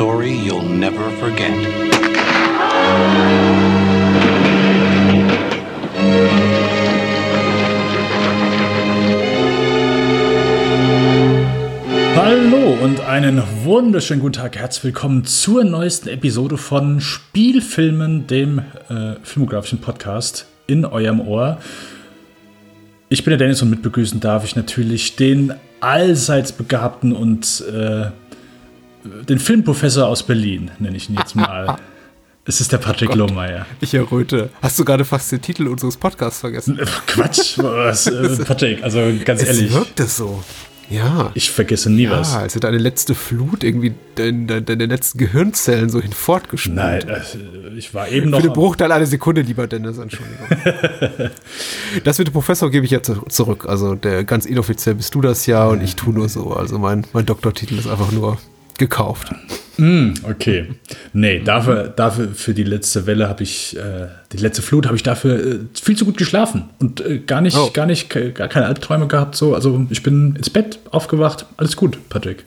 story you'll never forget. Hallo und einen wunderschönen guten Tag. Herzlich willkommen zur neuesten Episode von Spielfilmen, dem äh, filmografischen Podcast in eurem Ohr. Ich bin der Dennis und mitbegrüßen darf ich natürlich den allseits begabten und äh, den Filmprofessor aus Berlin, nenne ich ihn jetzt mal. es ist der Patrick Lohmeier. Ich erröte. Hast du gerade fast den Titel unseres Podcasts vergessen? Quatsch, was, äh, Patrick, also ganz es ehrlich. wirkt es so. Ja. Ich vergesse nie ja, was. als hätte eine letzte Flut irgendwie deine, deine letzten Gehirnzellen so hinfortgespült. Nein, äh, ich war eben noch. Für den Bruchteil einer Sekunde, lieber Dennis, Entschuldigung. das mit dem Professor gebe ich jetzt zurück. Also der ganz inoffiziell bist du das ja und ich tue nur so. Also mein, mein Doktortitel ist einfach nur gekauft. Mm, okay. Nee, dafür, dafür für die letzte Welle habe ich, äh, die letzte Flut habe ich dafür äh, viel zu gut geschlafen und äh, gar nicht, Oh. gar nicht, gar keine Albträume gehabt. So, also ich bin ins Bett aufgewacht. Alles gut, Patrick.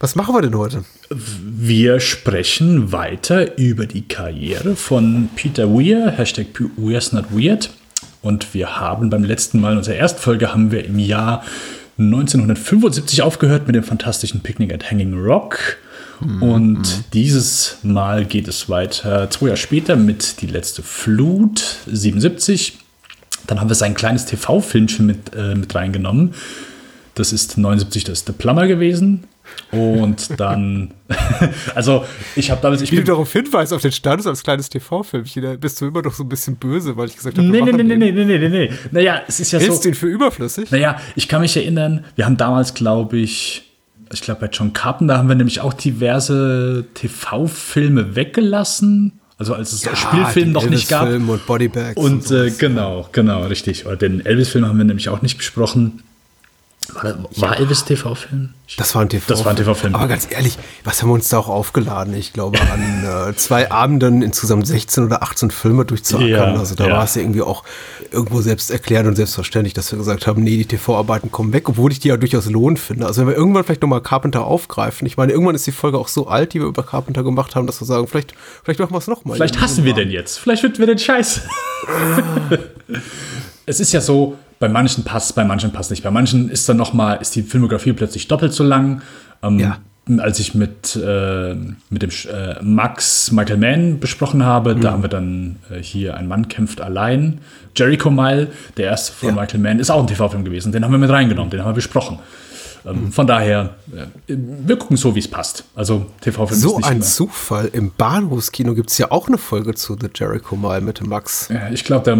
Was machen wir denn heute? Wir sprechen weiter über die Karriere von Peter Weir, Hashtag Weir's Not Weird. Und wir haben beim letzten Mal, in unserer Erstfolge, haben wir im Jahr 1975 aufgehört mit dem fantastischen Picnic at Hanging Rock. Und dieses Mal geht es weiter zwei Jahre später mit Die letzte Flut, 77. Dann haben wir sein kleines TV-Filmchen mit, äh, mit reingenommen. Das ist 79, das ist The Plumber gewesen. Und dann, also ich habe damals, ich Wie du bin, darauf hinweist, auf den Status als kleines TV-Filmchen, da bist du immer noch so ein bisschen böse, weil ich gesagt habe, nee, nee, nee, nee, den. nee, nee, nee, nee. Naja, es ist ja Hältst du so, ihn für überflüssig? naja, ich kann mich erinnern, wir haben damals, glaube ich, ich glaube bei John Carpenter haben wir nämlich auch diverse TV-Filme weggelassen. Also als es Spielfilm den noch nicht gab. Elvis-Film und Bodybags. Und äh, sowas. genau, genau, richtig. Oder den Elvis-Film haben wir nämlich auch nicht besprochen. War, war Elvis TV-Film? Das war ein TV. Das war ein TV-Film. Aber ganz ehrlich, was haben wir uns da auch aufgeladen? Ich glaube, an äh, zwei Abenden insgesamt 16 oder 18 Filme durchzuackern. Ja, also da ja. war es ja irgendwie auch irgendwo selbst erklärt und selbstverständlich, dass wir gesagt haben, nee, die TV-Arbeiten kommen weg, obwohl ich die ja durchaus lohnend finde. Also wenn wir irgendwann vielleicht nochmal Carpenter aufgreifen, ich meine, irgendwann ist die Folge auch so alt, die wir über Carpenter gemacht haben, dass wir sagen, vielleicht, vielleicht machen wir es nochmal. Vielleicht hassen wir den jetzt. Vielleicht finden wir den Scheiß. es ist ja so, bei manchen passt, bei manchen passt nicht. Bei manchen ist dann noch mal, ist die Filmografie plötzlich doppelt so lang. Ähm, Ja. Als ich mit, äh, mit dem äh, Max Michael Mann besprochen habe, Mhm. da haben wir dann äh, hier Ein Mann kämpft allein. Jericho Mile, der erste von Ja. Michael Mann, ist auch ein TV-Film gewesen. Den haben wir mit reingenommen, den haben wir besprochen. Ähm, Von daher, äh, wir gucken so, wie es passt. Also TV-Film So ist nicht ein immer- Zufall. Im Bahnhofskino gibt es ja auch eine Folge zu The Jericho Mile mit dem Max. Ja, ich glaube, der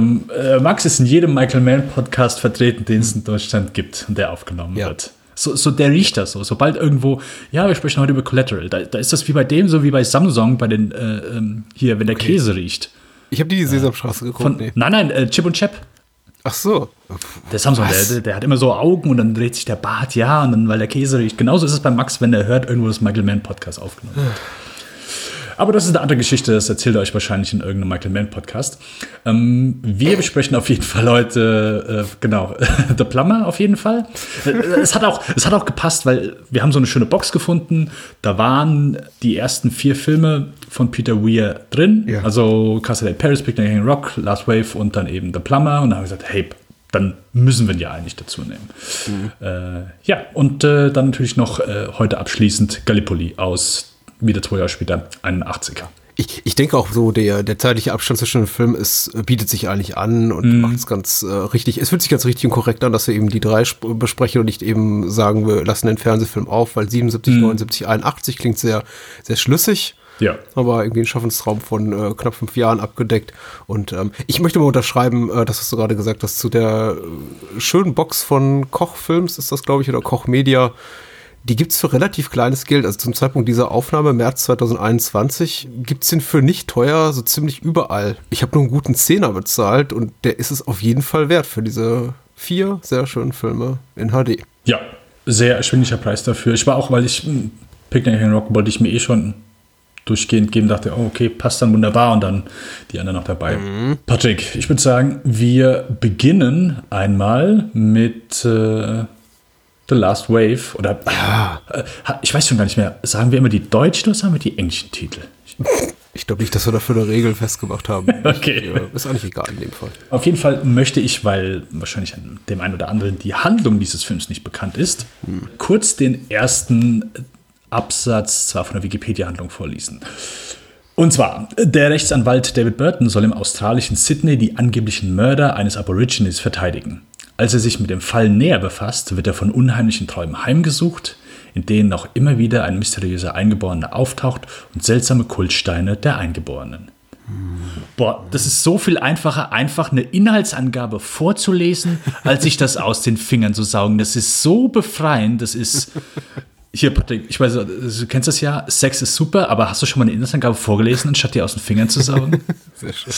äh, Max ist in jedem Michael Mann Podcast vertreten, den es in Deutschland gibt und der aufgenommen Ja. wird. So, so der riecht das so. Sobald irgendwo, ja, wir sprechen heute über Collateral, da, da ist das wie bei dem, so wie bei Samsung, bei den, äh, ähm, hier, wenn der Käse riecht. Ich habe die die Sesamstraße geguckt. Von, nee. Nein, nein, äh, Chip und Chap. Ach so. Der Samsung, der, Was? der, der hat immer so Augen und dann dreht sich der Bart, ja, und dann, weil der Käse riecht. Genauso ist es bei Max, wenn er hört, irgendwo das Michael Mann Podcast aufgenommen wird. Aber das ist eine andere Geschichte, das erzählt er euch wahrscheinlich in irgendeinem Michael Mann Podcast. Ähm, wir besprechen auf jeden Fall heute, äh, genau, The Plumber auf jeden Fall. Äh, es, hat auch, es hat auch gepasst, weil wir haben so eine schöne Box gefunden. Da waren die ersten vier Filme von Peter Weir drin. Ja. Also Castle at Paris, Picnic Hanging Rock, Last Wave und dann eben The Plumber. Und da haben wir gesagt, hey, dann müssen wir ihn ja eigentlich dazu nehmen. Äh, ja, und äh, dann natürlich noch äh, heute abschließend Gallipoli aus wieder zwei Jahre später, 81er. Ich, ich denke auch so, der, der zeitliche Abstand zwischen den Filmen ist, äh, bietet sich eigentlich an und Mhm. macht es ganz äh, richtig. Es fühlt sich ganz richtig und korrekt an, dass wir eben die drei sp- besprechen und nicht eben sagen, wir lassen den Fernsehfilm auf, weil 77, Mhm. 79, 81 klingt sehr, sehr schlüssig. Ja. Aber irgendwie einen Schaffensraum von äh, knapp fünf Jahren abgedeckt. Und ähm, ich möchte mal unterschreiben, äh, das, was du gerade gesagt hast, zu der äh, schönen Box von Kochfilms ist das, glaube ich, oder Kochmedia. Die gibt's für relativ kleines Geld. Also zum Zeitpunkt dieser Aufnahme, März 2021, gibt's den für nicht teuer, so ziemlich überall. Ich habe nur einen guten Zehner bezahlt und der ist es auf jeden Fall wert für diese vier sehr schönen Filme in HD. Ja, sehr erschwinglicher Preis dafür. Ich war auch, weil ich hm, Picnic in Rock wollte ich mir eh schon durchgehend geben, dachte, oh, okay, passt dann wunderbar und dann die anderen noch dabei. Patrick, ich würde sagen, wir beginnen einmal mit, äh, The Last Wave oder ja. Äh, ich weiß schon gar nicht mehr. Sagen wir immer die deutschen oder sagen wir die englischen Titel? Ich glaube nicht, dass wir dafür eine Regel festgemacht haben. okay. Äh, ist eigentlich egal in dem Fall. Auf jeden Fall möchte ich, weil wahrscheinlich dem einen oder anderen die Handlung dieses Films nicht bekannt ist, hm. kurz den ersten Absatz zwar von der Wikipedia-Handlung vorlesen. Und zwar, der Rechtsanwalt David Burton soll im australischen Sydney die angeblichen Mörder eines Aborigines verteidigen. Als er sich mit dem Fall näher befasst, wird er von unheimlichen Träumen heimgesucht, in denen auch immer wieder ein mysteriöser Eingeborener auftaucht und seltsame Kultsteine der Eingeborenen. Boah, das ist so viel einfacher, einfach eine Inhaltsangabe vorzulesen, als sich das aus den Fingern zu saugen. Das ist so befreiend, das ist hier, Patrick, ich weiß, du kennst das ja, Sex ist super, aber hast du schon mal eine Inhaltsangabe vorgelesen, anstatt dir aus den Fingern zu saugen? Sehr schön.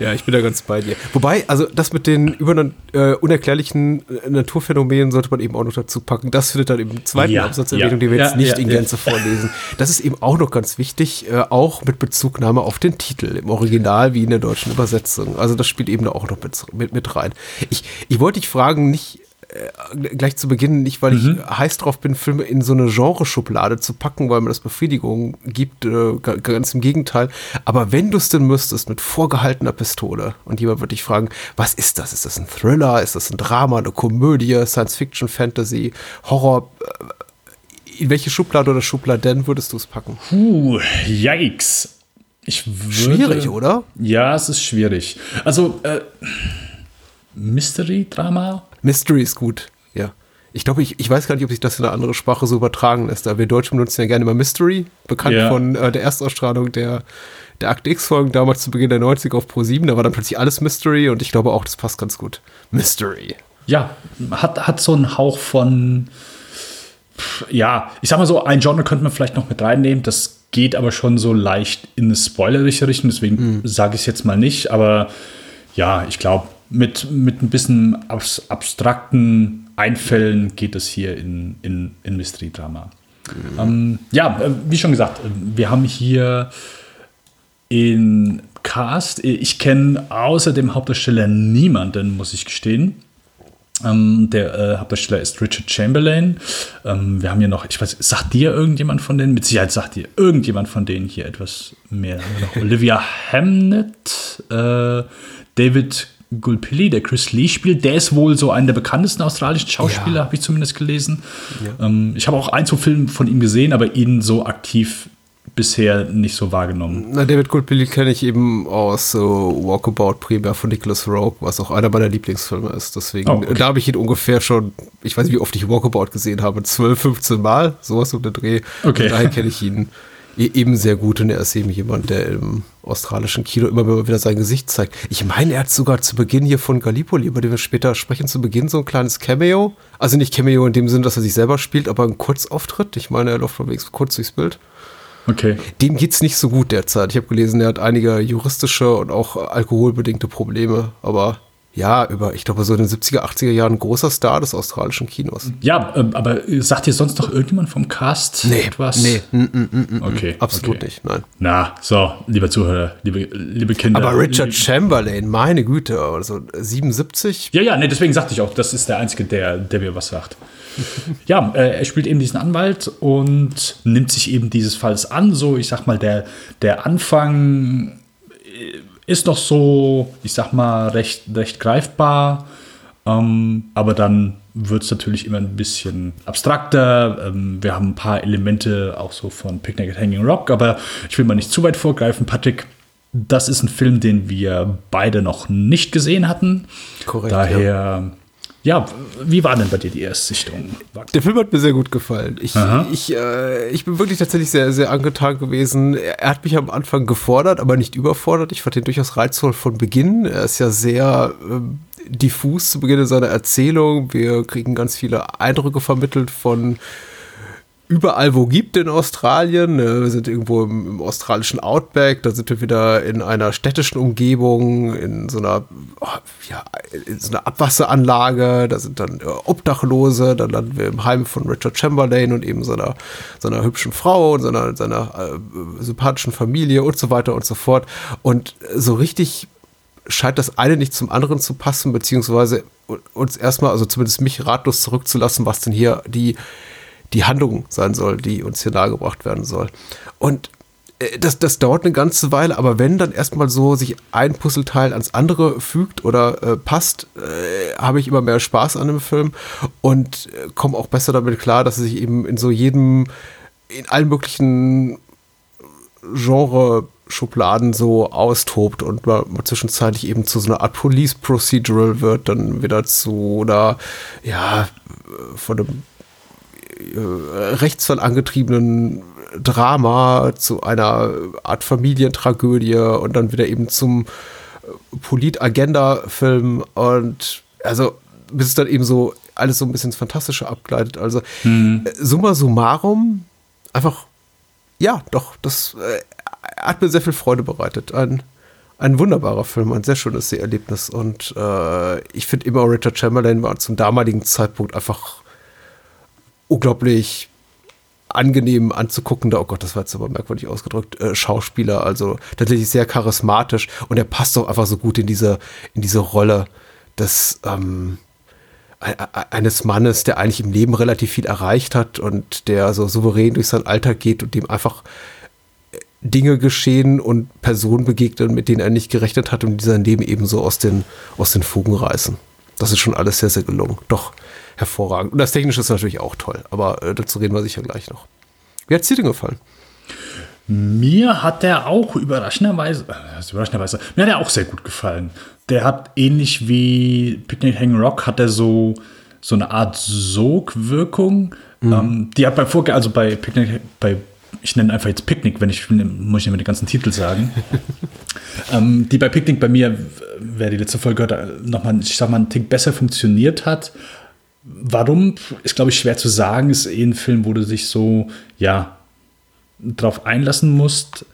Ja, ich bin da ganz bei dir. Wobei, also das mit den über, äh, unerklärlichen äh, Naturphänomenen sollte man eben auch noch dazu packen. Das findet dann im zweiten ja, Absatz Erwähnung, ja, den wir jetzt ja, nicht in Gänze vorlesen. Das ist eben auch noch ganz wichtig, äh, auch mit Bezugnahme auf den Titel, im Original wie in der deutschen Übersetzung. Also das spielt eben da auch noch mit, mit, mit rein. Ich, ich wollte dich fragen, nicht gleich zu Beginn, nicht weil mhm. ich heiß drauf bin, Filme in so eine Genreschublade zu packen, weil mir das Befriedigung gibt, äh, ganz im Gegenteil. Aber wenn du es denn müsstest, mit vorgehaltener Pistole, und jemand würde dich fragen, was ist das? Ist das ein Thriller? Ist das ein Drama, eine Komödie, Science Fiction, Fantasy, Horror? Äh, in welche Schublade oder Schubladen würdest du es packen? Puh, yikes. Ich würde, schwierig, oder? Ja, es ist schwierig. Also, äh, Mystery-Drama? Mystery ist gut, ja. Ich glaube, ich, ich weiß gar nicht, ob sich das in eine andere Sprache so übertragen lässt. Aber wir Deutschen benutzen ja gerne immer Mystery, bekannt ja. von äh, der Erstausstrahlung der, der Akt X-Folgen damals zu Beginn der 90er auf Pro 7. Da war dann plötzlich alles Mystery und ich glaube auch, das passt ganz gut. Mystery. Ja, hat, hat so einen Hauch von, ja, ich sag mal so, ein Genre könnte man vielleicht noch mit reinnehmen. Das geht aber schon so leicht in eine spoilerische Richtung, deswegen mhm. sage ich es jetzt mal nicht. Aber ja, ich glaube, mit, mit ein bisschen abstrakten Einfällen geht es hier in, in, in Mystery-Drama. Mhm. Ähm, ja, äh, wie schon gesagt, äh, wir haben hier in Cast, äh, ich kenne außer dem Hauptdarsteller niemanden, muss ich gestehen. Ähm, der äh, Hauptdarsteller ist Richard Chamberlain. Ähm, wir haben hier noch, ich weiß, sagt dir irgendjemand von denen? Mit Sicherheit sagt dir irgendjemand von denen hier etwas mehr. Olivia Hamnet, äh, David Gulpilli, der Chris Lee spielt, der ist wohl so einer der bekanntesten australischen Schauspieler, ja. habe ich zumindest gelesen. Ja. Ähm, ich habe auch ein, zwei Filme von ihm gesehen, aber ihn so aktiv bisher nicht so wahrgenommen. Na, David Goldbilly kenne ich eben aus so Walkabout primär von Nicholas Rogue, was auch einer meiner Lieblingsfilme ist. Deswegen, oh, okay. da habe ich ihn ungefähr schon, ich weiß nicht, wie oft ich Walkabout gesehen habe, 12, 15 Mal, sowas um den Dreh. Okay. Und daher kenne ich ihn eben sehr gut und er ist eben jemand, der im australischen Kino immer wieder sein Gesicht zeigt. Ich meine, er hat sogar zu Beginn hier von Gallipoli, über den wir später sprechen, zu Beginn so ein kleines Cameo. Also nicht Cameo in dem Sinne, dass er sich selber spielt, aber ein Kurzauftritt. Ich meine, er läuft unterwegs kurz durchs Bild. Okay. Dem geht's nicht so gut derzeit. Ich habe gelesen, er hat einige juristische und auch alkoholbedingte Probleme, aber ja, über, ich glaube, so in den 70er, 80er Jahren ein großer Star des australischen Kinos. Ja, ähm, aber sagt dir sonst noch irgendjemand vom Cast nee, etwas? Nee, mm, mm, mm, okay. Absolut okay. nicht, nein. Na, so, lieber Zuhörer, liebe, liebe Kinder. Aber Richard Chamberlain, meine Güte, also 77? Ja, ja, nee, deswegen sagte ich auch, das ist der Einzige, der, der mir was sagt. ja, äh, er spielt eben diesen Anwalt und nimmt sich eben dieses Falls an. So, ich sag mal, der, der Anfang ist noch so, ich sag mal, recht, recht greifbar. Ähm, aber dann wird es natürlich immer ein bisschen abstrakter. Ähm, wir haben ein paar Elemente auch so von Picnic at Hanging Rock, aber ich will mal nicht zu weit vorgreifen. Patrick, das ist ein Film, den wir beide noch nicht gesehen hatten. Korrekt. Daher. Ja ja, wie war denn bei dir die Erstsichtung? Der Film hat mir sehr gut gefallen. Ich, ich, äh, ich bin wirklich tatsächlich sehr, sehr angetan gewesen. Er hat mich am Anfang gefordert, aber nicht überfordert. Ich fand ihn durchaus reizvoll von Beginn. Er ist ja sehr äh, diffus zu Beginn seiner Erzählung. Wir kriegen ganz viele Eindrücke vermittelt von überall wo gibt in Australien. Ne? Wir sind irgendwo im, im, australischen Outback, da sind wir wieder in einer städtischen Umgebung, in so einer, oh, ja, in so einer Abwasseranlage, da sind dann äh, Obdachlose, dann landen wir im Heim von Richard Chamberlain und eben seiner, seiner hübschen Frau und seiner, seiner äh, sympathischen Familie und so weiter und so fort. Und so richtig scheint das eine nicht zum anderen zu passen, beziehungsweise uns erstmal, also zumindest mich ratlos zurückzulassen, was denn hier die, die Handlung sein soll, die uns hier nahegebracht werden soll. Und äh, das, das dauert eine ganze Weile, aber wenn dann erstmal so sich ein Puzzleteil ans andere fügt oder äh, passt, äh, habe ich immer mehr Spaß an dem Film und äh, komme auch besser damit klar, dass es sich eben in so jedem, in allen möglichen Genre-Schubladen so austobt und man, man, zwischenzeitlich eben zu so einer Art Police Procedural wird, dann wieder zu oder ja, von einem äh, rechtsfall angetriebenen Drama zu einer Art Familientragödie und dann wieder eben zum äh, Polit-Agenda-Film und also bis es dann eben so alles so ein bisschen ins Fantastische abgleitet. Also hm. Äh, summa summarum einfach ja, doch, das äh, hat mir sehr viel Freude bereitet. Ein, ein wunderbarer Film, ein sehr schönes Seherlebnis. Und äh, ich finde immer, Richard Chamberlain war zum damaligen Zeitpunkt einfach unglaublich angenehm anzugucken. Oh Gott, das war jetzt aber merkwürdig ausgedrückt. Äh, Schauspieler, also tatsächlich sehr charismatisch und er passt doch einfach so gut in diese, in diese Rolle des, ähm, eines Mannes, der eigentlich im Leben relativ viel erreicht hat und der so souverän durch sein Alltag geht und dem einfach äh, Dinge geschehen und Personen begegnen, mit denen er nicht gerechnet hat und die sein Leben ebenso aus den, aus den Fugen reißen. Das ist schon alles sehr, sehr gelungen. Doch, hervorragend. Und das Technische ist natürlich auch toll, aber äh, dazu reden wir sicher gleich noch. Wie hat es dir denn gefallen? Mir hat der auch überraschenderweise, äh, überraschenderweise, mir hat er auch sehr gut gefallen. Der hat ähnlich wie Picnic Hang Rock, hat er so, so eine Art Sogwirkung. Mhm. Ähm, die hat bei Vorge also bei Picnic, bei, ich nenne einfach jetzt Picknick, wenn ich muss ich immer den ganzen Titel sagen. ähm, die bei Picknick bei mir, wer die letzte Folge gehört, nochmal, ich sag mal, einen Tick besser funktioniert hat. Warum, ist glaube ich schwer zu sagen, ist eh ein Film, wo du dich so, ja, drauf einlassen musst.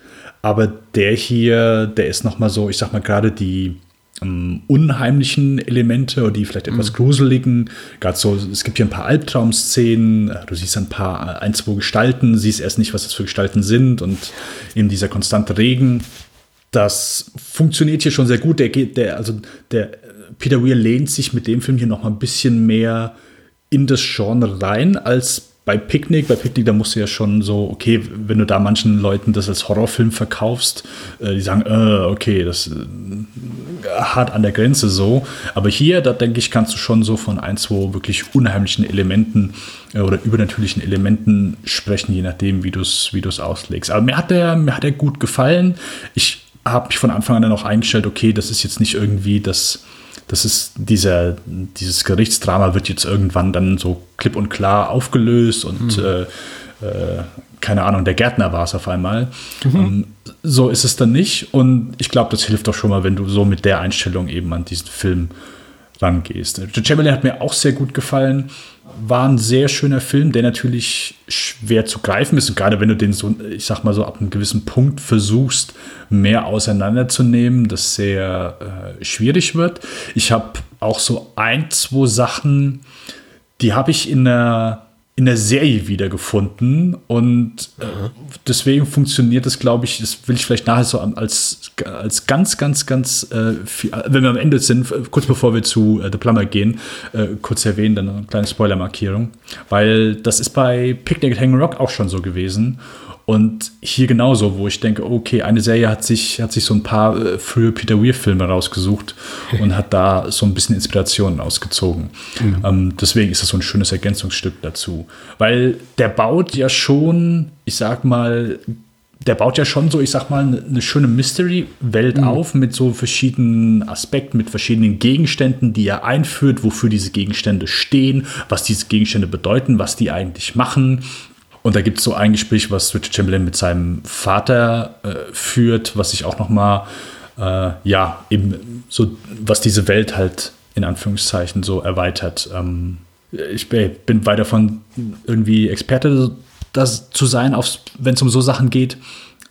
Aber der hier, der ist noch mal so, ich sag mal gerade die ähm, unheimlichen Elemente oder die vielleicht etwas mhm. gruseligen. Gerade so, es gibt hier ein paar Albtraumszenen. Du siehst ein paar, ein, zwei Gestalten, siehst erst nicht, was das für Gestalten sind und eben dieser konstante Regen. Das funktioniert hier schon sehr gut. Der geht, der, also der Peter Weir lehnt sich mit dem Film hier noch mal ein bisschen mehr in das Genre rein als bei Picknick, bei Picknick, da musst du ja schon so, okay, wenn du da manchen Leuten das als Horrorfilm verkaufst, äh, die sagen, äh, okay, das äh, hart an der Grenze so. Aber hier, da denke ich, kannst du schon so von ein, zwei wirklich unheimlichen Elementen äh, oder übernatürlichen Elementen sprechen, je nachdem, wie du es wie auslegst. Aber mir hat der, mir hat er gut gefallen. Ich habe mich von Anfang an dann auch eingestellt, okay, das ist jetzt nicht irgendwie das das ist dieser, dieses Gerichtsdrama wird jetzt irgendwann dann so klipp und klar aufgelöst und mhm. äh, äh, keine Ahnung, der Gärtner war es auf einmal. Mhm. Um, ähm, so ist es dann nicht und ich glaube, das hilft doch schon mal, wenn du so mit der Einstellung eben an diesen Film rangehst. Chamberlain hat mir auch sehr gut gefallen war ein sehr schöner Film, der natürlich schwer zu greifen ist. Und gerade wenn du den so, ich sag mal so, ab einem gewissen Punkt versuchst, mehr auseinanderzunehmen, das sehr äh, schwierig wird. Ich habe auch so ein, zwei Sachen, die habe ich in der in der Serie wiedergefunden und äh, deswegen funktioniert das, glaube ich, das will ich vielleicht nachher so als, als ganz, ganz, ganz, äh, viel, wenn wir am Ende sind, kurz bevor wir zu äh, The Plumber gehen, äh, kurz erwähnen, dann eine kleine Spoilermarkierung, weil das ist bei Picnic at Hang Rock auch schon so gewesen und hier genauso, wo ich denke, okay, eine Serie hat sich, hat sich so ein paar äh, frühe Peter Weir-Filme rausgesucht und hat da so ein bisschen Inspirationen ausgezogen. Mhm. Ähm, deswegen ist das so ein schönes Ergänzungsstück dazu. Weil der baut ja schon, ich sag mal, der baut ja schon so, ich sag mal, eine, eine schöne Mystery-Welt mhm. auf mit so verschiedenen Aspekten, mit verschiedenen Gegenständen, die er einführt, wofür diese Gegenstände stehen, was diese Gegenstände bedeuten, was die eigentlich machen, und da gibt es so ein Gespräch, was Richard Chamberlain mit seinem Vater äh, führt, was sich auch noch mal, äh, ja, eben so, was diese Welt halt in Anführungszeichen so erweitert. Ähm, ich bin weit davon, irgendwie Experte das zu sein, wenn es um so Sachen geht.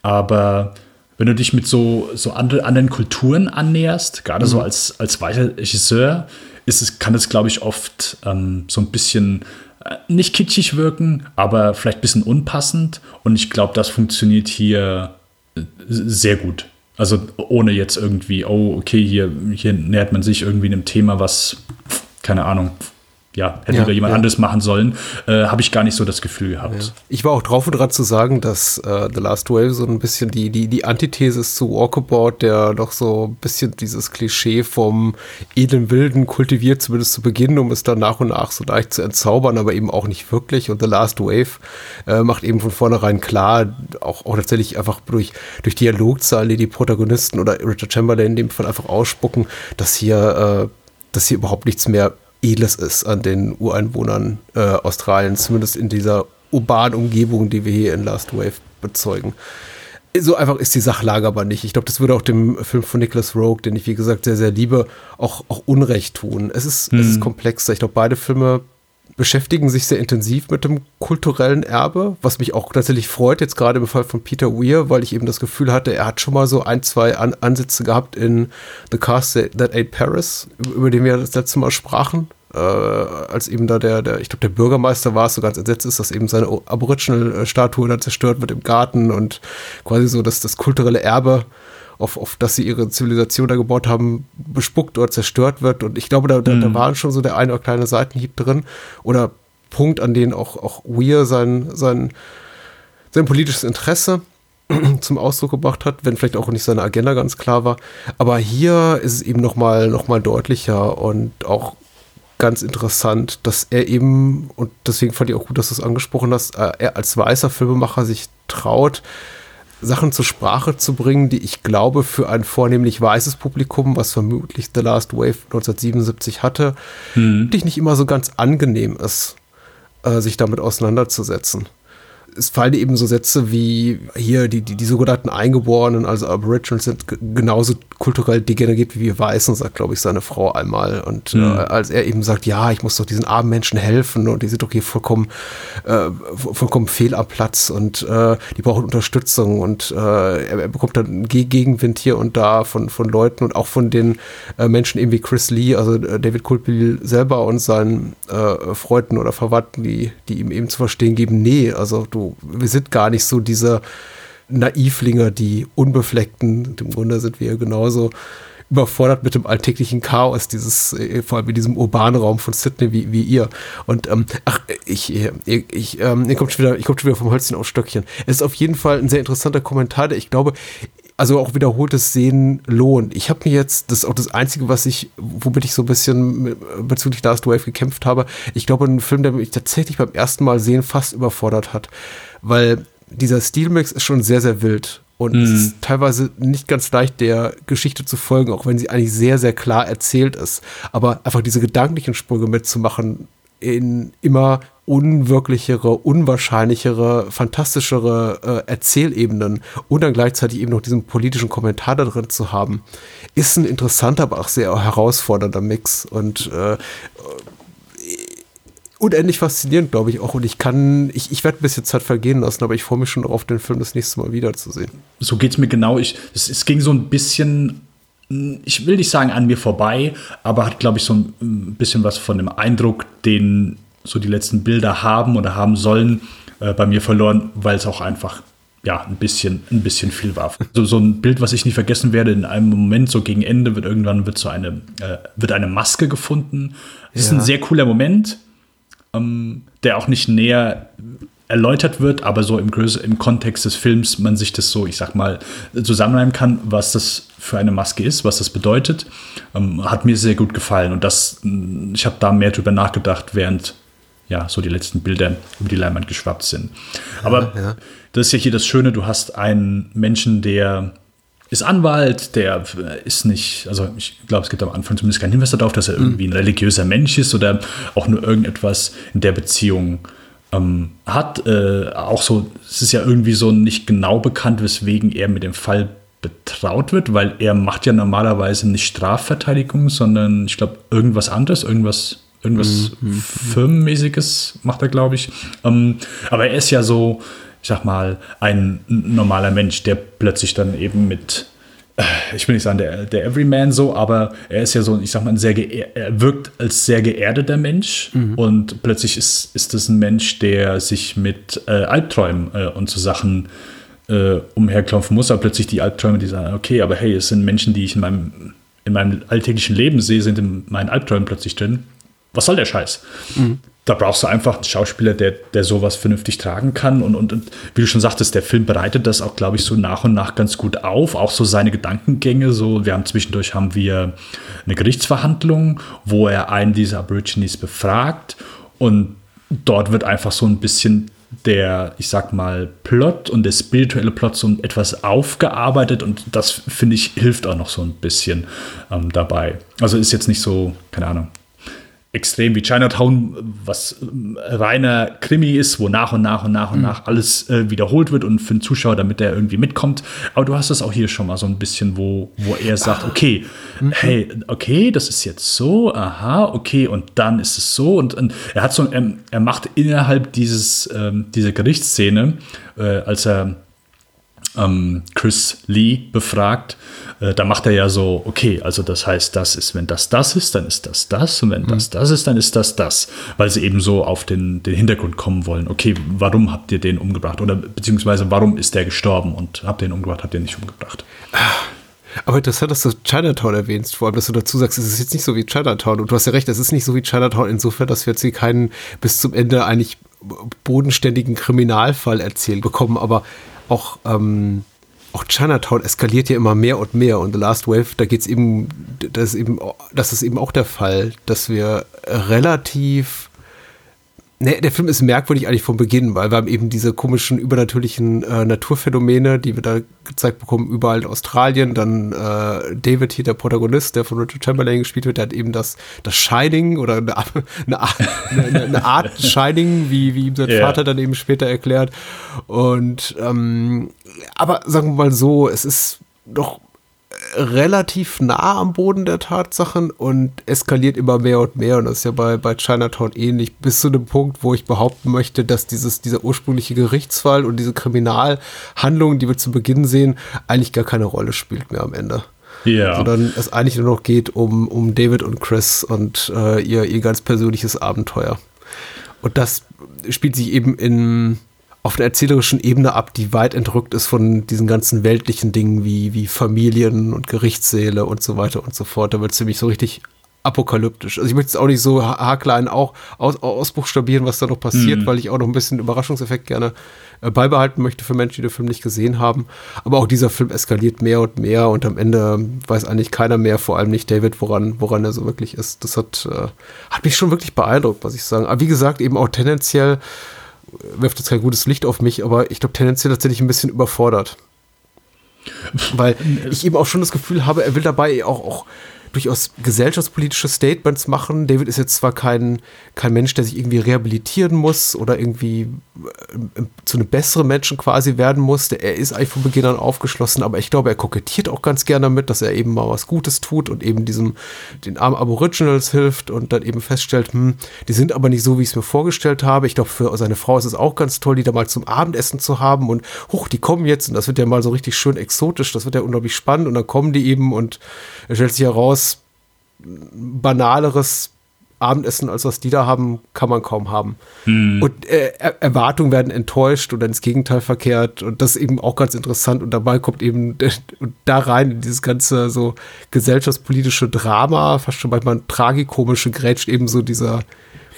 Aber wenn du dich mit so, so andere, anderen Kulturen annäherst, gerade mhm. so als, als weißer Regisseur, ist es, kann es, glaube ich, oft ähm, so ein bisschen nicht kitschig wirken, aber vielleicht ein bisschen unpassend. Und ich glaube, das funktioniert hier äh, sehr gut. Also ohne jetzt irgendwie, oh, okay, hier, hier nähert man sich irgendwie einem Thema, was, keine Ahnung, ja, hätte Ja, wieder jemand ja. anderes machen sollen, äh, habe ich gar nicht so das Gefühl gehabt. Ich war auch drauf und dran zu sagen, dass äh, The Last Wave so ein bisschen die, die, die Antithese ist zu Walkabout, der doch so ein bisschen dieses Klischee vom edlen Wilden kultiviert, zumindest zu Beginn, um es dann nach und nach so leicht zu entzaubern, aber eben auch nicht wirklich. Und The Last Wave äh, macht eben von vornherein klar, auch, auch tatsächlich einfach durch, durch Dialogzahlen, die die Protagonisten oder Richard Chamberlain in dem Fall einfach ausspucken, dass hier, äh, dass hier überhaupt nichts mehr Edles ist an den Ureinwohnern äh, Australiens, zumindest in dieser urbanen Umgebung, die wir hier in Last Wave bezeugen. So einfach ist die Sachlage aber nicht. Ich glaube, das würde auch dem Film von Nicholas Rogue, den ich wie gesagt sehr, sehr liebe, auch, auch Unrecht tun. Es ist, es ist komplexer. Ich glaube, beide Filme beschäftigen sich sehr intensiv mit dem kulturellen Erbe, was mich auch tatsächlich freut, jetzt gerade im Fall von Peter Weir, weil ich eben das Gefühl hatte, er hat schon mal so ein, zwei An Ansätze gehabt in The Cast That Ate Paris, über den wir das letzte Mal sprachen. Äh, als eben da der, der ich glaube, der Bürgermeister war, so ganz entsetzt ist, dass eben seine Aboriginal-Statue da zerstört wird im Garten und quasi so, dass das kulturelle Erbe auf, auf das sie ihre Zivilisation da gebaut haben, bespuckt oder zerstört wird. Und ich glaube, da, da, da waren schon so der eine oder kleine Seitenhieb drin. Oder Punkt, an den auch, auch Weir sein, sein, sein politisches Interesse zum Ausdruck gebracht hat, wenn vielleicht auch nicht seine Agenda ganz klar war. Aber hier ist es eben nochmal noch mal deutlicher und auch ganz interessant, dass er eben, und deswegen fand ich auch gut, dass du es angesprochen hast, äh, er als weißer Filmemacher sich traut, Sachen zur Sprache zu bringen, die ich glaube für ein vornehmlich weißes Publikum, was vermutlich The Last Wave 1977 hatte, wirklich nicht immer so ganz angenehm ist, äh, sich damit auseinanderzusetzen. Es fallen eben so Sätze wie hier die, die, die sogenannten Eingeborenen, also Aboriginals, sind genauso kulturell degeneriert wie wir Weißen, sagt, glaube ich, seine Frau einmal. Und äh, als er eben sagt, ja, ich muss doch diesen armen Menschen helfen und die sind doch hier vollkommen, äh, vo- vollkommen fehl am Platz und äh, die brauchen Unterstützung und äh, er, er bekommt dann Ge Gegenwind hier und da von, von Leuten und auch von den äh, Menschen eben wie Chris Lee, also äh, David Culpil selber und seinen äh, Freunden oder Verwandten, die, die ihm eben zu verstehen geben, nee, also du, wir sind gar nicht so diese Naivlinge, die Unbefleckten, im Grunde sind wir genauso überfordert mit dem alltäglichen Chaos, dieses, äh, vor allem in diesem urbanen Raum von Sydney wie, wie ihr. Und ähm, ach, ich, ich, ich, ähm, ihr kommt schon wieder, komme schon wieder vom Holzchen auf Stöckchen. Es ist auf jeden Fall ein sehr interessanter Kommentar, der ich glaube, also auch wiederholtes Sehen lohnt. Ich habe mir jetzt, das ist auch das Einzige, was ich, womit ich so ein bisschen bezüglich Last Wave gekämpft habe, ich glaube, ein Film, der mich tatsächlich beim ersten Mal sehen fast überfordert hat. Weil dieser Stilmix ist schon sehr, sehr wild. Und es ist teilweise nicht ganz leicht, der Geschichte zu folgen, auch wenn sie eigentlich sehr, sehr klar erzählt ist. Aber einfach diese gedanklichen Sprünge mitzumachen in immer unwirklichere, unwahrscheinlichere, fantastischere äh, Erzählebenen und dann gleichzeitig eben noch diesen politischen Kommentar da drin zu haben, ist ein interessanter, aber auch sehr herausfordernder Mix. Und äh, unendlich faszinierend, glaube ich auch. Und ich kann, ich, ich werde ein bisschen Zeit vergehen lassen, aber ich freue mich schon darauf, den Film das nächste Mal wiederzusehen. So geht es mir genau. Ich, es, es ging so ein bisschen, ich will nicht sagen an mir vorbei, aber hat, glaube ich, so ein bisschen was von dem Eindruck, den so die letzten Bilder haben oder haben sollen, äh, bei mir verloren, weil es auch einfach ja, ein bisschen, ein bisschen viel war. So, so ein Bild, was ich nicht vergessen werde, in einem Moment, so gegen Ende, wird irgendwann wird so eine, äh, wird eine Maske gefunden. Ist Ja. ein sehr cooler Moment, ähm, der auch nicht näher erläutert wird, aber so im, Größe, im Kontext des Films man sich das so, ich sag mal, zusammenreimen kann, was das für eine Maske ist, was das bedeutet, ähm, hat mir sehr gut gefallen. Und das, mh, ich habe da mehr drüber nachgedacht, während ja, so die letzten Bilder über die Leinwand geschwappt sind. Aber ja. das ist ja hier das Schöne, du hast einen Menschen, der ist Anwalt, der ist nicht, also ich glaube, es gibt am Anfang zumindest keinen Hinweis darauf, dass er irgendwie ein religiöser Mensch ist oder auch nur irgendetwas in der Beziehung ähm, hat. Äh, auch so, es ist ja irgendwie so nicht genau bekannt, weswegen er mit dem Fall betraut wird, weil er macht ja normalerweise nicht Strafverteidigung, sondern ich glaube irgendwas anderes, irgendwas, irgendwas Firmenmäßiges macht er, glaube ich. Ähm, aber er ist ja so, ich sag mal, ein normaler Mensch, der plötzlich dann eben mit äh, ich will nicht sagen, der, der Everyman so, aber er ist ja so, ich sag mal, ein sehr er wirkt als sehr geerdeter Mensch und plötzlich ist, ist das ein Mensch, der sich mit äh, Albträumen äh, und so Sachen äh, umherklopfen muss, aber plötzlich die Albträume, die sagen, okay, aber hey, es sind Menschen, die ich in meinem, in meinem alltäglichen Leben sehe, sind in meinen Albträumen plötzlich drin. Was soll der Scheiß? Mhm. Da brauchst du einfach einen Schauspieler, der, der sowas vernünftig tragen kann. Und, und, und wie du schon sagtest, der Film bereitet das auch, glaube ich, so nach und nach ganz gut auf. Auch so seine Gedankengänge. So, wir haben zwischendurch haben wir eine Gerichtsverhandlung, wo er einen dieser Aborigines befragt. Und dort wird einfach so ein bisschen der, ich sag mal, Plot und der spirituelle Plot so etwas aufgearbeitet und das, finde ich, hilft auch noch so ein bisschen ähm, dabei. Also ist jetzt nicht so, keine Ahnung, extrem wie Chinatown, was äh, reiner Krimi ist, wo nach und nach und nach und mhm. nach alles äh, wiederholt wird und für den Zuschauer, damit er irgendwie mitkommt. Aber du hast das auch hier schon mal so ein bisschen, wo, wo er sagt, okay, mhm. hey, okay, das ist jetzt so, aha, okay, und dann ist es so. Und, und er hat so, er, er macht innerhalb dieses, ähm, dieser Gerichtsszene, äh, als er ähm, Chris Lee befragt, äh, da macht er ja so, okay, also das heißt, das ist, wenn das das ist, dann ist das das und wenn mhm. das das ist, dann ist das das, weil sie eben so auf den, den Hintergrund kommen wollen. Okay, warum habt ihr den umgebracht oder beziehungsweise warum ist der gestorben und habt ihr ihn umgebracht, habt ihr ihn nicht umgebracht? Aber interessant, dass du Chinatown erwähnst, vor allem, dass du dazu sagst, es ist jetzt nicht so wie Chinatown. Und du hast ja recht, es ist nicht so wie Chinatown insofern, dass wir jetzt hier keinen bis zum Ende eigentlich bodenständigen Kriminalfall erzählt bekommen, aber auch, ähm, auch Chinatown eskaliert ja immer mehr und mehr. Und The Last Wave, da geht es eben, das ist eben, das ist eben auch der Fall, dass wir relativ Nee, der Film ist merkwürdig eigentlich vom Beginn, weil wir haben eben diese komischen übernatürlichen äh, Naturphänomene, die wir da gezeigt bekommen, überall in Australien. Dann äh, David hier, der Protagonist, der von Richard Chamberlain gespielt wird, der hat eben das, das Shining oder eine, eine, eine, eine Art Shining, wie, wie ihm sein yeah. Vater dann eben später erklärt. Und ähm, aber sagen wir mal so, es ist doch relativ nah am Boden der Tatsachen und eskaliert immer mehr und mehr. Und das ist ja bei, bei Chinatown ähnlich, bis zu dem Punkt, wo ich behaupten möchte, dass dieses, dieser ursprüngliche Gerichtsfall und diese Kriminalhandlung, die wir zu Beginn sehen, eigentlich gar keine Rolle spielt mehr am Ende. Ja. Sondern es eigentlich nur noch geht um, um David und Chris und äh, ihr, ihr ganz persönliches Abenteuer. Und das spielt sich eben in auf einer erzählerischen Ebene ab, die weit entrückt ist von diesen ganzen weltlichen Dingen wie, wie Familien und Gerichtssäle und so weiter und so fort. Da wird es nämlich so richtig apokalyptisch. Also ich möchte es auch nicht so haarklein auch aus, ausbuchstabieren, was da noch passiert, mhm. weil ich auch noch ein bisschen Überraschungseffekt gerne äh, beibehalten möchte für Menschen, die den Film nicht gesehen haben. Aber auch dieser Film eskaliert mehr und mehr und am Ende weiß eigentlich keiner mehr, vor allem nicht David, woran, woran er so wirklich ist. Das hat, äh, hat mich schon wirklich beeindruckt, muss ich sagen. Aber wie gesagt, eben auch tendenziell wirft jetzt kein gutes Licht auf mich, aber ich glaube tendenziell tatsächlich ein bisschen überfordert. Weil ich eben auch schon das Gefühl habe, er will dabei auch, auch durchaus gesellschaftspolitische Statements machen. David ist jetzt zwar kein, kein Mensch, der sich irgendwie rehabilitieren muss oder irgendwie äh, zu einem besseren Menschen quasi werden muss. Er ist eigentlich von Beginn an aufgeschlossen, aber ich glaube, er kokettiert auch ganz gerne damit, dass er eben mal was Gutes tut und eben diesem, den armen Aboriginals hilft und dann eben feststellt, hm, die sind aber nicht so, wie ich es mir vorgestellt habe. Ich glaube, für seine Frau ist es auch ganz toll, die da mal zum Abendessen zu haben und hoch, die kommen jetzt und das wird ja mal so richtig schön exotisch, das wird ja unglaublich spannend und dann kommen die eben und er stellt sich heraus, banaleres Abendessen, als was die da haben, kann man kaum haben. Hm. Und äh, Erwartungen werden enttäuscht oder ins Gegenteil verkehrt. Und das ist eben auch ganz interessant. Und dabei kommt eben da rein in dieses ganze so gesellschaftspolitische Drama, fast schon manchmal tragikomische Grätscht, eben so dieser,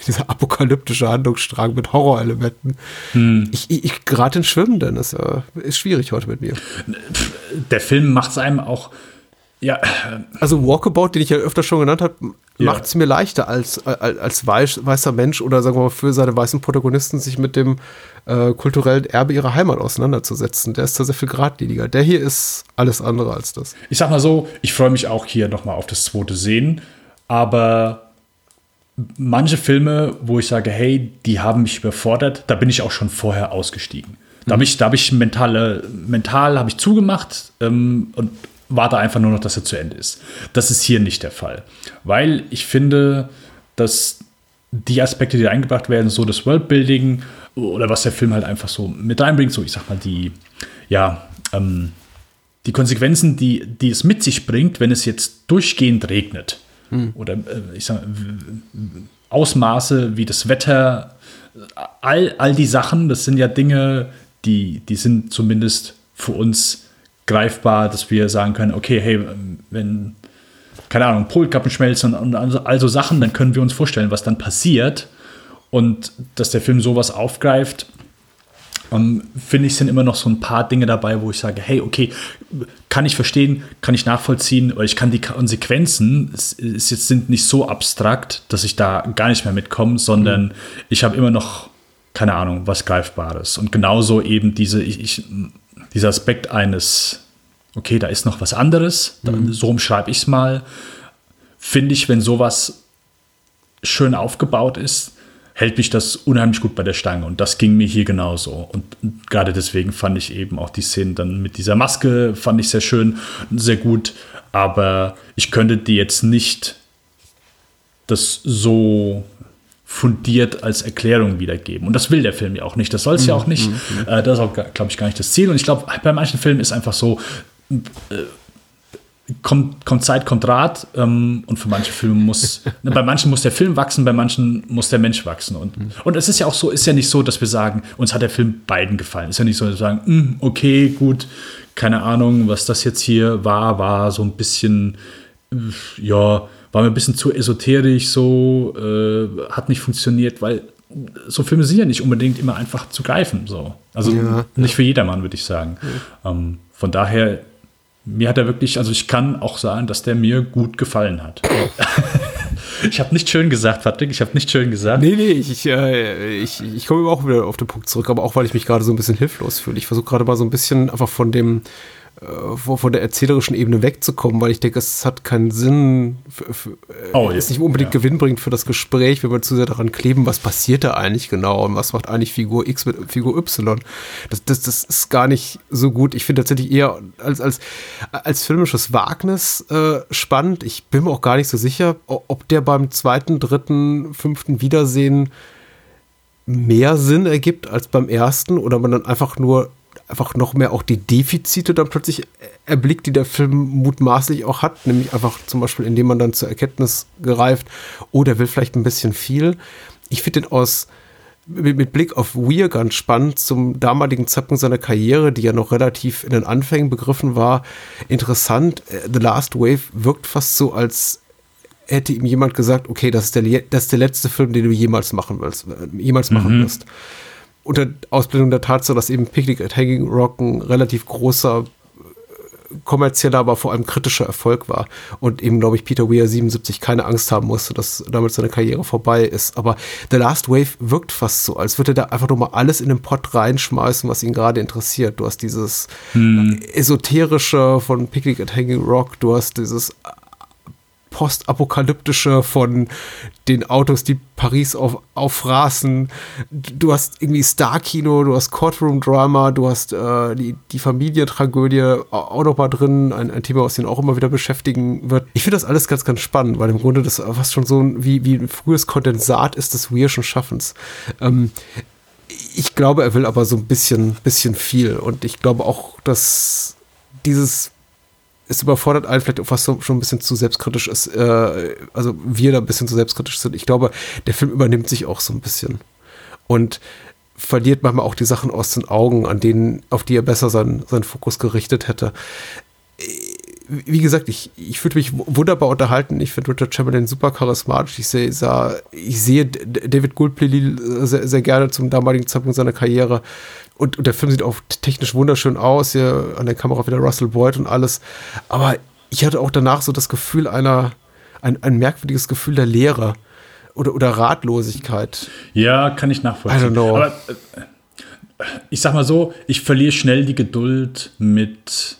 dieser apokalyptische Handlungsstrang mit Horrorelementen. Hm. Ich, ich, ich gerade in Schwimmen, denn das äh, ist schwierig heute mit mir. Der Film macht es einem auch ja. Also Walkabout, den ich ja öfter schon genannt habe, ja. macht es mir leichter als, als, als weiß, weißer Mensch oder sagen wir mal für seine weißen Protagonisten sich mit dem äh, kulturellen Erbe ihrer Heimat auseinanderzusetzen. Der ist da sehr viel geradliniger. Der hier ist alles andere als das. Ich sag mal so, ich freue mich auch hier nochmal auf das zweite Sehen, aber manche Filme, wo ich sage, hey, die haben mich überfordert, da bin ich auch schon vorher ausgestiegen. Da habe ich, hab ich mentale, mental habe ich zugemacht ähm, und warte einfach nur noch, dass er zu Ende ist. Das ist hier nicht der Fall. Weil ich finde, dass die Aspekte, die eingebracht werden, so das Worldbuilding oder was der Film halt einfach so mit reinbringt, so ich sag mal, die, ja, ähm, die Konsequenzen, die, die es mit sich bringt, wenn es jetzt durchgehend regnet. Hm. Oder äh, ich sag Ausmaße wie das Wetter, all, all die Sachen, das sind ja Dinge, die, die sind zumindest für uns greifbar, dass wir sagen können, okay, hey, wenn, keine Ahnung, Polkappen schmelzen und also, also Sachen, dann können wir uns vorstellen, was dann passiert. Und dass der Film sowas aufgreift, ähm, finde ich, sind immer noch so ein paar Dinge dabei, wo ich sage, hey, okay, kann ich verstehen, kann ich nachvollziehen, oder ich kann die Konsequenzen, es, es jetzt sind nicht so abstrakt, dass ich da gar nicht mehr mitkomme, sondern mhm. ich habe immer noch, keine Ahnung, was Greifbares. Und genauso eben diese, ich, ich, dieser Aspekt eines, okay, da ist noch was anderes, mhm. so umschreibe ich es mal, finde ich, wenn sowas schön aufgebaut ist, hält mich das unheimlich gut bei der Stange. Und das ging mir hier genauso. Und gerade deswegen fand ich eben auch die Szenen dann mit dieser Maske, fand ich sehr schön, sehr gut. Aber ich könnte dir jetzt nicht das so fundiert als Erklärung wiedergeben. Und das will der Film ja auch nicht. Das soll es ja mhm, auch nicht. Mhm, mhm. Äh, das ist auch, glaube ich, gar nicht das Ziel. Und ich glaube, bei manchen Filmen ist einfach so, äh, kommt, kommt Zeit, kommt Rat ähm, und für manche Filme muss, ne, bei manchen muss der Film wachsen, bei manchen muss der Mensch wachsen. Und, mhm. und es ist ja auch so, ist ja nicht so, dass wir sagen, uns hat der Film beiden gefallen. Ist ja nicht so, dass wir sagen, hm, okay, gut, keine Ahnung, was das jetzt hier war, war so ein bisschen, äh, ja, war mir ein bisschen zu esoterisch, so, äh, hat nicht funktioniert, weil so Filme sind ja nicht unbedingt immer einfach zu greifen. So. Also ja, nicht ja. für jedermann, würde ich sagen. Ja. Ähm, von daher mir hat er wirklich, also ich kann auch sagen, dass der mir gut gefallen hat. ich habe nicht schön gesagt, Patrick, ich habe nicht schön gesagt. Nee, nee, ich, ich, äh, ich, ich komme auch wieder auf den Punkt zurück, aber auch weil ich mich gerade so ein bisschen hilflos fühle. Ich versuche gerade mal so ein bisschen einfach von dem von der erzählerischen Ebene wegzukommen, weil ich denke, es hat keinen Sinn, für, für, äh, oh, ist nicht unbedingt ja. gewinnbringend für das Gespräch, wenn wir zu sehr daran kleben, was passiert da eigentlich genau und was macht eigentlich Figur X mit Figur Y. Das, das, das ist gar nicht so gut. Ich finde tatsächlich eher als, als, als filmisches Wagnis äh, spannend. Ich bin mir auch gar nicht so sicher, ob der beim zweiten, dritten, fünften Wiedersehen mehr Sinn ergibt als beim ersten oder man dann einfach nur einfach noch mehr auch die Defizite dann plötzlich erblickt, die der Film mutmaßlich auch hat, nämlich einfach zum Beispiel, indem man dann zur Erkenntnis gereift, oh, der will vielleicht ein bisschen viel. Ich finde den aus mit, Blick auf Weir ganz spannend zum damaligen Zeitpunkt seiner Karriere, die ja noch relativ in den Anfängen begriffen war, interessant. Äh, The Last Wave wirkt fast so, als hätte ihm jemand gesagt, okay, das ist der, das ist der letzte Film, den du jemals machen willst, äh, jemals machen mhm. wirst unter Ausbildung der Tatsache, dass eben Picnic at Hanging Rock ein relativ großer äh, kommerzieller, aber vor allem kritischer Erfolg war. Und eben, glaube ich, Peter Weir 77 keine Angst haben musste, dass damit seine Karriere vorbei ist. Aber The Last Wave wirkt fast so, als würde er da einfach nur mal alles in den Pott reinschmeißen, was ihn gerade interessiert. Du hast dieses hm. esoterische von Picnic at Hanging Rock, du hast dieses postapokalyptische von den Autos, die Paris auf, aufrasen. Du hast irgendwie Star-Kino, du hast Courtroom-Drama, du hast äh, die, die Familientragödie auch noch mal drin, ein, ein Thema, was ihn auch immer wieder beschäftigen wird. Ich finde das alles ganz, ganz spannend, weil im Grunde das fast schon so wie, wie ein frühes Kondensat ist des Weirschen Schaffens. Ähm, ich glaube, er will aber so ein bisschen, bisschen viel und ich glaube auch, dass dieses es überfordert einen vielleicht auch fast so, schon ein bisschen zu selbstkritisch ist, äh, also wir da ein bisschen zu selbstkritisch sind. Ich glaube, der Film übernimmt sich auch so ein bisschen und verliert manchmal auch die Sachen aus den Augen, an denen, auf die er besser seinen, seinen Fokus gerichtet hätte. Wie gesagt, ich, ich fühlte mich wunderbar unterhalten. Ich finde Richard Chamberlain super charismatisch. Ich sehe, ich sehe David Goldplay sehr, sehr gerne zum damaligen Zeitpunkt seiner Karriere. Und, und, der Film sieht auch technisch wunderschön aus. Hier an der Kamera wieder Russell Boyd und alles. Aber ich hatte auch danach so das Gefühl einer, ein, ein merkwürdiges Gefühl der Leere oder, oder Ratlosigkeit. Ja, kann ich nachvollziehen. Aber äh, ich sag mal so, ich verliere schnell die Geduld mit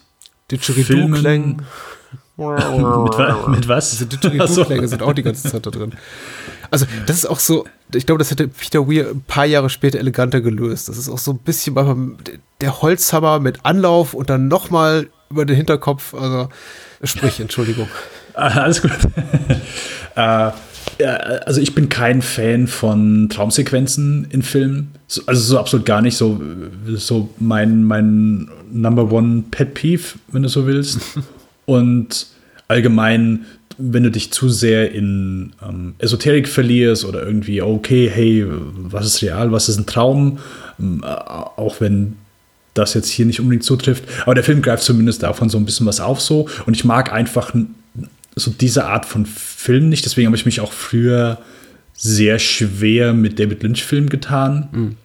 Filmen. mit, mit was? Diese Didgeridoo-Klänge sind auch die ganze Zeit da drin. Also, das ist auch so, ich glaube, das hätte Peter Weir ein paar Jahre später eleganter gelöst. Das ist auch so ein bisschen der Holzhammer mit Anlauf und dann nochmal über den Hinterkopf. Also, sprich, Entschuldigung. Ah, alles gut. äh, also ich bin kein Fan von Traumsequenzen in Filmen. Also so absolut gar nicht. So, so mein, mein Number One Pet Peeve, wenn du so willst. Und allgemein wenn du dich zu sehr in ähm, Esoterik verlierst oder irgendwie, okay, hey, was ist real, was ist ein Traum, ähm, auch wenn das jetzt hier nicht unbedingt zutrifft. Aber der Film greift zumindest davon so ein bisschen was auf so. Und ich mag einfach so diese Art von Film nicht. Deswegen habe ich mich auch früher sehr schwer mit David Lynch-Filmen getan. Mhm.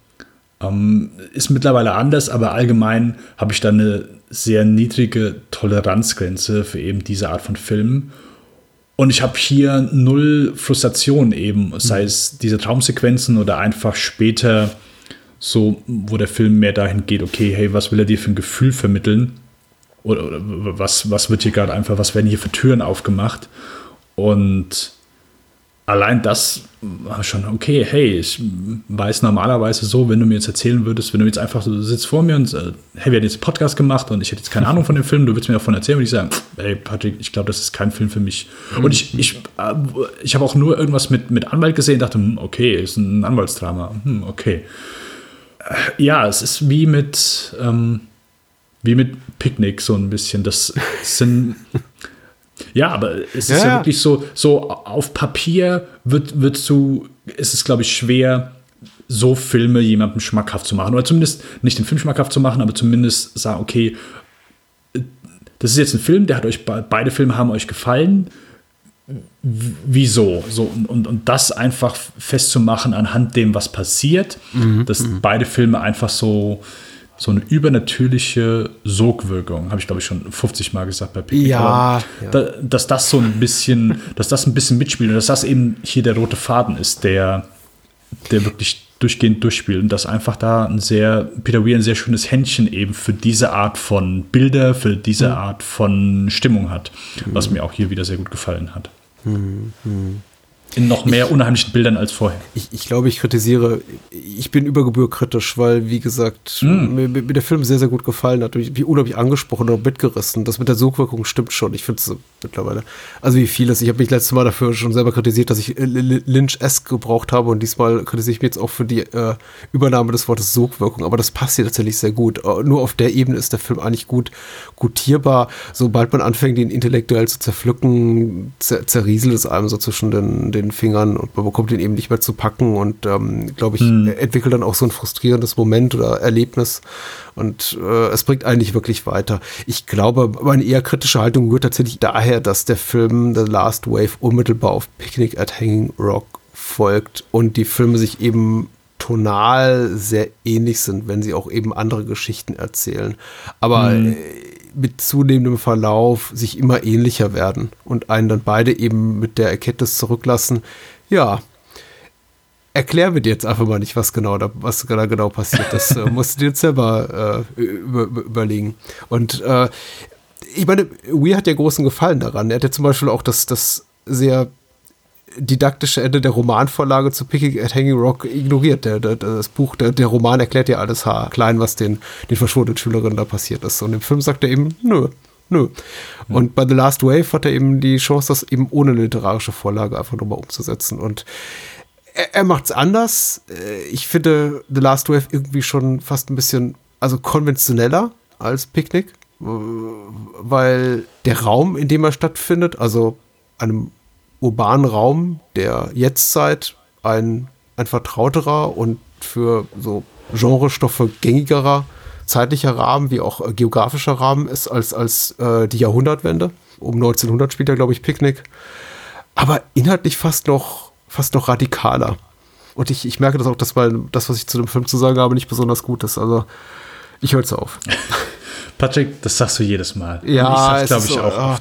Ähm, ist mittlerweile anders, aber allgemein habe ich da eine sehr niedrige Toleranzgrenze für eben diese Art von Filmen. Und ich habe hier null Frustration eben, sei es diese Traumsequenzen oder einfach später so, wo der Film mehr dahin geht, okay, hey, was will er dir für ein Gefühl vermitteln? Oder, oder was, was wird hier gerade einfach, was werden hier für Türen aufgemacht? Und allein das war schon okay. Hey, ich weiß normalerweise so, wenn du mir jetzt erzählen würdest, wenn du jetzt einfach so sitzt vor mir und äh, hey, wir hätten jetzt einen Podcast gemacht und ich hätte jetzt keine Ahnung von dem Film, du würdest mir davon erzählen, würde ich sagen, hey Patrick, ich glaube, das ist kein Film für mich. Und ich, ich, äh, ich habe auch nur irgendwas mit, mit Anwalt gesehen, dachte, hm, okay, ist ein Anwaltsdrama, hm, okay. Äh, ja, es ist wie mit, ähm, wie mit Picknick so ein bisschen. Das sind ja, aber es ist ja, ja wirklich so, so auf Papier wird, wird so, ist es, glaube ich, schwer, so Filme jemandem schmackhaft zu machen. Oder zumindest nicht den Film schmackhaft zu machen, aber zumindest sagen, okay, das ist jetzt ein Film, der hat euch, beide Filme haben euch gefallen. Wieso? So, und, und das einfach festzumachen anhand dem, was passiert, mhm. dass mhm. beide Filme einfach so, so eine übernatürliche Sogwirkung, habe ich glaube ich schon 50 Mal gesagt bei Picknick. Ja, ja. Da, dass das so ein bisschen, dass das ein bisschen mitspielt und dass das eben hier der rote Faden ist, der, der wirklich durchgehend durchspielt und dass einfach da ein sehr, Peter Weir ein sehr schönes Händchen eben für diese Art von Bilder, für diese mhm. Art von Stimmung hat, mhm. was mir auch hier wieder sehr gut gefallen hat. Mhm. In noch mehr ich, unheimlichen Bildern als vorher. Ich, ich, glaube, ich kritisiere, ich bin über Gebühr kritisch, weil, wie gesagt, mm. mir, mir, der Film sehr, sehr gut gefallen hat. Wie unheimlich angesprochen und mitgerissen. Das mit der Sogwirkung stimmt schon. Ich finde es mittlerweile. Also wie vieles. Ich habe mich letztes Mal dafür schon selber kritisiert, dass ich Lynch-esque gebraucht habe und diesmal kritisiere ich mich jetzt auch für die äh, Übernahme des Wortes Sogwirkung. Aber das passt hier tatsächlich sehr gut. Äh, nur auf der Ebene ist der Film eigentlich gut gutierbar. Sobald man anfängt, ihn intellektuell zu zerpflücken, zer zerrieselt es einem so zwischen den, den Fingern und man bekommt ihn eben nicht mehr zu packen und ähm, glaube ich, hm. entwickelt dann auch so ein frustrierendes Moment oder Erlebnis und äh, es bringt eigentlich wirklich weiter. Ich glaube, meine eher kritische Haltung rührt tatsächlich daher, dass der Film The Last Wave unmittelbar auf Picnic at Hanging Rock folgt und die Filme sich eben tonal sehr ähnlich sind, wenn sie auch eben andere Geschichten erzählen. Aber mhm. Mit zunehmendem Verlauf sich immer ähnlicher werden und einen dann beide eben mit der Erkenntnis zurücklassen, ja, erklär mir jetzt einfach mal nicht, was genau da, was da genau passiert. Das äh, musst du dir jetzt selber äh, über, überlegen. Und äh, ich meine, Weir hat ja großen Gefallen daran. Er hat ja zum Beispiel auch das, das sehr didaktische Ende der Romanvorlage zu Picking at Hanging Rock ignoriert. Der, der, das Buch, der, der Roman erklärt ja alles klein, was den, den verschwundenen Schülerinnen da passiert ist. Und im Film sagt er eben, nö, nö. Ja. Und bei The Last Wave hat er eben die Chance, das eben ohne literarische Vorlage einfach nochmal umzusetzen. Und er, er macht's anders. Äh, ich finde The Last Wave irgendwie schon fast ein bisschen, also konventioneller als Picknick, weil der Raum, in dem er stattfindet, also einem urbanen Raum der Jetztzeit, ein, ein vertrauterer und für so Genrestoffe gängigerer zeitlicher Rahmen wie auch geografischer Rahmen ist als, als äh, die Jahrhundertwende. Um 1900 spielt er, glaube ich, Picknick. Aber inhaltlich fast noch fast noch radikaler. Und ich, ich merke das auch, dass mal das, was ich zu dem Film zu sagen habe, nicht besonders gut ist. Also ich höre jetzt auf. Patrick, das sagst du jedes Mal. Ja, ich glaube ich so, auch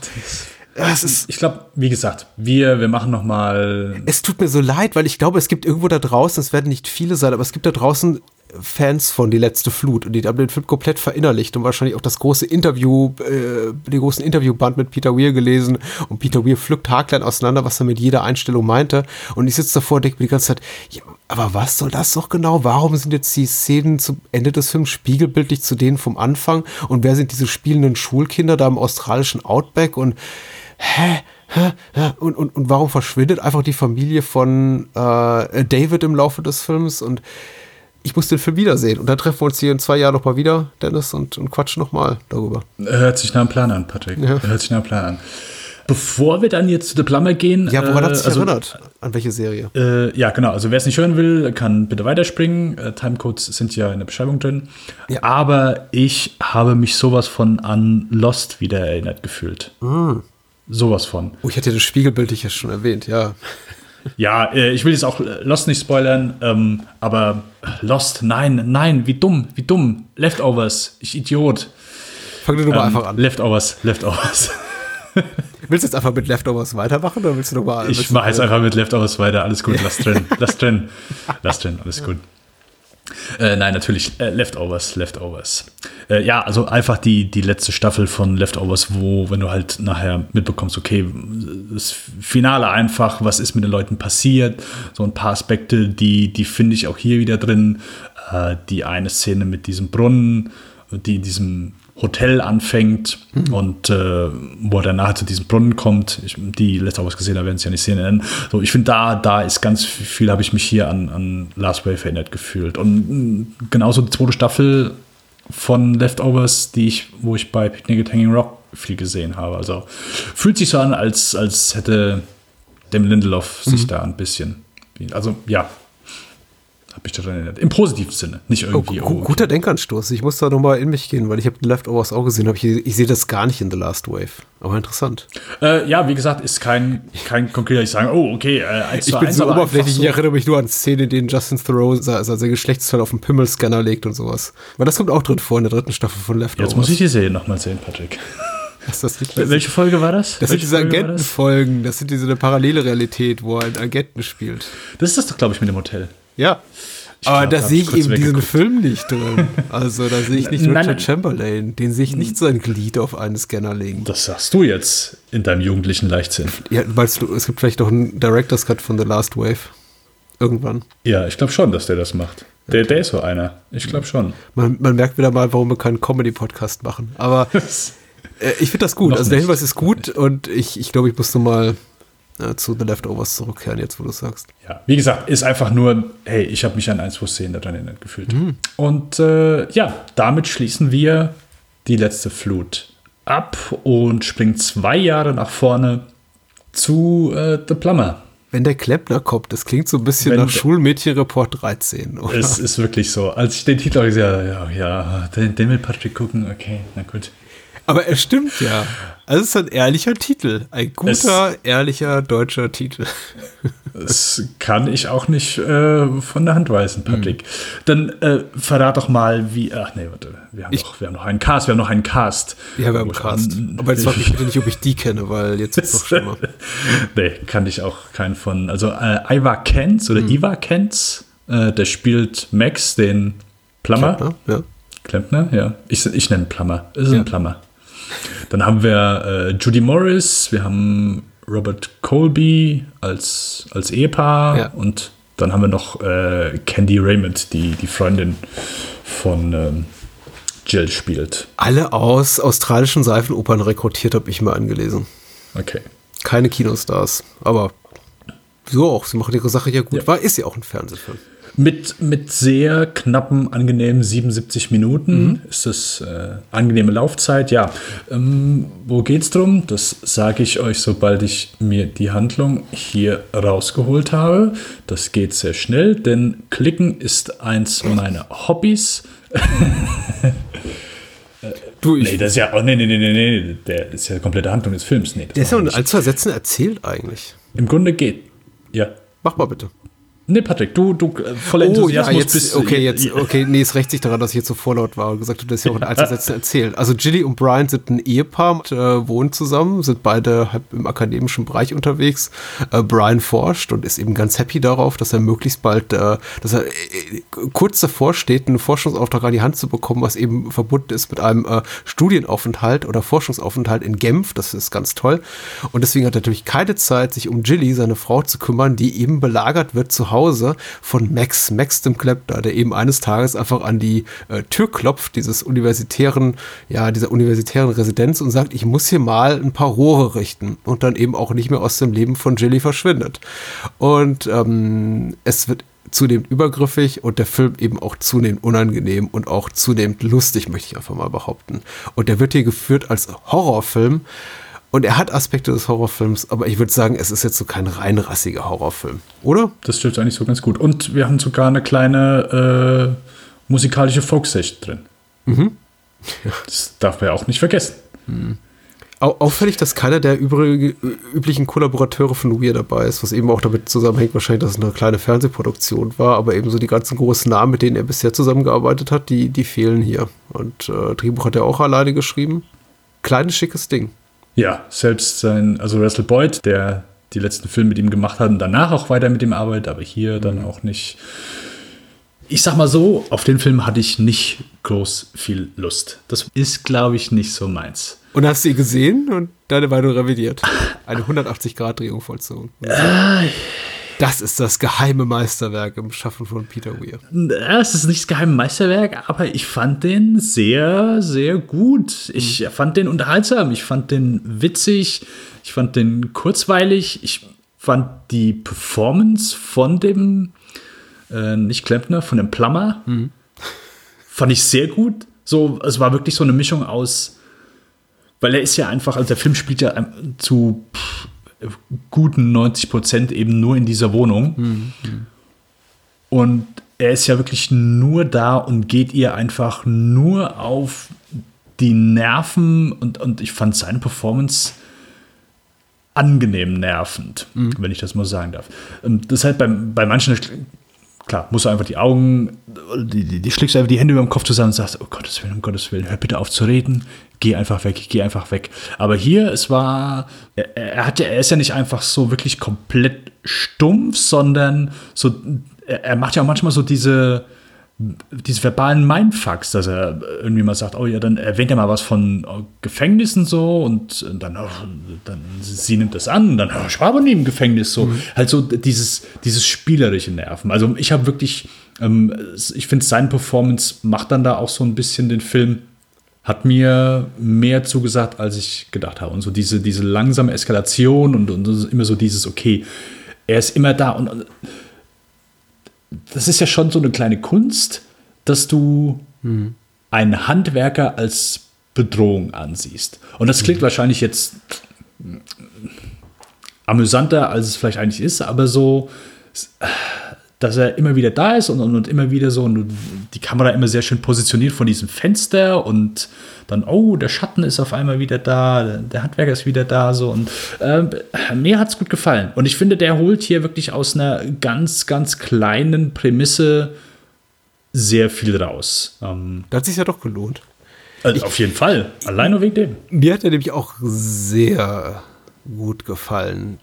oh, oft. ich glaube, wie gesagt, wir, wir machen noch mal. Es tut mir so leid, weil ich glaube, es gibt irgendwo da draußen, es werden nicht viele sein, aber es gibt da draußen Fans von Die letzte Flut und die haben den Film komplett verinnerlicht und wahrscheinlich auch das große Interview, äh, den großen Interviewband mit Peter Weir gelesen und Peter Weir pflückt haarklein auseinander, was er mit jeder Einstellung meinte und ich sitze davor und denke mir die ganze Zeit, ja, aber was soll das doch genau? Warum sind jetzt die Szenen zum Ende des Films spiegelbildlich zu denen vom Anfang und wer sind diese spielenden Schulkinder da im australischen Outback und hä? Und, und, und warum verschwindet einfach die Familie von äh, David im Laufe des Films und ich muss den Film wiedersehen. Und dann treffen wir uns hier in zwei Jahren nochmal wieder, Dennis, und, und quatschen nochmal darüber. Hört sich nach einem Plan an, Patrick. Ja. Hört sich nach einem Plan an. Bevor wir dann jetzt zu der Plummer gehen. Ja, woran äh, hat sich also, erinnert? An welche Serie? Äh, ja, genau. Also wer es nicht hören will, kann bitte weiterspringen. Äh, Timecodes sind ja in der Beschreibung drin. Ja. Aber ich habe mich sowas von an Lost wieder erinnert gefühlt. Sowas von. Oh, ich hatte das Spiegelbild ich ja schon erwähnt, ja. Ja, äh, ich will jetzt auch Lost nicht spoilern, ähm, aber Lost, nein, nein, wie dumm, wie dumm. Leftovers, ich Idiot. Fang du doch mal Ähm, einfach an. Leftovers, Leftovers. Willst du jetzt einfach mit Leftovers weitermachen oder willst du noch mal Ich mache jetzt einfach mit Leftovers weiter. Alles gut, lass drin. Lass drin. Lass drin, alles gut. Äh, nein, natürlich, äh, Leftovers, Leftovers. Äh, ja, also einfach die, die letzte Staffel von Leftovers, wo, wenn du halt nachher mitbekommst, okay, das Finale einfach, was ist mit den Leuten passiert, so ein paar Aspekte, die, die finde ich auch hier wieder drin. Äh, die eine Szene mit diesem Brunnen, die in diesem Hotel anfängt und äh, wo er danach zu diesem Brunnen kommt. Ich, die letzte was gesehen haben, werden es ja nicht sehen nennen. So, ich finde, da, da ist ganz viel, habe ich mich hier an, an Last Wave erinnert gefühlt. Und mh, genauso die zweite Staffel von Leftovers, die ich, wo ich bei Picnic at Hanging Rock viel gesehen habe. Also fühlt sich so an, als, als hätte dem Lindelof sich da ein bisschen. Also ja, habe mich daran erinnert. Im positiven Sinne, nicht Oh, irgendwie. gu- oh, okay. guter Denkanstoß. Ich muss da nochmal in mich gehen, weil ich habe Leftovers auch gesehen, ich, ich sehe das gar nicht in The Last Wave. Aber interessant. Äh, ja, wie gesagt, ist kein, kein konkreter, ich sage, oh, okay, äh, eins Ich zu bin eins, so aber oberflächlich, einfach ich erinnere mich nur an Szenen, in denen Justin Thoreau sein Geschlechtsteil auf den Pimmelscanner legt und sowas. Weil das kommt auch drin vor in der dritten Staffel von Leftovers. Jetzt muss ich die Serie nochmal sehen, Patrick. Das, das, Welche Folge war das? das sind Welche diese Folge war das? Agentenfolgen, das sind diese eine parallele Realität, wo er einen Agenten spielt. Das ist das doch, glaube ich, mit dem Hotel. Ja. Ich Aber glaub, da sehe ich eben diesen. Film nicht drin. Also da sehe ich nicht Richard nein. Chamberlain. Den sehe ich nicht so ein Glied auf einen Scanner legen. Das sagst du jetzt in deinem jugendlichen Leichtsinn. Ja, weißt du, es gibt vielleicht noch einen Director's Cut von The Last Wave. Irgendwann. Ja, ich glaube schon, dass der das macht. Der, der ist so einer. Ich glaube schon. Man, man merkt wieder mal, warum wir keinen Comedy-Podcast machen. Aber äh, ich finde das gut. Noch also der nicht. Hinweis ist gut und ich, ich glaube, ich muss nochmal äh, zu The Leftovers zurückkehren, jetzt wo du sagst. Ja, wie gesagt, ist einfach nur, hey, ich habe mich an ein, zwei Szenen daran erinnert gefühlt. Mhm. Und äh, ja, damit schließen wir die letzte Flut ab und springen zwei Jahre nach vorne zu äh, The Plumber. Wenn der Klempner kommt, das klingt so ein bisschen Wenn nach Schulmädchenreport 13, oder? Es ist wirklich so. Als ich den Titel gesehen habe, ja, ja, den, den will Patrick gucken, okay, na gut. Aber er stimmt ja. Also es ist ein ehrlicher Titel. Ein guter, ehrlicher deutscher Titel. Das kann ich auch nicht äh, von der Hand weisen, Patrick. Dann äh, verrat doch mal, wie. Ach nee, warte. Wir haben, Ich- doch, wir haben noch einen Cast. Wir haben noch einen Cast. Ja, wir haben Wo ich- Cast. Aber jetzt frag mich bitte nicht, ob ich die kenne, weil jetzt ist es doch mal. nee, kann ich auch keinen von. Also äh, Ivar Kentz oder Ivar Kentz, äh, der spielt Max, den Plummer. Ja, ja. Klempner, ja. Ich, ich nenne ihn Plummer. Es ist Ja. ein Plummer. Dann haben wir äh, Judy Morris, wir haben Robert Colby als, als Ehepaar Ja. und dann haben wir noch äh, Candy Raymond, die die Freundin von ähm, Jill spielt. Alle aus australischen Seifenopern rekrutiert, habe ich mal angelesen. Okay. Keine Kinostars. Aber so auch. Sie machen ihre Sache ja gut. Ja. War, ist ja auch ein Fernsehfilm. Mit, mit sehr knappen, angenehmen 77 Minuten ist das äh, angenehme Laufzeit. Ja, ähm, wo geht's drum? Das sage ich euch, sobald ich mir die Handlung hier rausgeholt habe. Das geht sehr schnell, denn Klicken ist eins meiner Hobbys. Du, ich, Nee, das ist ja, oh nee, nee, nee, nee, nee, der ist ja die komplette Handlung des Films. Nee, das der ist ja in ein, zwei Sätzen erzählt eigentlich. Im Grunde geht, ja. Mach mal bitte. Nee, Patrick, du, du äh, voller Oh, ja, jetzt, bist. okay, jetzt, okay, nee, es rächt sich daran, dass ich jetzt so vorlaut war und gesagt habe, das ist ja auch in ein, zwei Sätzen erzählt. Also Gilly und Brian sind ein Ehepaar, äh, wohnen zusammen, sind beide im akademischen Bereich unterwegs. Äh, Brian forscht und ist eben ganz happy darauf, dass er möglichst bald, äh, dass er äh, kurz davor steht, einen Forschungsauftrag an die Hand zu bekommen, was eben verbunden ist mit einem äh, Studienaufenthalt oder Forschungsaufenthalt in Genf. Das ist ganz toll. Und deswegen hat er natürlich keine Zeit, sich um Gilly, seine Frau, zu kümmern, die eben belagert wird zu Hause von Max, Max dem Klempner, der eben eines Tages einfach an die äh, Tür klopft, dieses universitären, ja, dieser universitären Residenz und sagt, ich muss hier mal ein paar Rohre richten und dann eben auch nicht mehr aus dem Leben von Gilly verschwindet. Und ähm, es wird zunehmend übergriffig und der Film eben auch zunehmend unangenehm und auch zunehmend lustig, möchte ich einfach mal behaupten. Und der wird hier geführt als Horrorfilm. Und er hat Aspekte des Horrorfilms, aber ich würde sagen, es ist jetzt so kein reinrassiger Horrorfilm, oder? Das stimmt eigentlich so ganz gut. Und wir haben sogar eine kleine äh, musikalische Folksech drin. Mhm. Das darf man ja auch nicht vergessen. Mhm. Auffällig, dass keiner der übrige, üblichen Kollaborateure von Weir dabei ist, was eben auch damit zusammenhängt, wahrscheinlich, dass es eine kleine Fernsehproduktion war, aber eben so die ganzen großen Namen, mit denen er bisher zusammengearbeitet hat, die, die fehlen hier. Und äh, Drehbuch hat er auch alleine geschrieben. Kleines, schickes Ding. Ja, selbst sein, also Russell Boyd, der die letzten Filme mit ihm gemacht hat und danach auch weiter mit ihm arbeitet, aber hier dann mhm. auch nicht. Ich sag mal so, auf den Film hatte ich nicht groß viel Lust. Das ist, glaube ich, nicht so meins. Und hast sie gesehen und deine Meinung revidiert. Eine 180-Grad-Drehung vollzogen. Äh, das ist das geheime Meisterwerk im Schaffen von Peter Weir. Es ist nicht das geheime Meisterwerk, aber ich fand den sehr, sehr gut. Ich mhm. fand den unterhaltsam, ich fand den witzig, ich fand den kurzweilig, ich fand die Performance von dem, äh, nicht Klempner, von dem Plummer, mhm. fand ich sehr gut. So, es war wirklich so eine Mischung aus weil er ist ja einfach, also der Film spielt ja zu pff, guten 90 Prozent eben nur in dieser Wohnung. Mhm. Und er ist ja wirklich nur da und geht ihr einfach nur auf die Nerven und, und ich fand seine Performance angenehm nervend, mhm. wenn ich das mal sagen darf. Das halt bei, bei manchen klar, musst du einfach die Augen, die, die, die schlägst einfach die Hände über dem Kopf zusammen und sagst, oh Gottes Willen, um Gottes Willen, hör bitte auf zu reden, geh einfach weg, geh einfach weg. Aber hier, es war, er, er hat er ist ja nicht einfach so wirklich komplett stumpf, sondern so, er, er macht ja auch manchmal so diese, diese verbalen Mindfucks, dass er irgendwie mal sagt, oh ja, dann erwähnt er mal was von oh, Gefängnissen so und dann, oh, dann sie nimmt das an, dann oh, ich war aber nie im Gefängnis so. Mhm. Halt so dieses, dieses spielerische Nerven. Also ich habe wirklich, ähm, ich finde seine Performance macht dann da auch so ein bisschen den Film, hat mir mehr zugesagt, als ich gedacht habe. Und so diese, diese langsame Eskalation und, und immer so dieses, okay, er ist immer da und, und das ist ja schon so eine kleine Kunst, dass du mhm. einen Handwerker als Bedrohung ansiehst. Und das klingt mhm. wahrscheinlich jetzt amüsanter, als es vielleicht eigentlich ist, aber so, dass er immer wieder da ist und, und, und immer wieder so und die Kamera immer sehr schön positioniert von diesem Fenster und dann, oh, der Schatten ist auf einmal wieder da, der Handwerker ist wieder da, so und äh, mir hat es gut gefallen. Und ich finde, der holt hier wirklich aus einer ganz, ganz kleinen Prämisse sehr viel raus. Ähm, da hat sich ja doch gelohnt. Also ich, auf jeden Fall, allein nur wegen dem. Mir hat er nämlich auch sehr gut gefallen.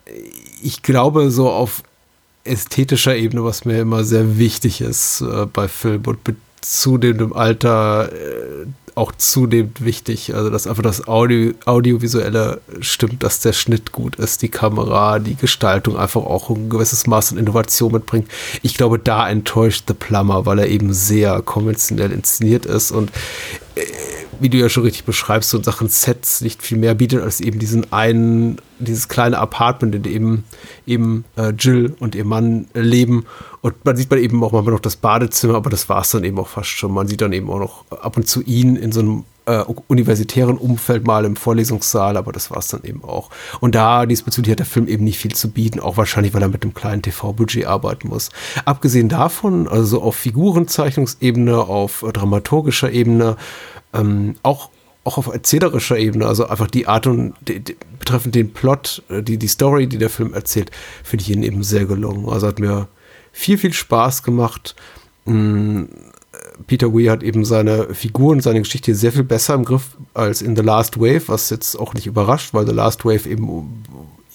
Ich glaube, so auf ästhetischer Ebene, was mir immer sehr wichtig ist äh, bei Film und mit zunehmendem Alter äh, auch zunehmend wichtig. Also, dass einfach das Audio, Audiovisuelle stimmt, dass der Schnitt gut ist, die Kamera, die Gestaltung einfach auch ein gewisses Maß an Innovation mitbringt. Ich glaube, da enttäuscht The Plumber, weil er eben sehr konventionell inszeniert ist und äh, wie du ja schon richtig beschreibst, so Sachen Sets nicht viel mehr bietet als eben diesen einen, dieses kleine Apartment, in dem eben, äh, Jill und ihr Mann leben. Und man sieht man eben auch manchmal noch das Badezimmer, aber das war es dann eben auch fast schon. Man sieht dann eben auch noch ab und zu ihn in so einem äh, universitären Umfeld mal im Vorlesungssaal, aber das war es dann eben auch. Und da diesbezüglich hat der Film eben nicht viel zu bieten, auch wahrscheinlich, weil er mit einem kleinen TV-Budget arbeiten muss. Abgesehen davon, also auf Figurenzeichnungsebene, auf dramaturgischer Ebene, ähm, auch auch auf erzählerischer Ebene, also einfach die Art und die, die, betreffend den Plot, äh, die, die Story, die der Film erzählt, finde ich ihn eben sehr gelungen. Also hat mir viel, viel Spaß gemacht. Mm, Peter Weir hat eben seine Figuren, seine Geschichte sehr viel besser im Griff als in The Last Wave, was jetzt auch nicht überrascht, weil The Last Wave eben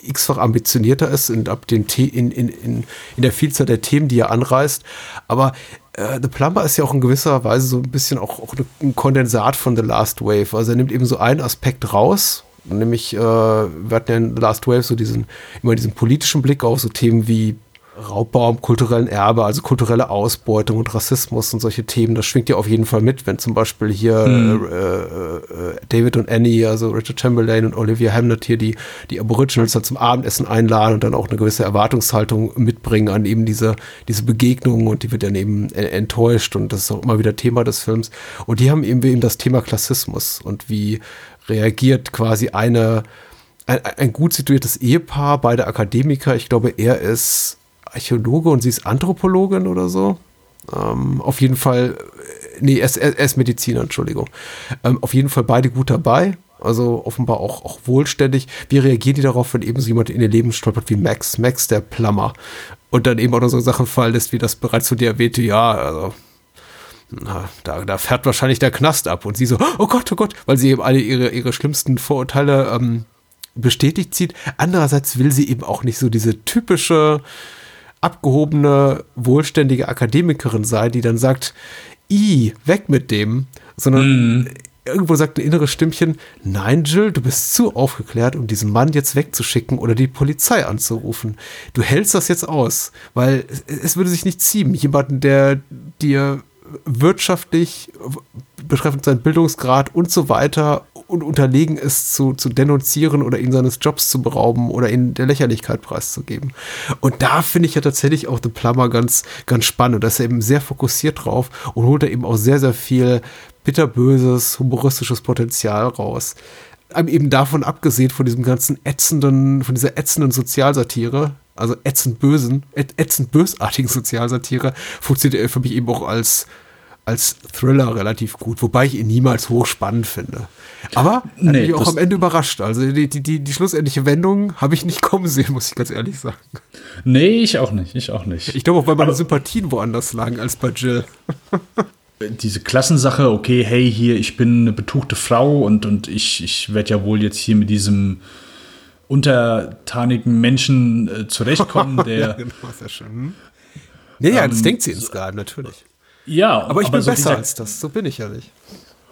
x-fach ambitionierter ist in, ab den in, in, in, in der Vielzahl der Themen, die er anreißt. Aber äh, The Plumber ist ja auch in gewisser Weise so ein bisschen auch, auch ein Kondensat von The Last Wave. Also er nimmt eben so einen Aspekt raus, nämlich äh, wir hatten ja in The Last Wave so diesen, immer diesen politischen Blick auf so Themen wie Raubbau am kulturellen Erbe, also kulturelle Ausbeutung und Rassismus und solche Themen, das schwingt ja auf jeden Fall mit, wenn zum Beispiel hier mhm. äh, äh, David und Annie, also Richard Chamberlain und Olivia Hamlet hier die, die Aboriginals halt zum Abendessen einladen und dann auch eine gewisse Erwartungshaltung mitbringen an eben diese, diese Begegnungen und die wird dann eben enttäuscht und das ist auch immer wieder Thema des Films. Und die haben eben, eben das Thema Klassismus und wie reagiert quasi eine ein, ein gut situiertes Ehepaar, beide Akademiker. Ich glaube, er ist Archäologe und sie ist Anthropologin oder so. Ähm, auf jeden Fall, äh, nee, er ist, er ist Mediziner, Entschuldigung. Ähm, auf jeden Fall beide gut dabei. Also offenbar auch, auch wohlständig. Wie reagieren die darauf, wenn eben so jemand in ihr Leben stolpert wie Max? Max, der Plummer. Und dann eben auch noch so Sachen fallen lässt, wie das bereits von dir erwähnte, ja, also na, da, da fährt wahrscheinlich der Knast ab. Und sie so, oh Gott, oh Gott, weil sie eben alle ihre, ihre schlimmsten Vorurteile ähm, bestätigt sieht. Andererseits will sie eben auch nicht so diese typische, abgehobene, wohlständige Akademikerin sein, die dann sagt, i, weg mit dem, sondern mm. irgendwo sagt ein inneres Stimmchen, nein, Jill, du bist zu aufgeklärt, um diesen Mann jetzt wegzuschicken oder die Polizei anzurufen. Du hältst das jetzt aus, weil es würde sich nicht ziehen, jemanden, der dir wirtschaftlich betreffend seinen Bildungsgrad und so weiter und unterlegen ist, zu, zu denunzieren oder ihn seines Jobs zu berauben oder ihn der Lächerlichkeit preiszugeben. Und da finde ich ja tatsächlich auch The Plumber ganz, ganz spannend. Da ist er eben sehr fokussiert drauf und holt da eben auch sehr, sehr viel bitterböses, humoristisches Potenzial raus. Eben davon abgesehen, von diesem ganzen ätzenden, von dieser ätzenden Sozialsatire, also ätzend bösen, ätzend bösartigen Sozialsatire, funktioniert er für mich eben auch als, als Thriller relativ gut, wobei ich ihn niemals hochspannend finde. Aber nee, bin ich auch am Ende überrascht. Also die, die, die, die schlussendliche Wendung habe ich nicht kommen sehen, muss ich ganz ehrlich sagen. Nee, ich auch nicht. Ich auch nicht. Ich glaube auch, weil meine Aber Sympathien woanders lagen als bei Jill. diese Klassensache, okay, hey, hier, ich bin eine betuchte Frau und, und ich, ich werde ja wohl jetzt hier mit diesem untertanigen Menschen äh, zurechtkommen, der. ja, genau, sehr schön. Hm? Ja, ja, ähm, das denkt sie insgeheim, natürlich. Ja, aber ich aber bin so besser als das, so bin ich ja nicht.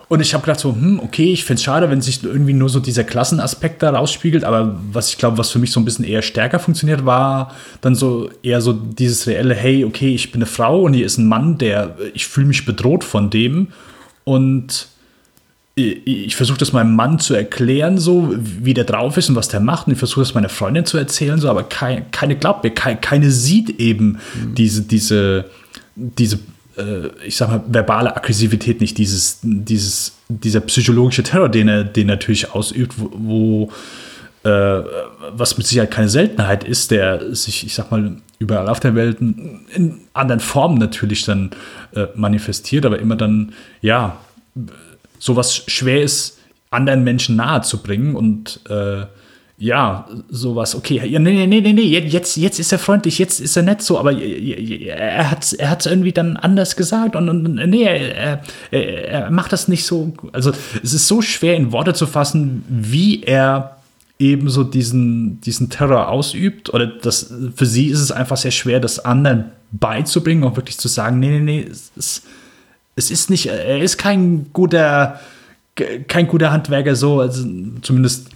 Und ich habe gedacht so, hm, okay, ich finde es schade, wenn sich irgendwie nur so dieser Klassenaspekt da rausspiegelt, aber was ich glaube, was für mich so ein bisschen eher stärker funktioniert, war dann so eher so dieses reelle, hey, okay, ich bin eine Frau und hier ist ein Mann, der, ich fühle mich bedroht von dem und ich versuche das meinem Mann zu erklären, so wie der drauf ist und was der macht. Und ich versuche das meiner Freundin zu erzählen, so, aber kein, keine glaubt mir, keine, keine sieht eben mhm. diese, diese, diese, ich sag mal, verbale Aggressivität nicht, dieses, dieses, dieser psychologische Terror, den er, den er natürlich ausübt, wo, wo äh, was mit Sicherheit keine Seltenheit ist, der sich, ich sag mal, überall auf der Welt in anderen Formen natürlich dann äh, manifestiert, aber immer dann, ja, sowas schwer ist, anderen Menschen nahe zu bringen und äh, ja, sowas, okay, ja, nee, nee, nee, nee, jetzt, jetzt ist er freundlich, jetzt ist er nett so, aber er hat es er irgendwie dann anders gesagt und, und nee, er, er, er macht das nicht so, also es ist so schwer in Worte zu fassen, wie er eben so diesen, diesen Terror ausübt oder das, für sie ist es einfach sehr schwer, das anderen beizubringen, auch wirklich zu sagen, nee, nee, nee, es es ist nicht, er ist kein guter, kein guter Handwerker so, also zumindest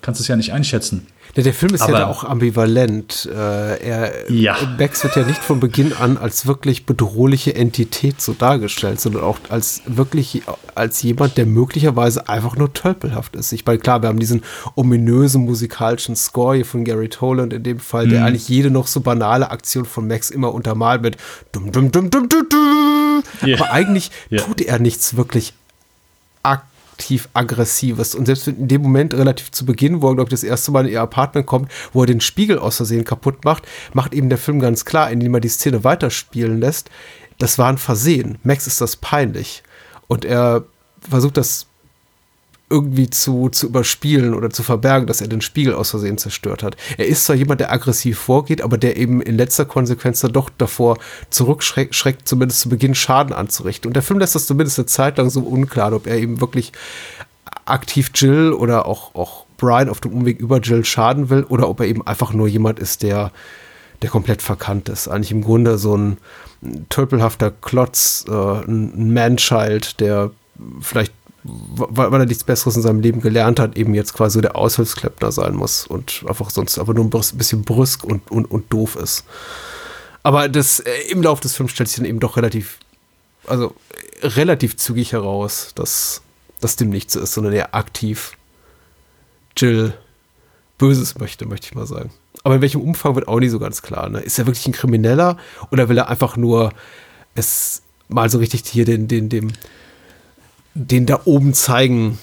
kannst du es ja nicht einschätzen. Ja, der Film ist Aber, ja auch ambivalent. Äh, er, ja. Bex wird ja nicht von Beginn an als wirklich bedrohliche Entität so dargestellt, sondern auch als wirklich als jemand, der möglicherweise einfach nur tölpelhaft ist. Ich meine, klar, wir haben diesen ominösen musikalischen Score hier von Gary Toland in dem Fall, der mhm. eigentlich jede noch so banale Aktion von Max immer untermalt mit dum dum dum dum dum dum. Yeah. Aber eigentlich yeah. tut er nichts wirklich aktiv aktiv aggressives. Und selbst in dem Moment, relativ zu Beginn, wo er, glaube ich, das erste Mal in ihr Apartment kommt, wo er den Spiegel aus Versehen kaputt macht, macht eben der Film ganz klar, indem er die Szene weiterspielen lässt, das war ein Versehen. Max ist das peinlich. Und er versucht das irgendwie zu, zu überspielen oder zu verbergen, dass er den Spiegel aus Versehen zerstört hat. Er ist zwar jemand, der aggressiv vorgeht, aber der eben in letzter Konsequenz dann doch davor zurückschreckt, zumindest zu Beginn Schaden anzurichten. Und der Film lässt das zumindest eine Zeit lang so unklar, ob er eben wirklich aktiv Jill oder auch, auch Brian auf dem Umweg über Jill schaden will oder ob er eben einfach nur jemand ist, der, der komplett verkannt ist. Eigentlich im Grunde so ein tölpelhafter Klotz, äh, ein Man-Child, der vielleicht weil, er nichts Besseres in seinem Leben gelernt hat, eben jetzt quasi der Aushilfskleppner sein muss und einfach sonst einfach nur ein bisschen brüsk und, und, und doof ist. Aber das äh, im Laufe des Films stellt sich dann eben doch relativ, also relativ zügig heraus, dass das dem nicht so ist, sondern er aktiv Jill Böses möchte, möchte ich mal sagen. Aber in welchem Umfang wird auch nicht so ganz klar. Ne? Ist er wirklich ein Krimineller oder will er einfach nur es mal so richtig hier den, den, dem, den da oben zeigen,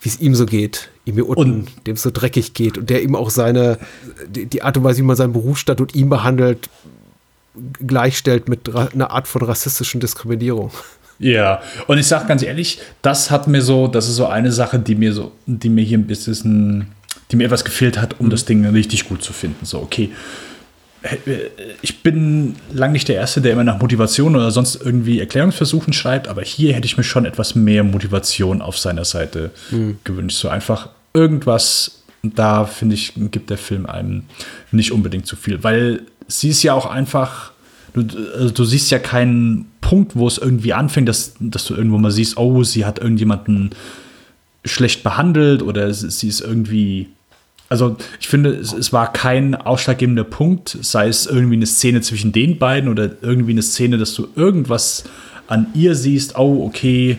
wie es ihm so geht, ihm hier unten, dem es so dreckig geht und der ihm auch seine, die, die Art und Weise, wie man seinen Berufsstand ihn behandelt, gleichstellt mit einer Art von rassistischen Diskriminierung. Ja, und ich sag ganz ehrlich, das hat mir so, das ist so eine Sache, die mir so, die mir hier ein bisschen, die mir etwas gefehlt hat, um das Ding richtig gut zu finden. So, okay. Ich bin lang nicht der Erste, der immer nach Motivation oder sonst irgendwie Erklärungsversuchen schreibt, aber hier hätte ich mir schon etwas mehr Motivation auf seiner Seite gewünscht. So einfach irgendwas, da finde ich, gibt der Film einem nicht unbedingt zu viel, weil sie ist ja auch einfach, du, also du siehst ja keinen Punkt, wo es irgendwie anfängt, dass, dass du irgendwo mal siehst, oh, sie hat irgendjemanden schlecht behandelt oder sie ist irgendwie. Also ich finde, es, es war kein ausschlaggebender Punkt, sei es irgendwie eine Szene zwischen den beiden oder irgendwie eine Szene, dass du irgendwas an ihr siehst, oh, okay,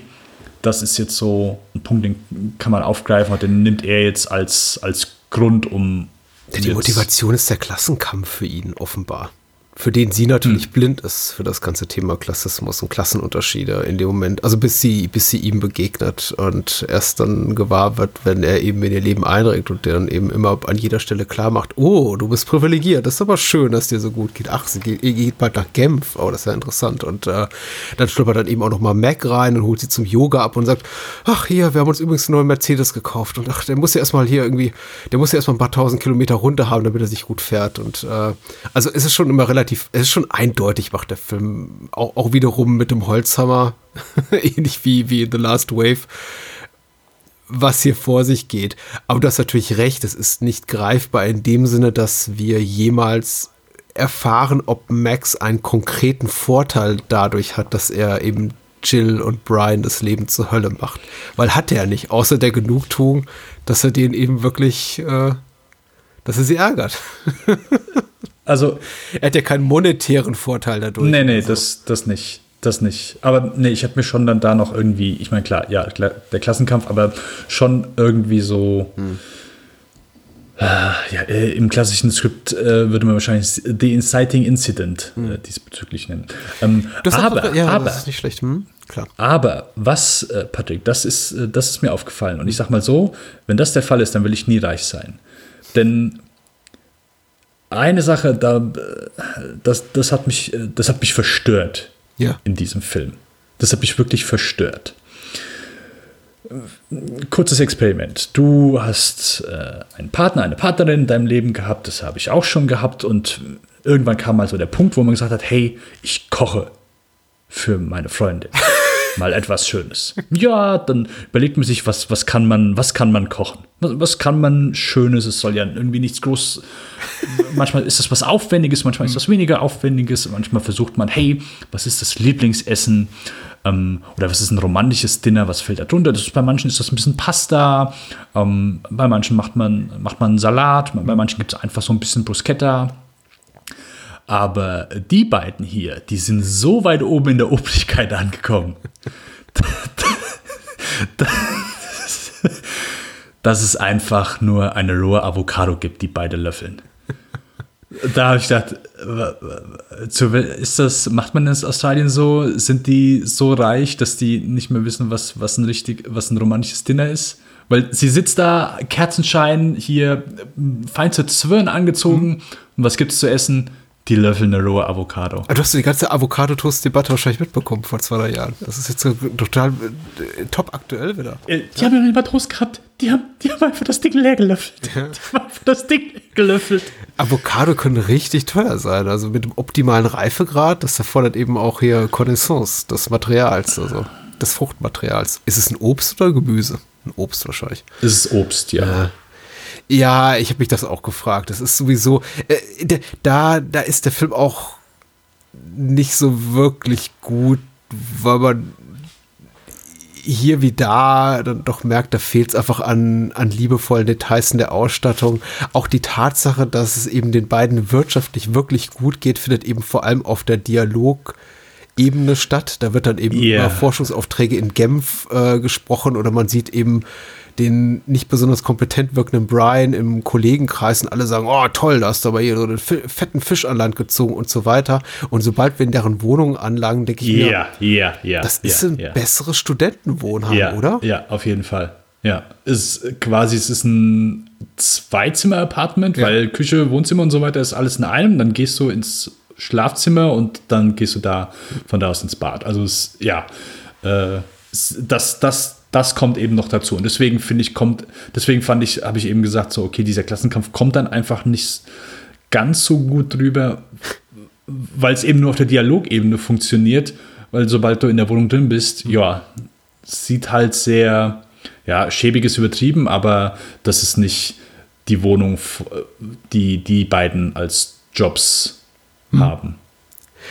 das ist jetzt so ein Punkt, den kann man aufgreifen und den nimmt er jetzt als, als Grund, um. Ja, die Motivation ist der Klassenkampf für ihn, offenbar. Für den sie natürlich Hm. blind ist, für das ganze Thema Klassismus und Klassenunterschiede in dem Moment. Also bis sie, bis sie ihm begegnet und erst dann gewahr wird, wenn er eben in ihr Leben eindringt und der dann eben immer an jeder Stelle klar macht, oh, du bist privilegiert, das ist aber schön, dass dir so gut geht. Ach, sie geht, geht bald nach Genf, oh, das ist ja interessant. Und äh, dann schnuppert dann eben auch noch mal Mac rein und holt sie zum Yoga ab und sagt, ach hier, wir haben uns übrigens einen neuen Mercedes gekauft und ach, der muss ja erstmal hier irgendwie, der muss ja erstmal ein paar tausend Kilometer runter haben, damit er sich gut fährt. Und äh, also es ist schon immer relativ, es ist schon eindeutig, macht der Film auch, auch wiederum mit dem Holzhammer, ähnlich wie, wie in The Last Wave, was hier vor sich geht. Aber du hast natürlich recht, es ist nicht greifbar in dem Sinne, dass wir jemals erfahren, ob Max einen konkreten Vorteil dadurch hat, dass er eben Jill und Brian das Leben zur Hölle macht. Weil hat er nicht, außer der Genugtuung, dass er den eben wirklich, äh, dass er sie ärgert. Also, Er hat ja keinen monetären Vorteil dadurch. Nee, nee, Also, das, das nicht. Das nicht. Aber nee, ich habe mir schon dann da noch irgendwie, ich meine, klar, ja, der Klassenkampf, aber schon irgendwie so. Äh, ja, äh, im klassischen Skript äh, würde man wahrscheinlich The Inciting Incident äh, diesbezüglich nennen. Ähm, das hat- aber, ja, aber, das ist nicht schlecht. Hm? Klar. aber was, äh, Patrick, das ist, äh, das ist mir aufgefallen. Und ich sag mal so, wenn das der Fall ist, dann will ich nie reich sein. Denn eine Sache, da, das, das, hat mich, das hat mich verstört Ja. in diesem Film. Das hat mich wirklich verstört. Kurzes Experiment. Du hast äh, einen Partner, eine Partnerin in deinem Leben gehabt, das habe ich auch schon gehabt und irgendwann kam mal so der Punkt, wo man gesagt hat, hey, ich koche für meine Freundin. Mal etwas Schönes. Ja, dann überlegt man sich, was, was, kann, man, was kann man kochen? Was, was kann man Schönes? Es soll ja irgendwie nichts groß. Manchmal ist das was Aufwendiges, manchmal ist das weniger Aufwendiges. Manchmal versucht man, hey, was ist das Lieblingsessen? Ähm, oder was ist ein romantisches Dinner? Was fällt da drunter? Das ist, bei manchen ist das ein bisschen Pasta. Ähm, bei manchen macht man, macht man einen Salat. Bei manchen gibt es einfach so ein bisschen Bruschetta. Aber die beiden hier, die sind so weit oben in der Obrigkeit angekommen, dass es einfach nur eine rohe Avocado gibt, die beide löffeln. Da habe ich gedacht, ist das, macht man das in Australien so? Sind die so reich, dass die nicht mehr wissen, was, was ein richtig, was ein romantisches Dinner ist? Weil sie sitzt da, Kerzenschein, hier fein zu Zwirn angezogen. Und was gibt's zu essen? Die löffeln eine rohe Avocado. Ah, Du hast die ganze Avocado-Toast-Debatte wahrscheinlich mitbekommen vor zwei, drei Jahren. Das ist jetzt so total äh, top aktuell wieder. Äh, Die haben ja nicht mal Toast gehabt. Die haben, die haben einfach das Ding leer gelöffelt. Die haben einfach das Ding gelöffelt. Avocado können richtig teuer sein. Also mit dem optimalen Reifegrad, das erfordert eben auch hier Connaissance des Materials, also des Fruchtmaterials. Ist es ein Obst oder Gemüse? Ein Obst wahrscheinlich. Das ist Obst, ja. Ja, ich habe mich das auch gefragt. Das ist sowieso, äh, da, da ist der Film auch nicht so wirklich gut, weil man hier wie da dann doch merkt, da fehlt es einfach an, an liebevollen Details in der Ausstattung. Auch die Tatsache, dass es eben den beiden wirtschaftlich wirklich gut geht, findet eben vor allem auf der Dialogebene statt. Da wird dann eben Ja. über Forschungsaufträge in Genf äh, gesprochen oder man sieht eben den nicht besonders kompetent wirkenden Brian im Kollegenkreis und alle sagen, oh toll, da hast du aber hier so einen fetten Fisch an Land gezogen und so weiter. Und sobald wir in deren Wohnungen anlangen, denke ich mir, Ja, ja, ja. das ist ein besseres Studentenwohnheim, oder? Ja, auf jeden Fall. Ja, ist quasi, es ist ein Zweizimmer-Apartment, Ja. weil Küche, Wohnzimmer und so weiter ist alles in einem. Dann gehst du ins Schlafzimmer und dann gehst du da von da aus ins Bad. Also es, ja, äh, das, das, das kommt eben noch dazu. Und deswegen finde ich, kommt, deswegen fand ich, habe ich eben gesagt, so, okay, dieser Klassenkampf kommt dann einfach nicht ganz so gut drüber, weil es eben nur auf der Dialogebene funktioniert, weil sobald du in der Wohnung drin bist, ja, sieht halt sehr, ja, schäbig ist übertrieben, aber das ist nicht die Wohnung, die die beiden als Jobs haben.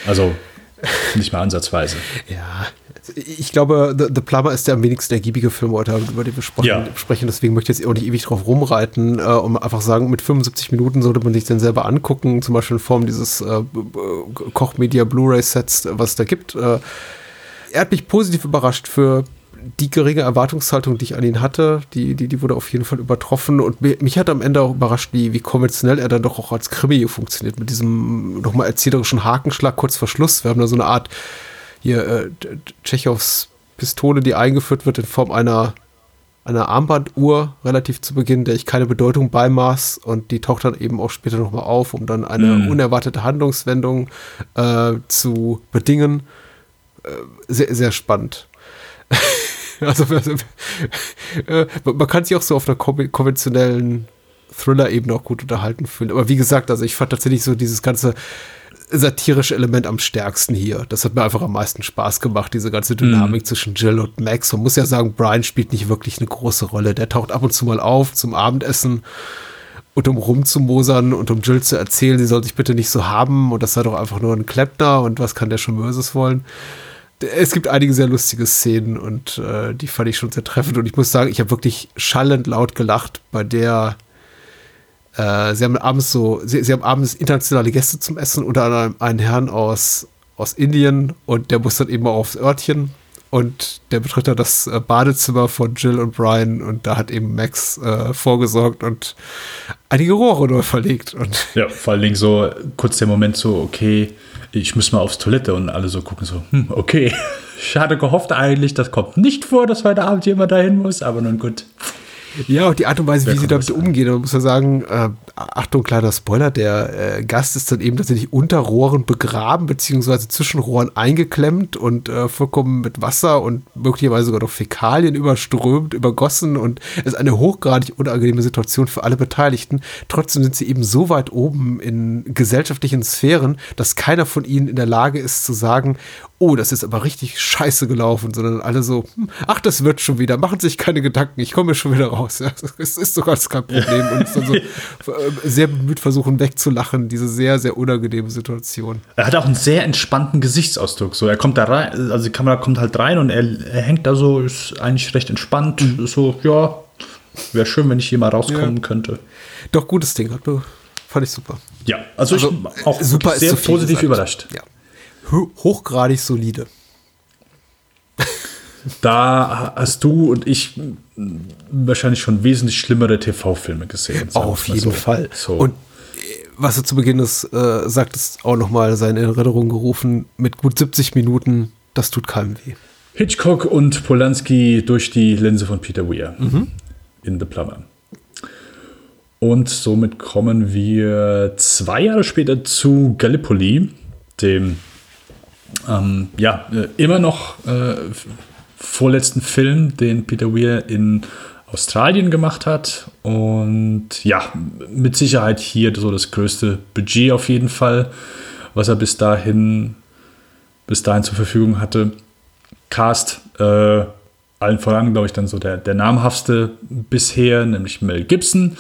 Also nicht mal ansatzweise. Ja, ich glaube, The, The Plumber ist der am wenigsten ergiebige Film heute, über den wir sprechen. Ja. sprechen. Deswegen möchte ich jetzt auch nicht ewig drauf rumreiten, äh, um einfach sagen, mit 75 Minuten sollte man sich den selber angucken, zum Beispiel in Form dieses äh, Koch-Media Blu-ray-Sets, was es da gibt. Äh, er hat mich positiv überrascht für die geringe Erwartungshaltung, die ich an ihn hatte. Die, die, die wurde auf jeden Fall übertroffen. Und mi- mich hat am Ende auch überrascht, wie, wie konventionell er dann doch auch als Krimi funktioniert. Mit diesem nochmal erzählerischen Hakenschlag kurz vor Schluss. Wir haben da so eine Art hier äh, Tschechows Pistole, die eingeführt wird in Form einer, einer Armbanduhr relativ zu Beginn, der ich keine Bedeutung beimaß und die taucht dann eben auch später nochmal auf, um dann eine Mm. unerwartete Handlungswendung äh, zu bedingen. Äh, sehr, sehr spannend. also, also äh, man kann sich auch so auf einer kon- konventionellen Thriller-Ebene auch gut unterhalten fühlen. Aber wie gesagt, also ich fand tatsächlich so dieses ganze satirische Element am stärksten hier. Das hat mir einfach am meisten Spaß gemacht, diese ganze Dynamik zwischen Jill und Max. Man muss ja sagen, Brian spielt nicht wirklich eine große Rolle. Der taucht ab und zu mal auf zum Abendessen und um rumzumosern und um Jill zu erzählen, sie soll sich bitte nicht so haben und das sei doch einfach nur ein Kleppner und was kann der schon Böses wollen. Es gibt einige sehr lustige Szenen und äh, die fand ich schon sehr treffend. Und ich muss sagen, ich habe wirklich schallend laut gelacht bei der äh, sie haben abends so, sie, sie haben abends internationale Gäste zum Essen, unter anderem einen Herrn aus, aus Indien und der muss dann eben auch aufs Örtchen und der betritt dann das äh, Badezimmer von Jill und Brian und da hat eben Max äh, vorgesorgt und einige Rohre neu verlegt und Ja, vor allen Dingen so kurz der Moment so, okay, ich muss mal aufs Toilette und alle so gucken so, hm, okay. Ich hatte gehofft eigentlich, das kommt nicht vor, dass heute Abend jemand dahin muss, aber nun gut. Ja, und die Art und Weise, Wer wie sie damit umgehen, man muss ja sagen, äh, Achtung, kleiner Spoiler, der äh, Gast ist dann eben tatsächlich unter Rohren begraben, beziehungsweise zwischen Rohren eingeklemmt und äh, vollkommen mit Wasser und möglicherweise sogar noch Fäkalien überströmt, übergossen und es ist eine hochgradig unangenehme Situation für alle Beteiligten. Trotzdem sind sie eben so weit oben in gesellschaftlichen Sphären, dass keiner von ihnen in der Lage ist zu sagen, oh, das ist aber richtig scheiße gelaufen, sondern alle so, hm, ach, das wird schon wieder, machen sich keine Gedanken, ich komme schon wieder raus. Ja, es ist sogar kein Problem. Und dann so äh, sehr bemüht versuchen wegzulachen, diese sehr, sehr unangenehme Situation. Er hat auch einen sehr entspannten Gesichtsausdruck. So, er kommt da rein, also die Kamera kommt halt rein und er, er hängt da so, ist eigentlich recht entspannt. So, ja, wäre schön, wenn ich hier mal rauskommen Ja. könnte. Doch, gutes Ding, fand ich super. Ja, also, Also, ich auch super sehr positiv gesagt. überrascht. Ja. Ho- Hochgradig solide. Da hast du und ich wahrscheinlich schon wesentlich schlimmere TV-Filme gesehen. Auf jeden so. Fall. So. Und äh, was du zu Beginn des äh, sagtest, auch nochmal seine Erinnerung gerufen, mit gut 70 Minuten, das tut keinem weh. Hitchcock und Polanski durch die Linse von Peter Weir in The Plumber. Und somit kommen wir zwei Jahre später zu Gallipoli, dem ähm, ja, äh, immer noch äh, vorletzten Film, den Peter Weir in Australien gemacht hat. Und ja, mit Sicherheit hier so das größte Budget auf jeden Fall, was er bis dahin, bis dahin zur Verfügung hatte. Cast, äh, allen voran, glaube ich, dann so der, der namhaftste bisher, nämlich Mel Gibson.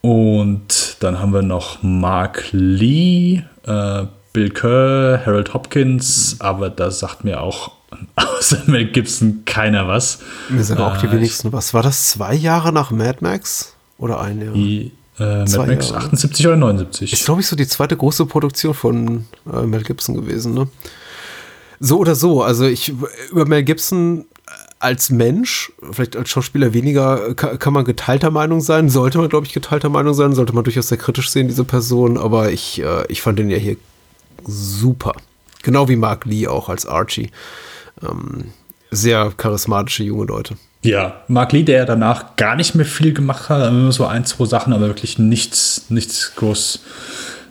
Und dann haben wir noch Mark Lee, äh, Bill Kerr, Harold Hopkins, aber da sagt mir auch außer Mel Gibson keiner was. Mir sagen auch die Äh, wenigsten. Was war das? Zwei Jahre nach Mad Max? Oder ein Jahr? Die, äh, Mad Max Jahre. 78 oder 79. Ist, glaube ich, so die zweite große Produktion von äh, Mel Gibson gewesen, ne? So oder so. Also ich über Mel Gibson als Mensch, vielleicht als Schauspieler weniger, kann, kann man geteilter Meinung sein. Sollte man, glaube ich, geteilter Meinung sein. Sollte man durchaus sehr kritisch sehen, diese Person. Aber ich, äh, ich fand den ja hier super. Genau wie Mark Lee auch als Archie. Ähm, sehr charismatische junge Leute. Ja, Mark Lee, der danach gar nicht mehr viel gemacht hat, nur so ein, zwei Sachen, aber wirklich nichts, nichts groß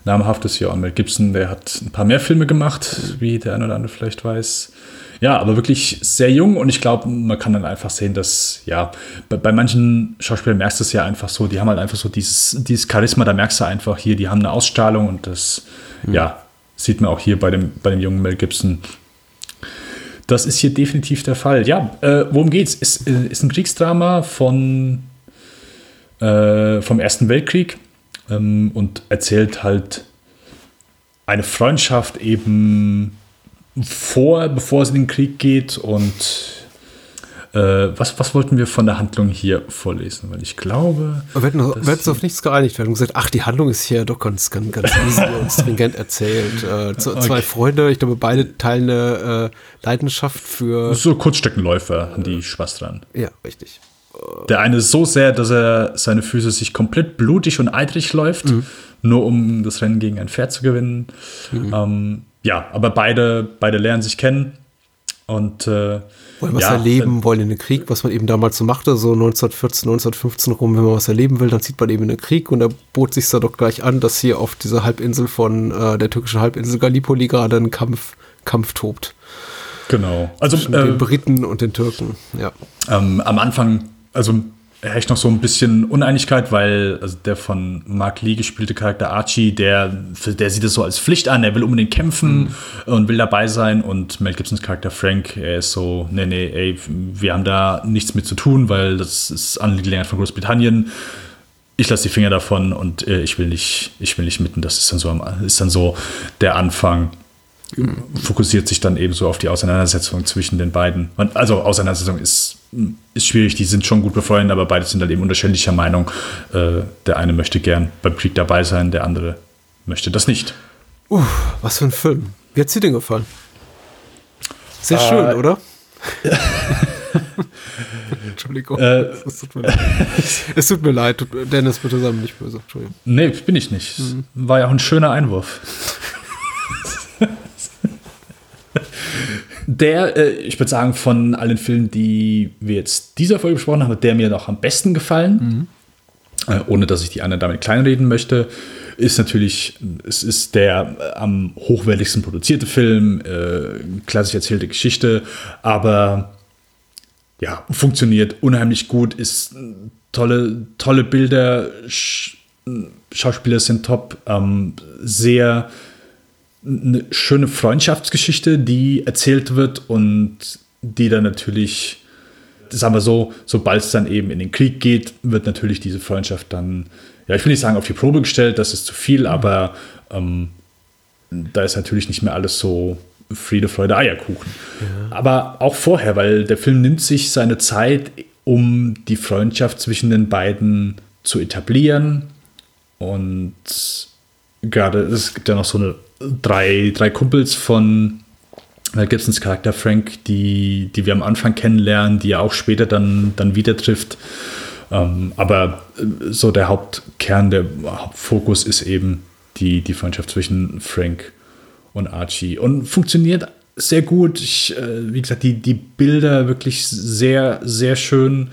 namhaftes. Ja, und Mel Gibson, der hat ein paar mehr Filme gemacht, wie der ein oder andere vielleicht weiß. Ja, aber wirklich sehr jung und ich glaube, man kann dann einfach sehen, dass, ja, bei, bei manchen Schauspielern merkst du es ja einfach so, die haben halt einfach so dieses, dieses Charisma, da merkst du einfach hier, die haben eine Ausstrahlung und das, mhm. ja, sieht man auch hier bei dem, bei dem jungen Mel Gibson. Das ist hier definitiv der Fall. Ja, äh, worum geht's? Ist, äh, ist ein Kriegsdrama von, äh, vom Ersten Weltkrieg ähm, und erzählt halt eine Freundschaft eben vor, bevor es in den Krieg geht und äh, was, was wollten wir von der Handlung hier vorlesen? Weil ich glaube. Wir hätten, wir hätten auf nichts geeinigt. Wir haben gesagt, ach, die Handlung ist hier doch ganz, ganz, ganz easy und stringent erzählt. Äh, zwei okay. Freunde, ich glaube, beide teilen eine äh, Leidenschaft für. So Kurzstreckenläufer haben die Spaß dran. Ja, richtig. Der eine so sehr, dass er seine Füße sich komplett blutig und eitrig läuft, mhm. nur um das Rennen gegen ein Pferd zu gewinnen. Mhm. Ähm, ja, aber beide, beide lernen sich kennen und äh, wollen was ja, erleben, wollen in den Krieg, was man eben damals so machte, so 1914, 1915 rum, wenn man was erleben will, dann zieht man eben in den Krieg und da bot sich da doch gleich an, dass hier auf dieser Halbinsel von äh, der türkischen Halbinsel Gallipoli gerade ein Kampf, Kampf tobt. Genau. Also Zwischen äh, den Briten und den Türken, ja. Ähm, am Anfang, also echt noch so ein bisschen Uneinigkeit, weil also der von Mark Lee gespielte Charakter Archie, der, der sieht es so als Pflicht an, er will unbedingt kämpfen mhm. und will dabei sein und Mel Gibsons Charakter Frank, er ist so, nee, nee, ey, wir haben da nichts mit zu tun, weil das ist Angelegenheit von Großbritannien. Ich lasse die Finger davon und äh, ich will nicht, ich will nicht mitten. Das ist dann so, ist dann so der Anfang fokussiert sich dann eben so auf die Auseinandersetzung zwischen den beiden. Und also Auseinandersetzung ist, ist schwierig, die sind schon gut befreundet, aber beide sind dann eben unterschiedlicher Meinung. Äh, der eine möchte gern beim Krieg dabei sein, der andere möchte das nicht. Uh, was für ein Film. Wie hat sie dir gefallen? Sehr äh, schön, oder? Entschuldigung. Äh, es, tut es, tut mir leid. Dennis, bitte sei mir nicht böse. Entschuldigung. Nee, bin ich nicht. Mhm. War ja auch ein schöner Einwurf. Der, äh, ich würde sagen, von allen Filmen, die wir jetzt dieser Folge besprochen haben, hat der mir noch am besten gefallen. Mhm. Äh, ohne dass ich die anderen damit kleinreden möchte. Ist natürlich, es ist der äh, am hochwertigsten produzierte Film, äh, klassisch erzählte Geschichte, aber ja, funktioniert unheimlich gut, ist tolle, tolle Bilder, Sch Schauspieler sind top, ähm, sehr eine schöne Freundschaftsgeschichte, die erzählt wird und die dann natürlich, sagen wir so, sobald es dann eben in den Krieg geht, wird natürlich diese Freundschaft dann, ja, ich will nicht sagen auf die Probe gestellt, das ist zu viel, aber ähm, da ist natürlich nicht mehr alles so Friede, Freude, Eierkuchen. Ja. Aber auch vorher, weil der Film nimmt sich seine Zeit, um die Freundschaft zwischen den beiden zu etablieren und gerade, es gibt ja noch so eine drei, drei Kumpels von Mel Gibsons Charakter Frank, die, die wir am Anfang kennenlernen, die er auch später dann, dann wieder trifft. Ähm, aber äh, so der Hauptkern, der Hauptfokus ist eben die, die Freundschaft zwischen Frank und Archie. Und funktioniert sehr gut. Ich, äh, wie gesagt, die, die Bilder wirklich sehr, sehr schön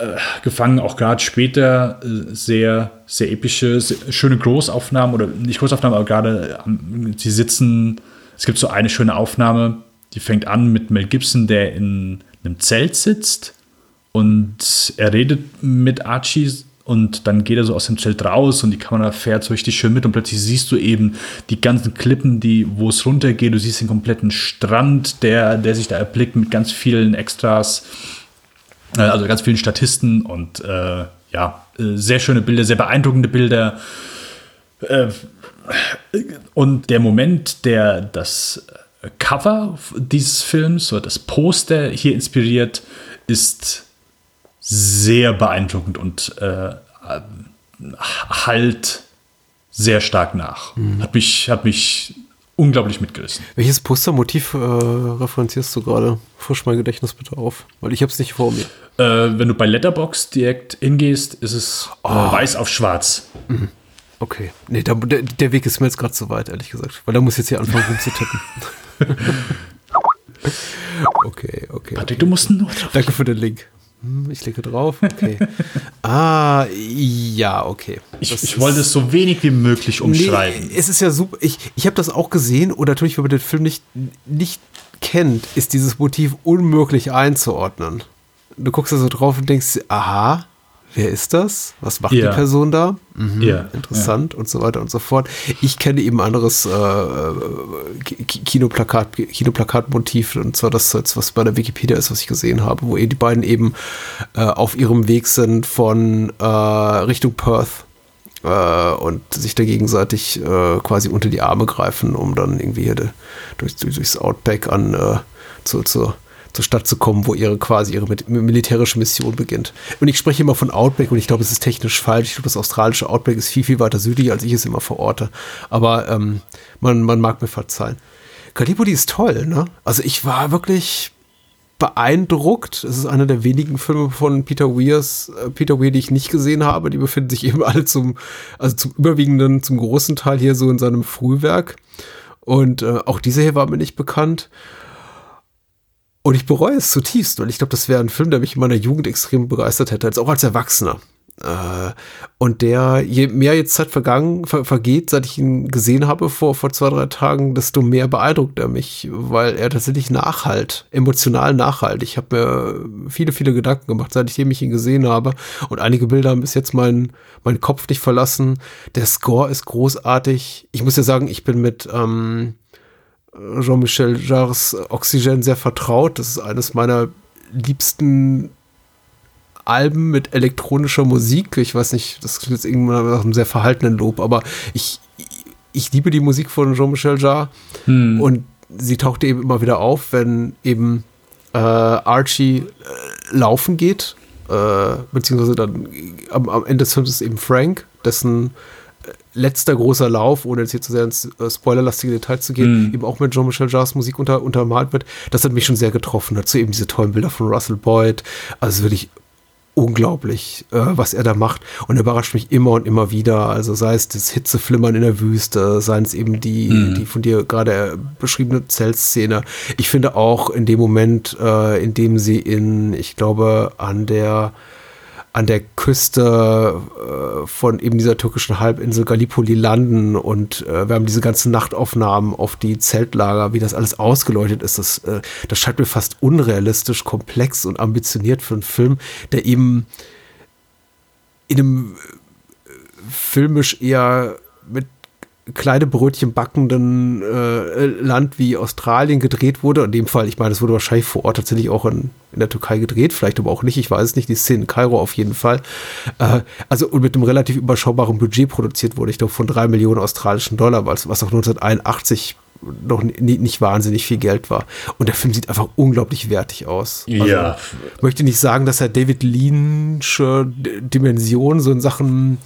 äh, gefangen, auch gerade später äh, sehr, sehr epische, sehr schöne Großaufnahmen oder nicht Großaufnahmen, aber gerade ähm, sie sitzen, es gibt so eine schöne Aufnahme, die fängt an mit Mel Gibson, der in einem Zelt sitzt und er redet mit Archie und dann geht er so aus dem Zelt raus und die Kamera fährt so richtig schön mit und plötzlich siehst du eben die ganzen Klippen, die, wo es runtergeht. Du siehst den kompletten Strand, der, der sich da erblickt mit ganz vielen Extras. Äh, also ganz vielen Statisten und äh, ja, äh, sehr schöne Bilder, sehr beeindruckende Bilder. Äh, und der Moment, der das Cover dieses Films oder das Poster hier inspiriert, ist sehr beeindruckend und äh, halt sehr stark nach. Mhm. Hat mich, hat mich unglaublich mitgerissen. Welches Postermotiv äh, referenzierst du gerade? Frisch mein Gedächtnis bitte auf, weil ich habe es nicht vor mir. Äh, wenn du bei Letterbox direkt hingehst, ist es äh, oh. weiß auf schwarz. Mhm. Okay. Nee, der, der, Weg ist mir jetzt gerade zu weit, ehrlich gesagt. Weil da muss jetzt hier anfangen rumzutippen. Okay, okay. Patrick, du musst nur drauf. Danke für den Link. Hm, Ich klicke drauf. Okay. ah, ja, okay. Ich, ich wollte es so wenig wie möglich umschreiben. Nee, es ist ja super. Ich, ich habe das auch gesehen und natürlich, wenn man den Film nicht, nicht kennt, ist dieses Motiv unmöglich einzuordnen. Du guckst da so drauf und denkst, aha, wer ist das? Was macht Ja. die Person da? Mhm, Ja, interessant und so weiter und so fort. Ich kenne eben anderes äh, Ki- Kinoplakat, Kinoplakatmotiv und zwar das, was bei der Wikipedia ist, was ich gesehen habe, wo eben die beiden eben äh, auf ihrem Weg sind von äh, Richtung Perth äh, und sich da gegenseitig äh, quasi unter die Arme greifen, um dann irgendwie durch, durch, durchs Outback an äh, zu, zu, zur Stadt zu kommen, wo ihre quasi ihre militärische Mission beginnt. Und ich spreche immer von Outback und ich glaube, es ist technisch falsch. Ich glaube, das australische Outback ist viel, viel weiter südlich, als ich es immer verorte. Aber ähm, man, man mag mir verzeihen. Gallipoli ist toll, ne? Also ich war wirklich beeindruckt. Es ist einer der wenigen Filme von Peter Weirs, äh, Peter Weir, die ich nicht gesehen habe. Die befinden sich eben alle zum, also zum überwiegenden, zum großen Teil hier so in seinem Frühwerk. Und äh, auch dieser hier war mir nicht bekannt. Und ich bereue es zutiefst, weil ich glaube, das wäre ein Film, der mich in meiner Jugend extrem begeistert hätte, als auch als Erwachsener. Äh, und der, je mehr jetzt Zeit vergangen, ver, vergeht, seit ich ihn gesehen habe vor, vor zwei, drei Tagen, desto mehr beeindruckt er mich, weil er tatsächlich nachhalt, emotional nachhalt. Ich habe mir viele, viele Gedanken gemacht, seitdem ich ihn gesehen habe. Und einige Bilder haben bis jetzt meinen meinen Kopf nicht verlassen. Der Score ist großartig. Ich muss ja sagen, ich bin mit ähm, Jean-Michel Jarres Oxygen sehr vertraut. Das ist eines meiner liebsten Alben mit elektronischer Musik. Ich weiß nicht, das klingt jetzt irgendwann nach einem sehr verhaltenen Lob, aber ich, ich liebe die Musik von Jean-Michel Jarre und sie tauchte eben immer wieder auf, wenn eben äh, Archie äh, laufen geht, äh, beziehungsweise dann am, am Ende des Films ist eben Frank, dessen letzter großer Lauf, ohne jetzt hier zu sehr ins äh, spoilerlastige Details zu gehen, eben auch mit Jean-Michel Jarres Musik unter, untermalt wird. Das hat mich schon sehr getroffen. Dazu eben diese tollen Bilder von Russell Boyd. Also wirklich unglaublich, äh, was er da macht. Und er überrascht mich immer und immer wieder. Also sei es das Hitzeflimmern in der Wüste, seien es eben die, die von dir gerade beschriebene Zeltszene. Ich finde auch in dem Moment, äh, in dem sie in, ich glaube, an der an der Küste äh, von eben dieser türkischen Halbinsel Gallipoli landen und äh, wir haben diese ganzen Nachtaufnahmen auf die Zeltlager, wie das alles ausgeleuchtet ist. Das, äh, das scheint mir fast unrealistisch, komplex und ambitioniert für einen Film, der eben in einem äh, filmisch eher mit kleine Brötchen backenden äh, Land wie Australien gedreht wurde. In dem Fall, ich meine, es wurde wahrscheinlich vor Ort tatsächlich auch in, in der Türkei gedreht, vielleicht aber auch nicht, ich weiß es nicht, die Szene in Kairo auf jeden Fall. Äh, also und mit einem relativ überschaubaren Budget produziert wurde, ich glaube von drei Millionen australischen Dollar, was, was auch 1981 noch nie, nicht wahnsinnig viel Geld war. Und der Film sieht einfach unglaublich wertig aus. Ja. Ich möchte nicht sagen, dass er David Leansche Dimension so in Sachen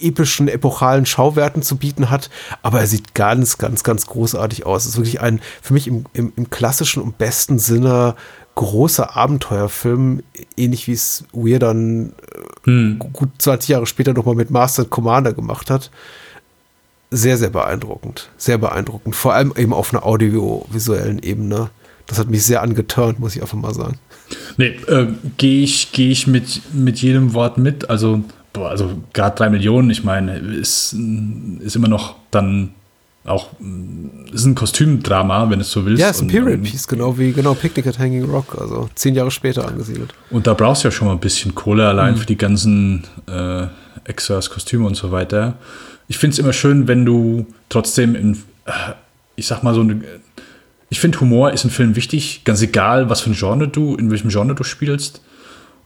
epischen, epochalen Schauwerten zu bieten hat, aber er sieht ganz, ganz, ganz großartig aus. Es ist wirklich ein, für mich im, im, im klassischen und besten Sinne großer Abenteuerfilm, ähnlich wie es Weir dann äh, gut 20 Jahre später nochmal mit Master and Commander gemacht hat. Sehr, sehr beeindruckend. Sehr beeindruckend. Vor allem eben auf einer audiovisuellen Ebene. Das hat mich sehr angeturnt, muss ich einfach mal sagen. Nee, äh, gehe ich, geh ich mit, mit jedem Wort mit. Also, boah, also gerade drei Millionen, ich meine, ist, ist immer noch dann auch ist ein Kostümdrama, wenn es so willst. Ja, es ist ein Period Piece, genau wie genau Picnic at Hanging Rock, also zehn Jahre später angesiedelt. Und da brauchst du ja schon mal ein bisschen Kohle allein für die ganzen äh, Extras, Kostüme und so weiter. Ich finde es immer schön, wenn du trotzdem in, äh, ich sag mal so, eine, ich finde Humor ist in Filmen wichtig, ganz egal, was für ein Genre du, in welchem Genre du spielst.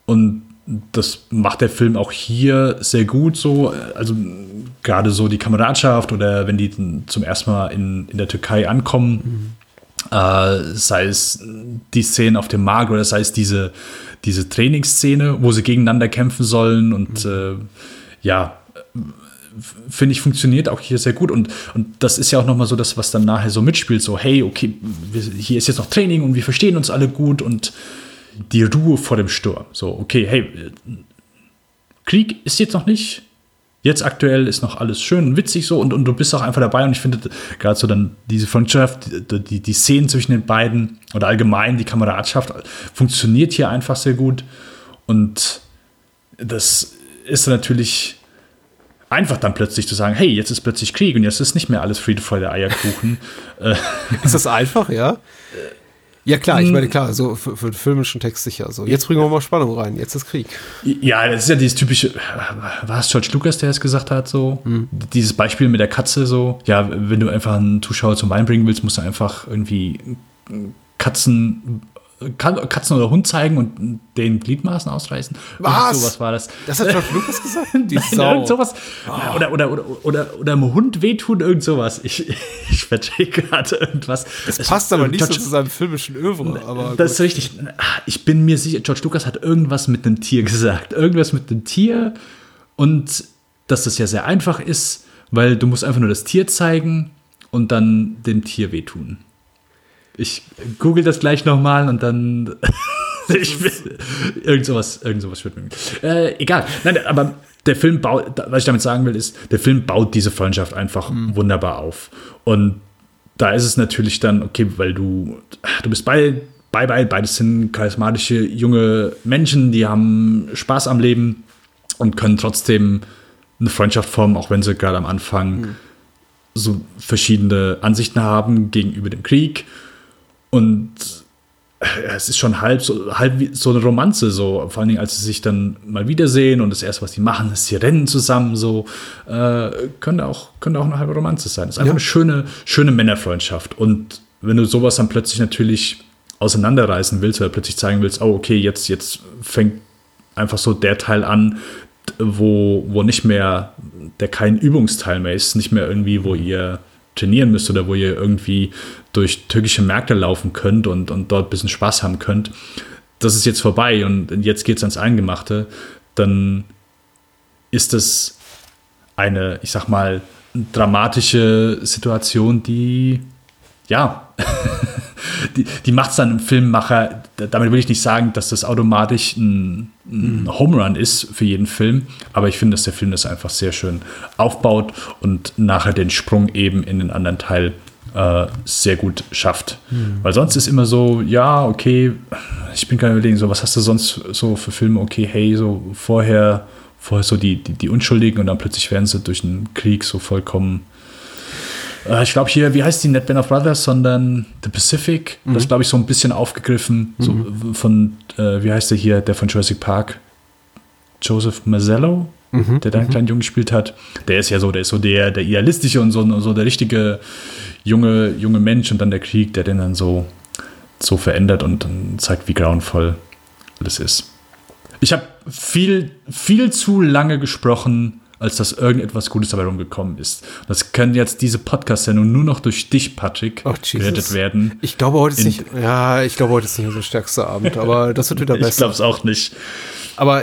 Und das macht der Film auch hier sehr gut so. Also gerade so die Kameradschaft oder wenn die zum ersten Mal in, in der Türkei ankommen, äh, sei es die Szenen auf dem Markt oder sei es diese, diese Trainingsszene, wo sie gegeneinander kämpfen sollen und äh, ja, finde ich, funktioniert auch hier sehr gut. Und, und das ist ja auch nochmal so das, was dann nachher so mitspielt. So, hey, okay, wir, hier ist jetzt noch Training und wir verstehen uns alle gut und die Ruhe vor dem Sturm. So, okay, hey, Krieg ist jetzt noch nicht. jetzt aktuell ist noch alles schön und witzig so und, und du bist auch einfach dabei und ich finde gerade so dann diese Freundschaft, die, die, die Szenen zwischen den beiden oder allgemein die Kameradschaft funktioniert hier einfach sehr gut und das ist natürlich einfach dann plötzlich zu sagen, hey, jetzt ist plötzlich Krieg und jetzt ist nicht mehr alles Friede, Freude, Eierkuchen. Äh, ist das einfach, ja? Ja, klar, ich meine, klar, so für, für den filmischen Text sicher. So, jetzt bringen wir mal Spannung rein, jetzt ist Krieg. Ja, das ist ja dieses typische, war es George Lucas, der es gesagt hat, so? Mhm. Dieses Beispiel mit der Katze, so, ja, wenn du einfach einen Zuschauer zum Wein bringen willst, musst du einfach irgendwie Katzen Katzen oder Hund zeigen und den Gliedmaßen ausreißen. Was? So was war das. Das hat George Lucas gesagt? Die Nein, Sau. Irgend sowas. Oh. Oder, oder, oder, oder, oder einem Hund wehtun, irgend sowas. Ich, ich verstehe gerade irgendwas. Das passt aber nicht George, so zu seinem filmischen Övre. Aber das ist richtig. Ich bin mir sicher, George Lucas hat irgendwas mit einem Tier gesagt. Irgendwas mit einem Tier und dass das ja sehr einfach ist, weil du musst einfach nur das Tier zeigen und dann dem Tier wehtun. Ich google das gleich nochmal und dann. ich will, irgend sowas, irgend sowas wird mir. Äh, egal. Nein, aber der Film baut, was ich damit sagen will, ist, der Film baut diese Freundschaft einfach mhm. wunderbar auf. Und da ist es natürlich dann, okay, weil du, du bist bei, bei, bei, beides sind charismatische junge Menschen, die haben Spaß am Leben und können trotzdem eine Freundschaft formen, auch wenn sie gerade am Anfang mhm. so verschiedene Ansichten haben gegenüber dem Krieg und äh, es ist schon halb so, halb so eine Romanze, so, vor allen Dingen, als sie sich dann mal wiedersehen und das erste, was sie machen, ist, sie rennen zusammen, so, äh, könnte, auch, könnte auch eine halbe Romanze sein. Das ist einfach ja. eine schöne, schöne Männerfreundschaft. Und wenn du sowas dann plötzlich natürlich auseinanderreißen willst, oder plötzlich zeigen willst, oh, okay, jetzt, jetzt fängt einfach so der Teil an, wo, wo nicht mehr, der kein Übungsteil mehr ist, nicht mehr irgendwie, wo ihr trainieren müsst oder wo ihr irgendwie durch türkische Märkte laufen könnt und, und dort ein bisschen Spaß haben könnt, das ist jetzt vorbei und jetzt geht es ans Eingemachte, dann ist es eine, ich sag mal, dramatische Situation, die ja, die, die macht es dann im Filmmacher, damit will ich nicht sagen, dass das automatisch ein, ein Home Run ist für jeden Film, aber ich finde, dass der Film das einfach sehr schön aufbaut und nachher den Sprung eben in den anderen Teil äh, sehr gut schafft. Mhm. Weil sonst ist immer so, ja, okay, ich bin gerade überlegen, so, was hast du sonst so für Filme, okay, hey, so vorher, vorher so die, die, die Unschuldigen und dann plötzlich werden sie durch einen Krieg so vollkommen äh, ich glaube hier, wie heißt die, nicht Band of Brothers, sondern The Pacific. Mhm. Das glaube ich so ein bisschen aufgegriffen. Mhm. So von, äh, wie heißt der hier, der von Jurassic Park? Joseph Mazzello, mhm. der da einen mhm. kleinen Jungen gespielt hat. Der ist ja so, der ist so der, der idealistische und so, so der richtige junge, junge Mensch und dann der Krieg, der den dann so, so verändert und dann zeigt, wie grauenvoll alles ist. Ich habe viel, viel zu lange gesprochen als dass irgendetwas Gutes dabei rumgekommen ist. Das können jetzt diese Podcast-Sendung nur noch durch dich, Patrick, oh, gerettet werden. Ich glaube, heute ist nicht, ja, ich glaube, heute ist nicht unser stärkster Abend, aber das wird wieder besser. ich glaube es auch nicht. Aber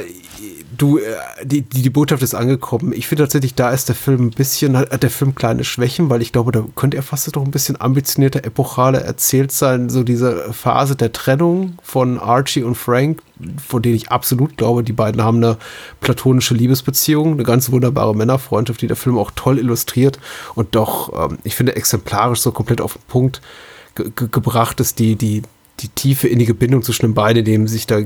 du, äh, die, die, die Botschaft ist angekommen. Ich finde tatsächlich, da ist der Film ein bisschen, hat der Film kleine Schwächen, weil ich glaube, da könnte er fast doch ein bisschen ambitionierter, epochaler erzählt sein. So diese Phase der Trennung von Archie und Frank, von denen ich absolut glaube, die beiden haben eine platonische Liebesbeziehung, eine ganz wunderbare Männerfreundschaft, die der Film auch toll illustriert und doch, ähm, ich finde, exemplarisch so komplett auf den Punkt ge gebracht ist, die, die, die tiefe innige Bindung zwischen den beiden, dem sich da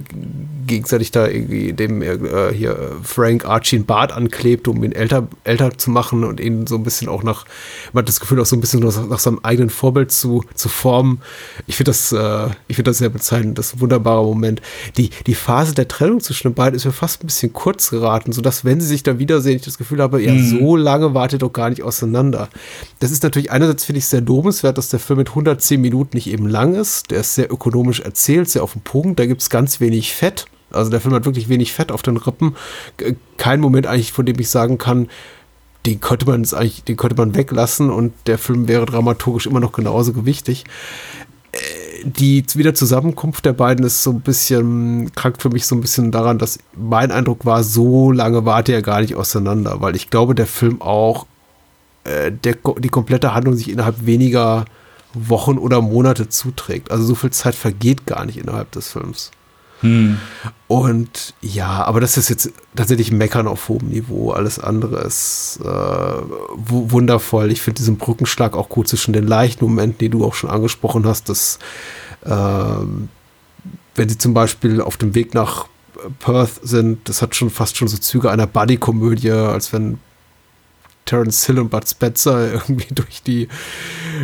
gegenseitig da irgendwie dem äh, hier Frank Archie ein Bart anklebt, um ihn älter, älter zu machen und ihn so ein bisschen auch nach, man hat das Gefühl auch so ein bisschen nach, nach seinem eigenen Vorbild zu, zu formen. Ich finde das, äh, ich finde das sehr bezeichnend, das ist ein wunderbarer Moment. Die, die Phase der Trennung zwischen den beiden ist mir fast ein bisschen kurz geraten, sodass wenn sie sich dann wiedersehen, ich das Gefühl habe, ja, mhm. so lange wartet doch gar nicht auseinander. Das ist natürlich einerseits finde ich sehr lobenswert, dass der Film mit 110 Minuten nicht eben lang ist. Der ist sehr ökonomisch erzählt, sehr auf den Punkt. Da gibt es ganz wenig Fett. Also der Film hat wirklich wenig Fett auf den Rippen. Kein Moment eigentlich, von dem ich sagen kann, den könnte man eigentlich, den könnte man weglassen und der Film wäre dramaturgisch immer noch genauso gewichtig. Äh, die Wiederzusammenkunft der beiden ist so ein bisschen, krankt für mich so ein bisschen daran, dass mein Eindruck war, so lange warte er gar nicht auseinander, weil ich glaube, der Film auch äh, der, die komplette Handlung sich innerhalb weniger Wochen oder Monate zuträgt. Also so viel Zeit vergeht gar nicht innerhalb des Films. Hm. Und ja, aber das ist jetzt tatsächlich Meckern auf hohem Niveau. Alles andere ist äh, wundervoll. Ich finde diesen Brückenschlag auch gut zwischen den leichten Momenten, die du auch schon angesprochen hast, dass äh, wenn sie zum Beispiel auf dem Weg nach Perth sind, das hat schon fast schon so Züge einer Buddy-Komödie, als wenn Terence Hill und Bud Spencer irgendwie durch die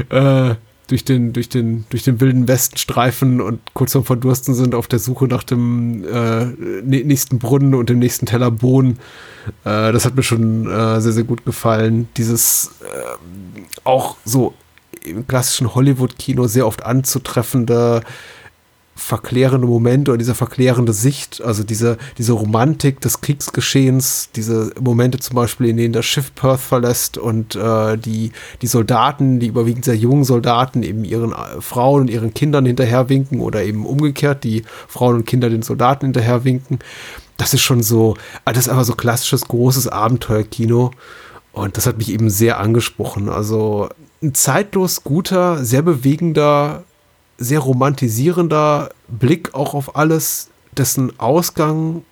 äh, durch den, durch den, durch den wilden Westen streifen und kurz vorm Verdursten sind auf der Suche nach dem äh, nächsten Brunnen und dem nächsten Teller Bohnen. Äh, das hat mir schon äh, sehr, sehr gut gefallen. Dieses äh, auch so im klassischen Hollywood-Kino sehr oft anzutreffende verklärende Momente oder diese verklärende Sicht, also diese, diese Romantik des Kriegsgeschehens, diese Momente zum Beispiel, in denen das Schiff Perth verlässt und äh, die, die Soldaten, die überwiegend sehr jungen Soldaten, eben ihren äh, Frauen und ihren Kindern hinterherwinken oder eben umgekehrt die Frauen und Kinder den Soldaten hinterherwinken. Das ist schon so, ah, das ist einfach so klassisches, großes Abenteuerkino. Und das hat mich eben sehr angesprochen. Also ein zeitlos guter, sehr bewegender sehr romantisierender Blick auch auf alles, dessen Ausgang,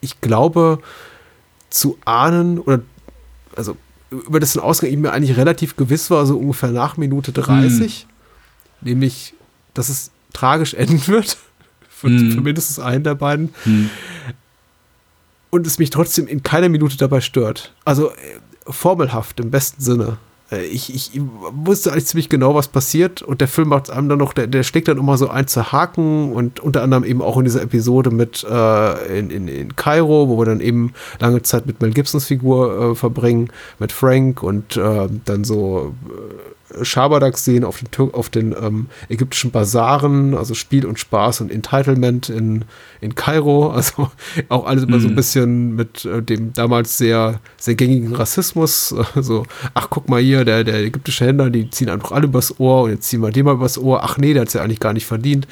ich glaube, zu ahnen oder also über dessen Ausgang ich mir eigentlich relativ gewiss war, so ungefähr nach Minute 30, hm. nämlich, dass es tragisch enden wird. Für, hm. für mindestens einen der beiden. Hm. Und es mich trotzdem in keiner Minute dabei stört. Also äh, formelhaft im besten Sinne. Äh, ich, ich wusste eigentlich ziemlich genau, was passiert. Und der Film macht einem dann noch, der, der schlägt dann immer so ein zu Haken. Und unter anderem eben auch in dieser Episode mit äh, in, in, in Kairo, wo wir dann eben lange Zeit mit Mel Gibsons Figur äh, verbringen, mit Frank und äh, dann so äh, Schabernack sehen auf den, auf den ähm, ägyptischen Basaren, also Spiel und Spaß und Entitlement in, in Kairo. Also auch alles immer mm. so ein mhm. bisschen mit äh, dem damals sehr, sehr gängigen Rassismus. Also, ach, guck mal hier, der, der ägyptische Händler, die ziehen einfach alle übers Ohr und jetzt ziehen wir den mal übers Ohr. Ach nee, der hat es ja eigentlich gar nicht verdient.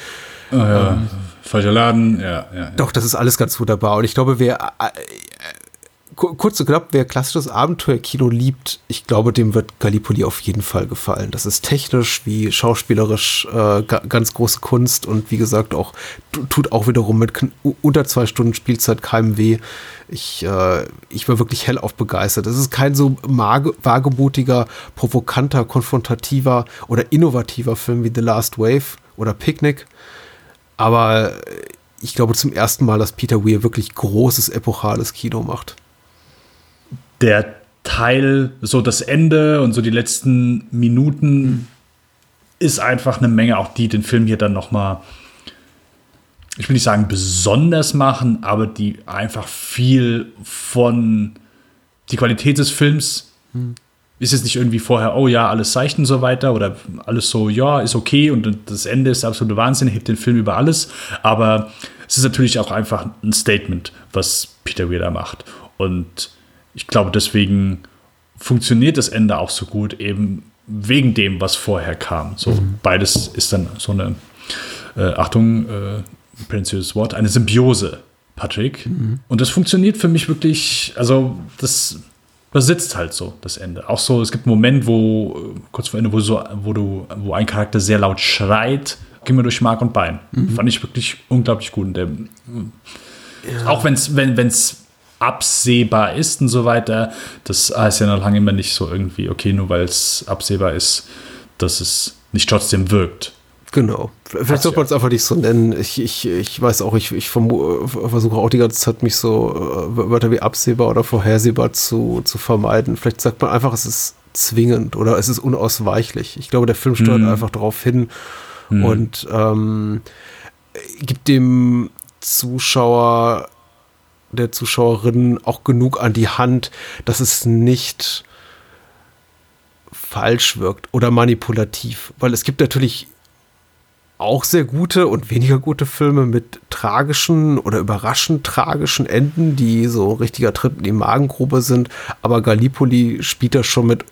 Oh, ja. ähm, Falscher Laden, ja, ja, ja, Doch, das ist alles ganz wunderbar. Und ich glaube, wer äh, kurz und knapp, wer klassisches Abenteuerkino liebt, ich glaube, dem wird Gallipoli auf jeden Fall gefallen. Das ist technisch wie schauspielerisch äh, ganz große Kunst und wie gesagt auch tut auch wiederum mit unter zwei Stunden Spielzeit keinem weh. Ich, äh, ich war wirklich hellauf begeistert. Es ist kein so wagemutiger, provokanter, konfrontativer oder innovativer Film wie The Last Wave oder Picnic, aber ich glaube zum ersten Mal, dass Peter Weir wirklich großes epochales Kino macht der Teil, so das Ende und so die letzten Minuten ist einfach eine Menge, auch die den Film hier dann noch mal, ich will nicht sagen besonders machen, aber die einfach viel von die Qualität des Films hm. ist jetzt nicht irgendwie vorher, oh ja, alles seicht und so weiter oder alles so, ja, ist okay und das Ende ist der absolute Wahnsinn, hebt den Film über alles, aber es ist natürlich auch einfach ein Statement, was Peter Weir da macht und ich glaube, deswegen funktioniert das Ende auch so gut, eben wegen dem, was vorher kam. So, mhm. beides ist dann so eine, äh, Achtung, äh, präzisiöses Wort, eine Symbiose, Patrick. Mhm. Und das funktioniert für mich wirklich, also das besitzt halt so das Ende. Auch so, es gibt einen Moment, wo, kurz vor Ende, wo, so, wo, du, wo ein Charakter sehr laut schreit, ging mir durch Mark und Bein. Mhm. Fand ich wirklich unglaublich gut. Und der, ja. Auch wenn's, wenn es absehbar ist und so weiter. Das heißt ja noch lange immer nicht so irgendwie, okay, nur weil es absehbar ist, dass es nicht trotzdem wirkt. Genau. Vielleicht sollte man es einfach nicht so nennen. Ich, ich, ich weiß auch, ich, ich versuche auch die ganze Zeit, mich so äh, Wörter wie absehbar oder vorhersehbar zu, zu vermeiden. Vielleicht sagt man einfach, es ist zwingend oder es ist unausweichlich. Ich glaube, der Film steuert hm. einfach darauf hin hm. und ähm, gibt dem Zuschauer der Zuschauerinnen auch genug an die Hand, dass es nicht falsch wirkt oder manipulativ. Weil es gibt natürlich auch sehr gute und weniger gute Filme mit tragischen oder überraschend tragischen Enden, die so richtiger Tritt in die Magengrube sind. Aber Gallipoli spielt da schon mit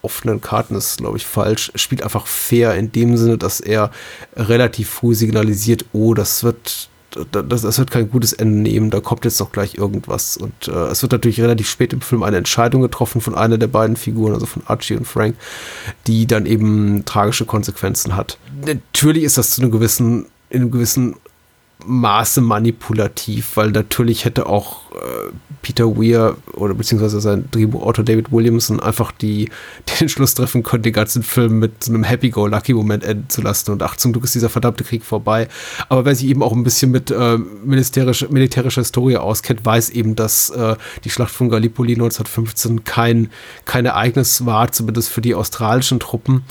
offenen Karten, ist glaube ich falsch, spielt einfach fair in dem Sinne, dass er relativ früh signalisiert, oh, das wird das, das wird kein gutes Ende nehmen, da kommt jetzt doch gleich irgendwas. Und äh, es wird natürlich relativ spät im Film eine Entscheidung getroffen von einer der beiden Figuren, also von Archie und Frank, die dann eben tragische Konsequenzen hat. Natürlich ist das zu einem gewissen, in einem gewissen Maße manipulativ, weil natürlich hätte auch äh, Peter Weir oder beziehungsweise sein Drehbuchautor David Williamson einfach die, den Schluss treffen können, den ganzen Film mit so einem Happy-Go-Lucky-Moment enden zu lassen und ach, zum Glück ist dieser verdammte Krieg vorbei. Aber wer sich eben auch ein bisschen mit äh, militärischer, militärischer Historie auskennt, weiß eben, dass äh, die Schlacht von Gallipoli 1915 kein, kein Ereignis war, zumindest für die australischen Truppen,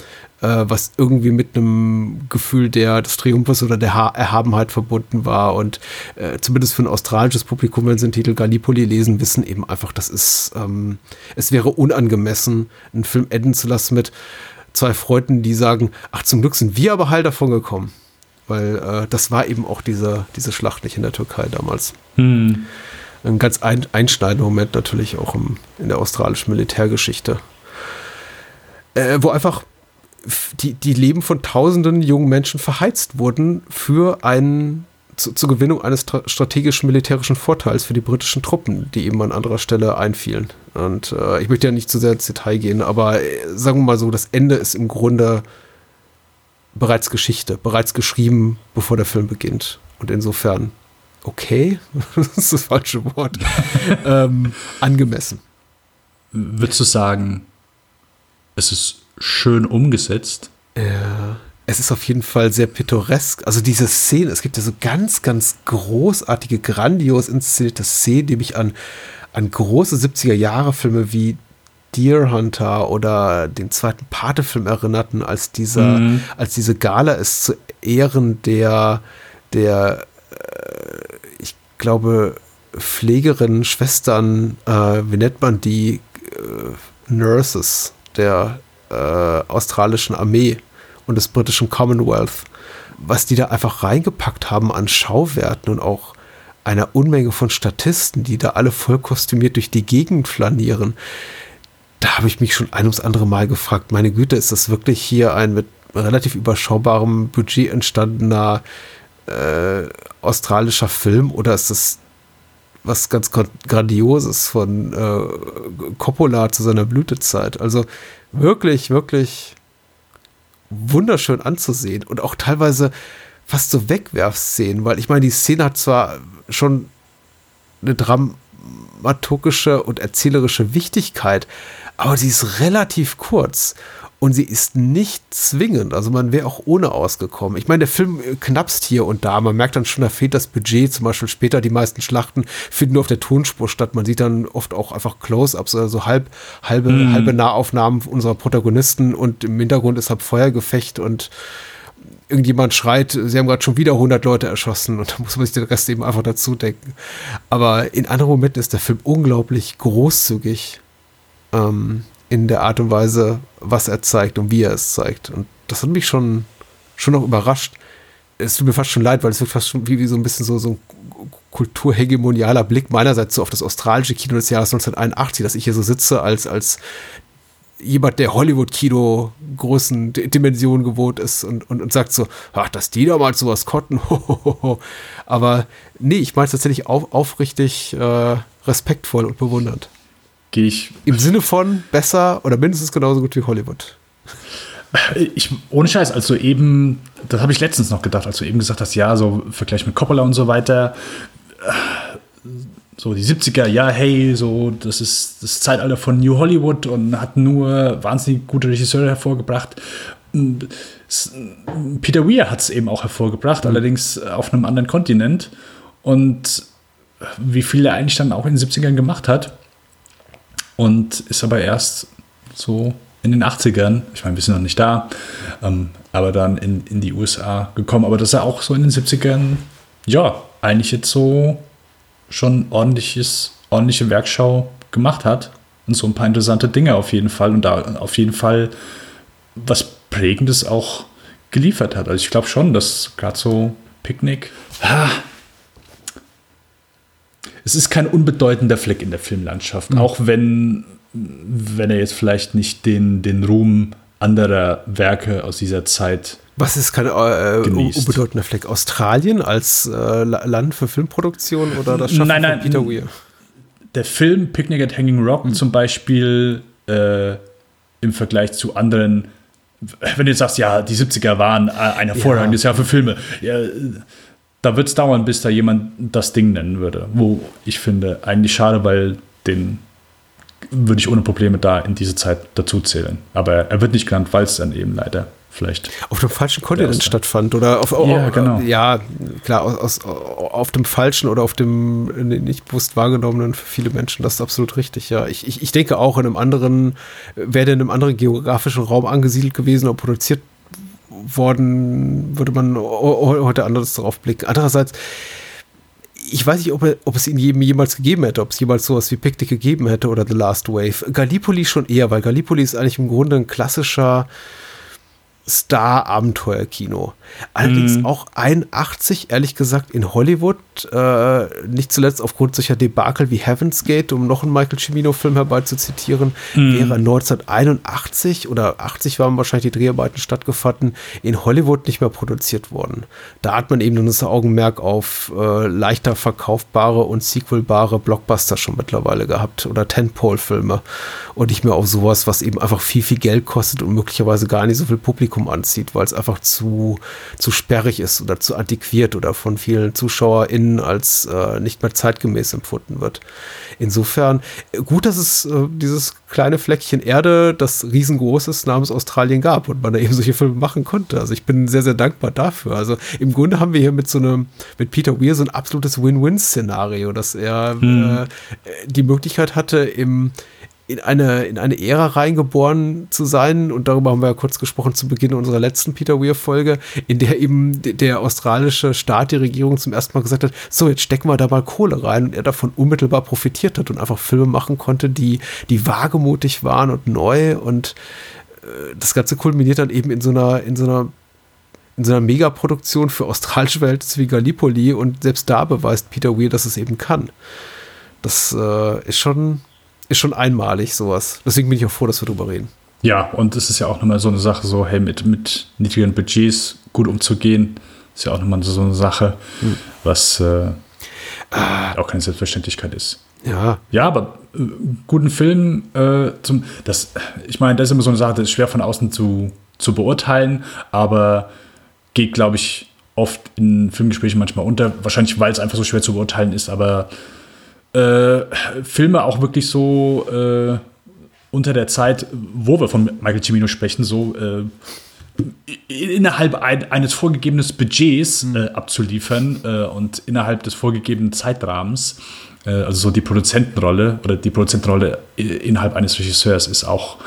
äh, was irgendwie mit einem Gefühl der, des Triumphes oder der ha Erhabenheit verbunden war. Und äh, zumindest für ein australisches Publikum, wenn sie den Titel Gallipoli lesen, wissen eben einfach, das ist, ähm, es wäre unangemessen, einen Film enden zu lassen mit zwei Freunden, die sagen, ach, zum Glück sind wir aber heil davon gekommen. Weil äh, das war eben auch diese, diese Schlacht nicht in der Türkei damals. Hm. Ein ganz ein, einschneidender Moment natürlich auch im, in der australischen Militärgeschichte. Äh, wo einfach die, die Leben von tausenden jungen Menschen verheizt wurden für einen zu, zur Gewinnung eines strategischen militärischen Vorteils für die britischen Truppen, die eben an anderer Stelle einfielen. Und äh, ich möchte ja nicht zu sehr ins Detail gehen, aber äh, sagen wir mal so, das Ende ist im Grunde bereits Geschichte, bereits geschrieben, bevor der Film beginnt. Und insofern, okay, das ist das falsche Wort, ähm, angemessen. Würdest du sagen, es ist schön umgesetzt. Ja. Es ist auf jeden Fall sehr pittoresk. Also diese Szene, es gibt ja so ganz, ganz großartige, grandios inszenierte Szenen, die mich an, an große 70er-Jahre-Filme wie Deer Hunter oder den zweiten Pate-Film erinnerten, als dieser, mhm. als diese Gala ist zu Ehren der, der, äh, ich glaube, Pflegerinnen, Schwestern, äh, wie nennt man die, äh, Nurses, der äh, australischen Armee und des britischen Commonwealth, was die da einfach reingepackt haben an Schauwerten und auch einer Unmenge von Statisten, die da alle voll kostümiert durch die Gegend flanieren. Da habe ich mich schon ein ums andere Mal gefragt, meine Güte, ist das wirklich hier ein mit relativ überschaubarem Budget entstandener äh, australischer Film oder ist das was ganz Grandioses von äh, Coppola zu seiner Blütezeit? Also wirklich, wirklich wunderschön anzusehen und auch teilweise fast so Wegwerfszenen, weil ich meine, die Szene hat zwar schon eine dramaturgische und erzählerische Wichtigkeit, aber sie ist relativ kurz und sie ist nicht zwingend. Also man wäre auch ohne ausgekommen. Ich meine, der Film knappst hier und da. Man merkt dann schon, da fehlt das Budget. Zum Beispiel später die meisten Schlachten finden nur auf der Tonspur statt. Man sieht dann oft auch einfach Close-ups, also halb, halbe, mm. halbe Nahaufnahmen unserer Protagonisten und im Hintergrund ist halt Feuergefecht und irgendjemand schreit, sie haben gerade schon wieder 100 Leute erschossen und da muss man sich den Rest eben einfach dazu denken. Aber in anderen Momenten ist der Film unglaublich großzügig. Ähm, in der Art und Weise, was er zeigt und wie er es zeigt. Und das hat mich schon, schon noch überrascht. Es tut mir fast schon leid, weil es wird fast schon wie, wie so ein bisschen so, so ein kulturhegemonialer Blick meinerseits so auf das australische Kino des Jahres 1981, dass ich hier so sitze als, als jemand, der Hollywood-Kino großen Dimensionen gewohnt ist und, und, und sagt so, ach, dass die damals sowas konnten. Aber nee, ich meine es tatsächlich auf, aufrichtig äh, respektvoll und bewundernd gehe ich. Im Sinne von besser oder mindestens genauso gut wie Hollywood. Ich, ohne Scheiß, also eben, das habe ich letztens noch gedacht, als du eben gesagt hast, ja, so Vergleich mit Coppola und so weiter. So die 70er, ja, hey, so, das ist das Zeitalter von New Hollywood und hat nur wahnsinnig gute Regisseure hervorgebracht. Peter Weir hat es eben auch hervorgebracht, mhm. allerdings auf einem anderen Kontinent. Und wie viel er eigentlich dann auch in den 70ern gemacht hat und ist aber erst so in den 80ern, ich meine, wir sind noch nicht da, ähm, aber dann in, in die USA gekommen. Aber dass er auch so in den 70ern, ja, eigentlich jetzt so schon ordentliches, ordentliche Werkschau gemacht hat. Und so ein paar interessante Dinge auf jeden Fall. Und da auf jeden Fall was Prägendes auch geliefert hat. Also ich glaube schon, dass gerade so Picknick, es ist kein unbedeutender Fleck in der Filmlandschaft, mhm. auch wenn, wenn er jetzt vielleicht nicht den, den Ruhm anderer Werke aus dieser Zeit was ist kein äh, unbedeutender Fleck? Australien als äh, Land für Filmproduktion oder das Schaffen nein, nein, von Peter Weir? Der Film Picnic at Hanging Rock mhm. zum Beispiel äh, im Vergleich zu anderen, wenn du jetzt sagst, ja, die 70er waren ein hervorragendes ja. Jahr für Filme. Ja, da wird es dauern, bis da jemand das Ding nennen würde. Wo ich finde, eigentlich schade, weil den würde ich ohne Probleme da in diese Zeit dazu zählen. Aber er wird nicht genannt, weil es dann eben leider vielleicht auf dem falschen Kontinent stattfand oder auf ja, genau. ja klar aus, auf dem falschen oder auf dem nicht bewusst wahrgenommenen für viele Menschen das ist absolut richtig ja ich, ich, ich denke auch in einem anderen wäre in einem anderen geografischen Raum angesiedelt gewesen oder produziert worden würde man heute anders darauf blicken andererseits ich weiß nicht, ob, ob es ihn jemals gegeben hätte, ob es jemals sowas wie Picnic gegeben hätte oder The Last Wave. Gallipoli schon eher, weil Gallipoli ist eigentlich im Grunde ein klassischer Star-Abenteuer-Kino. Allerdings mm. auch 81, ehrlich gesagt, in Hollywood, äh, nicht zuletzt aufgrund solcher Debakel wie Heaven's Gate, um noch einen Michael Cimino-Film herbeizuzitieren, mm. wäre 1981 oder 80 waren wahrscheinlich die Dreharbeiten stattgefunden, in Hollywood nicht mehr produziert worden. Da hat man eben nur das Augenmerk auf äh, leichter verkaufbare und sequelbare Blockbuster schon mittlerweile gehabt oder Tentpole-Filme und nicht mehr auf sowas, was eben einfach viel, viel Geld kostet und möglicherweise gar nicht so viel Publikum anzieht, weil es einfach zu, zu sperrig ist oder zu antiquiert oder von vielen ZuschauerInnen als äh, nicht mehr zeitgemäß empfunden wird. Insofern gut, dass es äh, dieses kleine Fleckchen Erde, das riesengroß ist, namens Australien gab und man da eben solche Filme machen konnte. Also ich bin sehr, sehr dankbar dafür. Also im Grunde haben wir hier mit so einem, mit Peter Weir so ein absolutes Win-Win-Szenario, dass er hm. äh, die Möglichkeit hatte, im in eine, in eine Ära reingeboren zu sein. Und darüber haben wir ja kurz gesprochen zu Beginn unserer letzten Peter Weir-Folge, in der eben der australische Staat, die Regierung zum ersten Mal gesagt hat, so, jetzt stecken wir da mal Kohle rein und er davon unmittelbar profitiert hat und einfach Filme machen konnte, die, die wagemutig waren und neu und äh, das Ganze kulminiert dann eben in so einer, in so einer in so Megaproduktion für australische Verhältnisse wie Gallipoli und selbst da beweist Peter Weir, dass es eben kann. Das äh, ist schon ist schon einmalig sowas. Deswegen bin ich auch froh, dass wir drüber reden. Ja, und es ist ja auch nochmal so eine Sache, so, hey, mit, mit niedrigen Budgets gut umzugehen, ist ja auch nochmal so eine Sache, hm. was äh, ah. auch keine Selbstverständlichkeit ist. Ja. Ja, aber äh, guten Film äh, zum, das, ich meine, das ist immer so eine Sache, das ist schwer von außen zu, zu beurteilen, aber geht, glaube ich, oft in Filmgesprächen manchmal unter. Wahrscheinlich, weil es einfach so schwer zu beurteilen ist, aber äh, Filme auch wirklich so äh, unter der Zeit, wo wir von Michael Cimino sprechen, so äh, innerhalb ein, eines vorgegebenen Budgets mhm. abzuliefern äh, und innerhalb des vorgegebenen Zeitrahmens. Äh, also so die Produzentenrolle oder die Produzentenrolle innerhalb eines Regisseurs ist auch,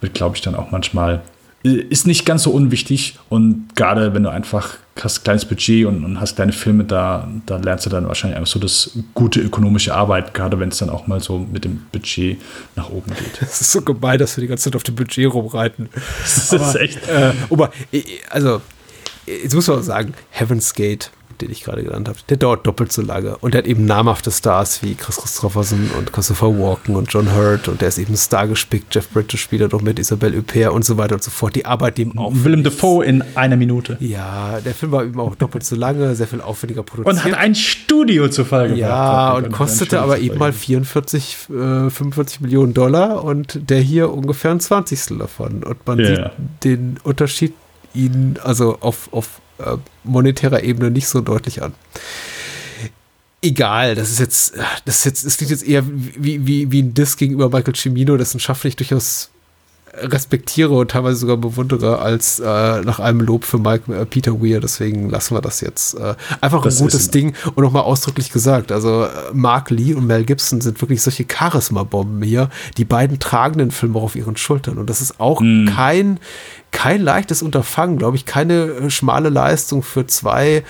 wird glaube ich dann auch manchmal ist nicht ganz so unwichtig und gerade wenn du einfach hast kleines Budget und, und, hast kleine Filme, da, da lernst du dann wahrscheinlich einfach so das gute ökonomische Arbeit, gerade wenn es dann auch mal so mit dem Budget nach oben geht. Es ist so gemein, dass wir die ganze Zeit auf dem Budget rumreiten. Das ist echt. Äh, aber, also, jetzt muss man sagen, Heaven's Gate den ich gerade genannt habe, der dauert doppelt so lange. Und der hat eben namhafte Stars wie Chris Christopherson und Christopher Walken und John Hurt und der ist eben Star gespickt. Jeff Bridges spielt doch mit, Isabelle Huppert und so weiter und so fort. Die Arbeit dem auch. Willem Dafoe in einer Minute. Ja, der Film war eben auch doppelt so lange, sehr viel aufwendiger produziert. Und hat ein Studio zu Fall gebracht. Ja, und kostete aber eben mal 44, äh, 45 Millionen Dollar und der hier ungefähr ein Zwanzigstel davon. Und man yeah. sieht den Unterschied ihn, also auf, auf äh, monetärer Ebene nicht so deutlich an. Egal, das ist jetzt, das ist jetzt, es klingt jetzt eher wie, wie, wie ein Diss gegenüber Michael Cimino, dessen Schaffen ich durchaus respektiere und teilweise sogar bewundere, als äh, nach einem Lob für Mike, äh, Peter Weir. Deswegen lassen wir das jetzt. Äh, einfach das ein gutes Ding und nochmal ausdrücklich gesagt. Also äh, Mark Lee und Mel Gibson sind wirklich solche Charisma-Bomben hier. Die beiden tragen den Film auch auf ihren Schultern. Und das ist auch mm. kein, kein leichtes Unterfangen, glaube ich. Keine äh, schmale Leistung für zwei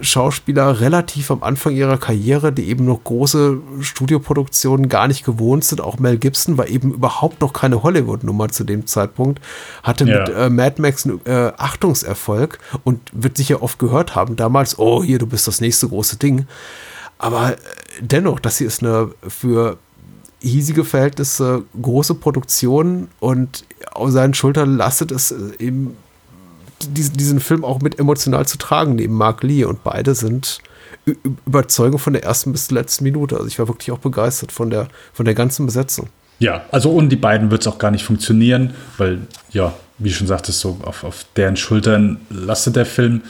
Schauspieler relativ am Anfang ihrer Karriere, die eben noch große Studioproduktionen gar nicht gewohnt sind. Auch Mel Gibson war eben überhaupt noch keine Hollywood-Nummer zu dem Zeitpunkt, hatte ja. mit äh, Mad Max einen äh, Achtungserfolg und wird sicher oft gehört haben damals, oh hier, du bist das nächste große Ding. Aber äh, dennoch, das hier ist eine für hiesige Verhältnisse große Produktion und auf seinen Schultern lastet es äh, eben diesen, diesen Film auch mit emotional zu tragen, neben Mark Lee. Und beide sind überzeugend von der ersten bis zur letzten Minute. Also ich war wirklich auch begeistert von der, von der ganzen Besetzung. Ja, also ohne die beiden wird es auch gar nicht funktionieren, weil, ja, wie schon sagtest, so auf, auf deren Schultern lastet der Film.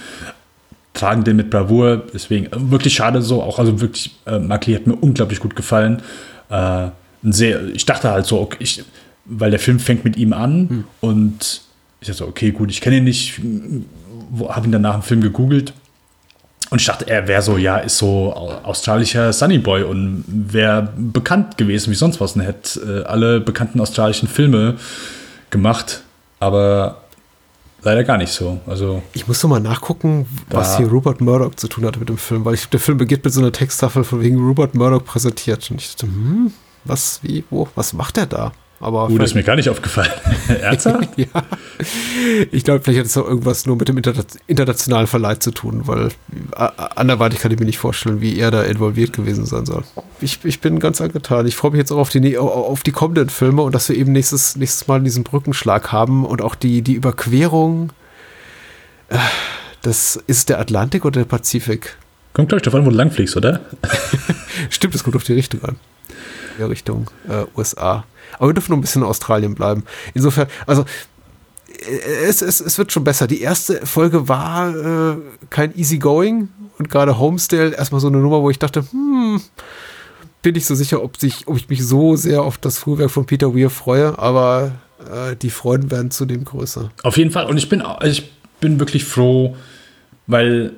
tragen den mit Bravour. Deswegen äh, wirklich schade so. Auch also wirklich, äh, Mark Lee hat mir unglaublich gut gefallen. Äh, sehr, ich dachte halt so, okay, ich, weil der Film fängt mit ihm an Hm. und ich dachte so, okay, gut, ich kenne ihn nicht, habe ihn dann nach dem Film gegoogelt und ich dachte, er wäre so, ja, ist so au- australischer Sunnyboy und wäre bekannt gewesen wie sonst was und hätte äh, alle bekannten australischen Filme gemacht, aber leider gar nicht so. Also Ich muss noch mal nachgucken, was hier Rupert Murdoch zu tun hatte mit dem Film, weil ich, der Film beginnt mit so einer Texttafel von wegen Rupert Murdoch präsentiert. Und ich dachte, hm, was, wie, wo, was macht er da? Aber gut, ist mir gar nicht aufgefallen. Ernsthaft? ja. Ich glaube, vielleicht hat es auch irgendwas nur mit dem Inter internationalen Verleih zu tun, weil äh, anderweitig kann ich mir nicht vorstellen, wie er da involviert gewesen sein soll. Ich, ich bin ganz angetan. Ich freue mich jetzt auch auf die, auf die kommenden Filme und dass wir eben nächstes, nächstes Mal diesen Brückenschlag haben und auch die, die Überquerung. Äh, Das ist der Atlantik oder der Pazifik? Kommt, glaube ich, davon, wo du langfliegst, oder? Stimmt, es kommt auf die Richtung an. Ja, Richtung äh, USA. Aber wir dürfen noch ein bisschen in Australien bleiben. Insofern, also äh, es, es, es wird schon besser. Die erste Folge war äh, kein Easygoing und gerade Homestale erstmal so eine Nummer, wo ich dachte, hm, bin ich so sicher, ob, sich, ob ich mich so sehr auf das Frühwerk von Peter Weir freue, aber äh, die Freuden werden zudem größer. Auf jeden Fall. Und ich bin, ich bin wirklich froh, weil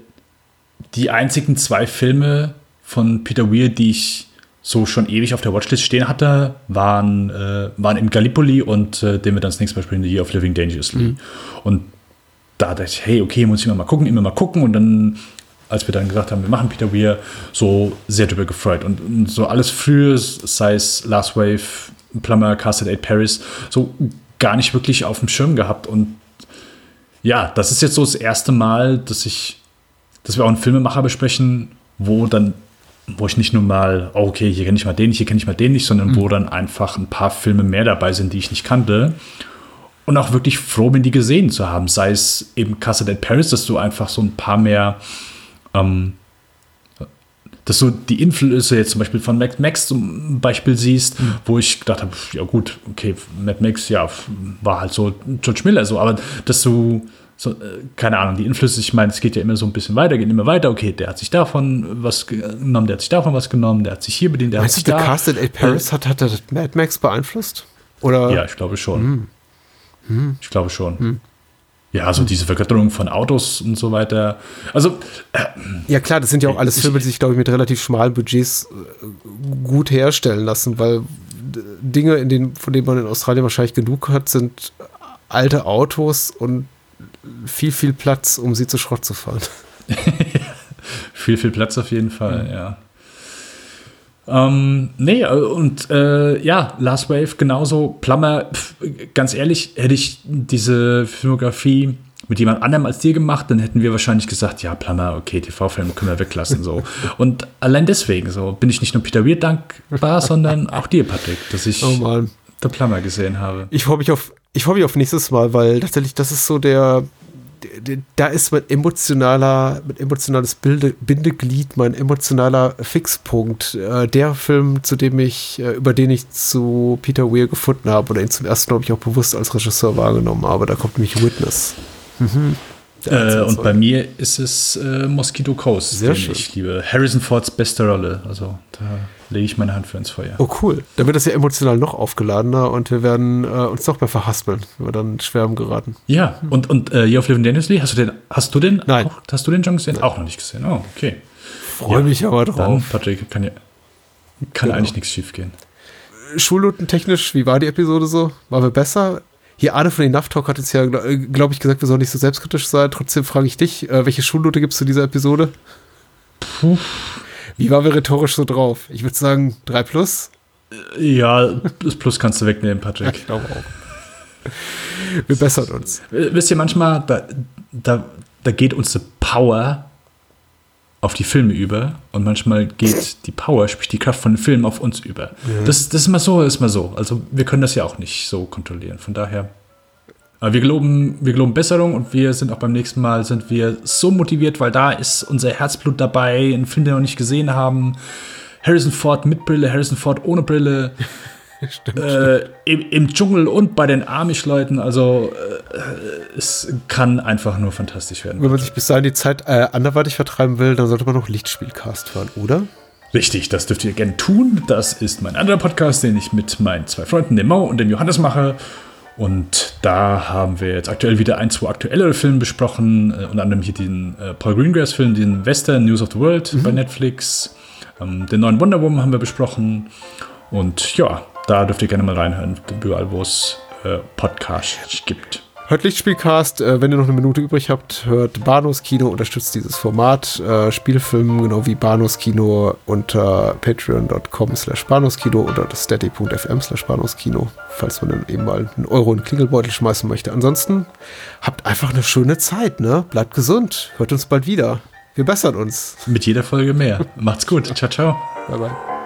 die einzigen zwei Filme von Peter Weir, die ich so schon ewig auf der Watchlist stehen hatte, waren, äh, waren in Gallipoli und äh, den wir dann das nächste Mal spielen, The Year of Living Dangerously. Und da dachte ich, hey, okay, muss ich immer mal gucken, immer mal gucken. Und dann, als wir dann gesagt haben, wir machen Peter Weir, so sehr drüber gefreut. Und, und so alles frühe, sei es Last Wave, Plumber, Castle 8 Paris, so gar nicht wirklich auf dem Schirm gehabt. Und ja, das ist jetzt so das erste Mal, dass ich, dass wir auch einen Filmemacher besprechen, wo dann, wo ich nicht nur mal, oh, okay, hier kenne ich mal den, hier kenne ich mal den nicht, sondern wo dann einfach ein paar Filme mehr dabei sind, die ich nicht kannte. Und auch wirklich froh bin, die gesehen zu haben. Sei es eben Castle at Paris, dass du einfach so ein paar mehr, ähm, dass du die Influence jetzt zum Beispiel von Mad Max zum Beispiel siehst, wo ich gedacht habe, ja gut, okay, Mad Max, ja, war halt so George Miller so, aber dass du so, äh, keine Ahnung, die Inflüsse, ich meine, es geht ja immer so ein bisschen weiter, geht immer weiter, okay, der hat sich davon was genommen, der hat sich davon was genommen, der hat sich hier bedient, der Meinst hat du, sich der da. Cast at Paris hat, hat das Mad Max beeinflusst? Oder? Ja, ich glaube schon. Ich glaube schon. Ja, also diese Vergötterung von Autos und so weiter. Also, Ja klar, das sind ja auch alles Filme, die sich, glaube ich, mit relativ schmalen Budgets äh, gut herstellen lassen, weil Dinge, in denen, von denen man in Australien wahrscheinlich genug hat, sind alte Autos und viel, viel Platz, um sie zu Schrott zu fahren. viel, viel Platz auf jeden Fall, ja. Ähm, nee, äh, und äh, ja, Last Wave genauso. Plummer, pf, ganz ehrlich, hätte ich diese Filmografie mit jemand anderem als dir gemacht, dann hätten wir wahrscheinlich gesagt, ja, Plummer, okay, TV-Filme können wir weglassen. So. Und allein deswegen so bin ich nicht nur Peter Weir dankbar, sondern auch dir, Patrick, dass ich Oh. The Plummer gesehen habe. Ich freue mich auf, ich freue mich auf nächstes Mal, weil tatsächlich das ist so der da ist mein emotionaler, mein emotionales Bilde, Bindeglied, mein emotionaler Fixpunkt. Äh, der Film, zu dem ich, äh, über den ich zu Peter Weir gefunden habe oder ihn zum ersten, glaube ich, auch bewusst als Regisseur wahrgenommen habe. Da kommt nämlich Witness. Der Äh, und bei mir ist es äh, Mosquito Coast, Sehr den schön. ich liebe. Harrison Fords beste Rolle. Also da lege ich meine Hand für ins Feuer. Oh cool. Da wird das ja emotional noch aufgeladener und wir werden äh, uns noch mehr verhaspeln, wenn wir dann schwärmen geraten. Ja, und, und äh, Year of Living Dangerously, hast du den, hast du den Nein. Auch, hast du den schon gesehen? Auch noch nicht gesehen. Oh, okay. Freue Ja, mich aber Dann, drauf. Patrick, kann, ja, kann Genau. eigentlich nichts schief gehen. Schulnotentechnisch, wie war die Episode so? War wir besser? Hier, Arne von den Enough Talk hat jetzt ja, glaube ich, gesagt, wir sollen nicht so selbstkritisch sein. Trotzdem frage ich dich, äh, welche Schulnote gibst du dieser Episode? Puh. Wie waren wir rhetorisch so drauf? Ich würde sagen 3 plus. Ja, das Plus kannst du wegnehmen, Patrick. ich glaube auch. Wir bessern uns. Äh, Wisst ihr, manchmal, da, da, da geht unsere Power auf die Filme über und manchmal geht die Power, sprich die Kraft von den Filmen auf uns über. Das, das ist mal so, ist mal so. Also wir können das ja auch nicht so kontrollieren. Von daher, aber wir geloben, wir geloben Besserung und wir sind auch beim nächsten Mal sind wir so motiviert, weil da ist unser Herzblut dabei, einen Film, den wir noch nicht gesehen haben. Harrison Ford mit Brille, Harrison Ford ohne Brille. Stimmt. Äh, im, im, Dschungel und bei den Amish-Leuten. Also äh, es kann einfach nur fantastisch werden. Wenn man sich bis dahin die Zeit äh, anderweitig vertreiben will, dann sollte man noch Lichtspielcast hören, oder? Richtig, das dürft ihr gerne tun. Das ist mein anderer Podcast, den ich mit meinen zwei Freunden, dem Mo und dem Johannes mache. Und da haben wir jetzt aktuell wieder ein, zwei aktuellere Filme besprochen. Äh, unter anderem hier den äh, Paul Greengrass-Film, den Western News of the World mhm. bei Netflix. Ähm, den neuen Wonder Woman haben wir besprochen. Und ja, da dürft ihr gerne mal reinhören, überall, wo es äh, Podcasts gibt. Hört Lichtspielcast, äh, wenn ihr noch eine Minute übrig habt, hört Banos Kino, unterstützt dieses Format. Äh, Spielfilm, genau wie Banos Kino unter patreon.com slash Kino oder steady.fm slash Kino, falls man dann eben mal einen Euro in den Klingelbeutel schmeißen möchte. Ansonsten habt einfach eine schöne Zeit, ne? Bleibt gesund, hört uns bald wieder. Wir bessern uns. Mit jeder Folge mehr. Macht's gut. Ciao, ciao. Bye, bye.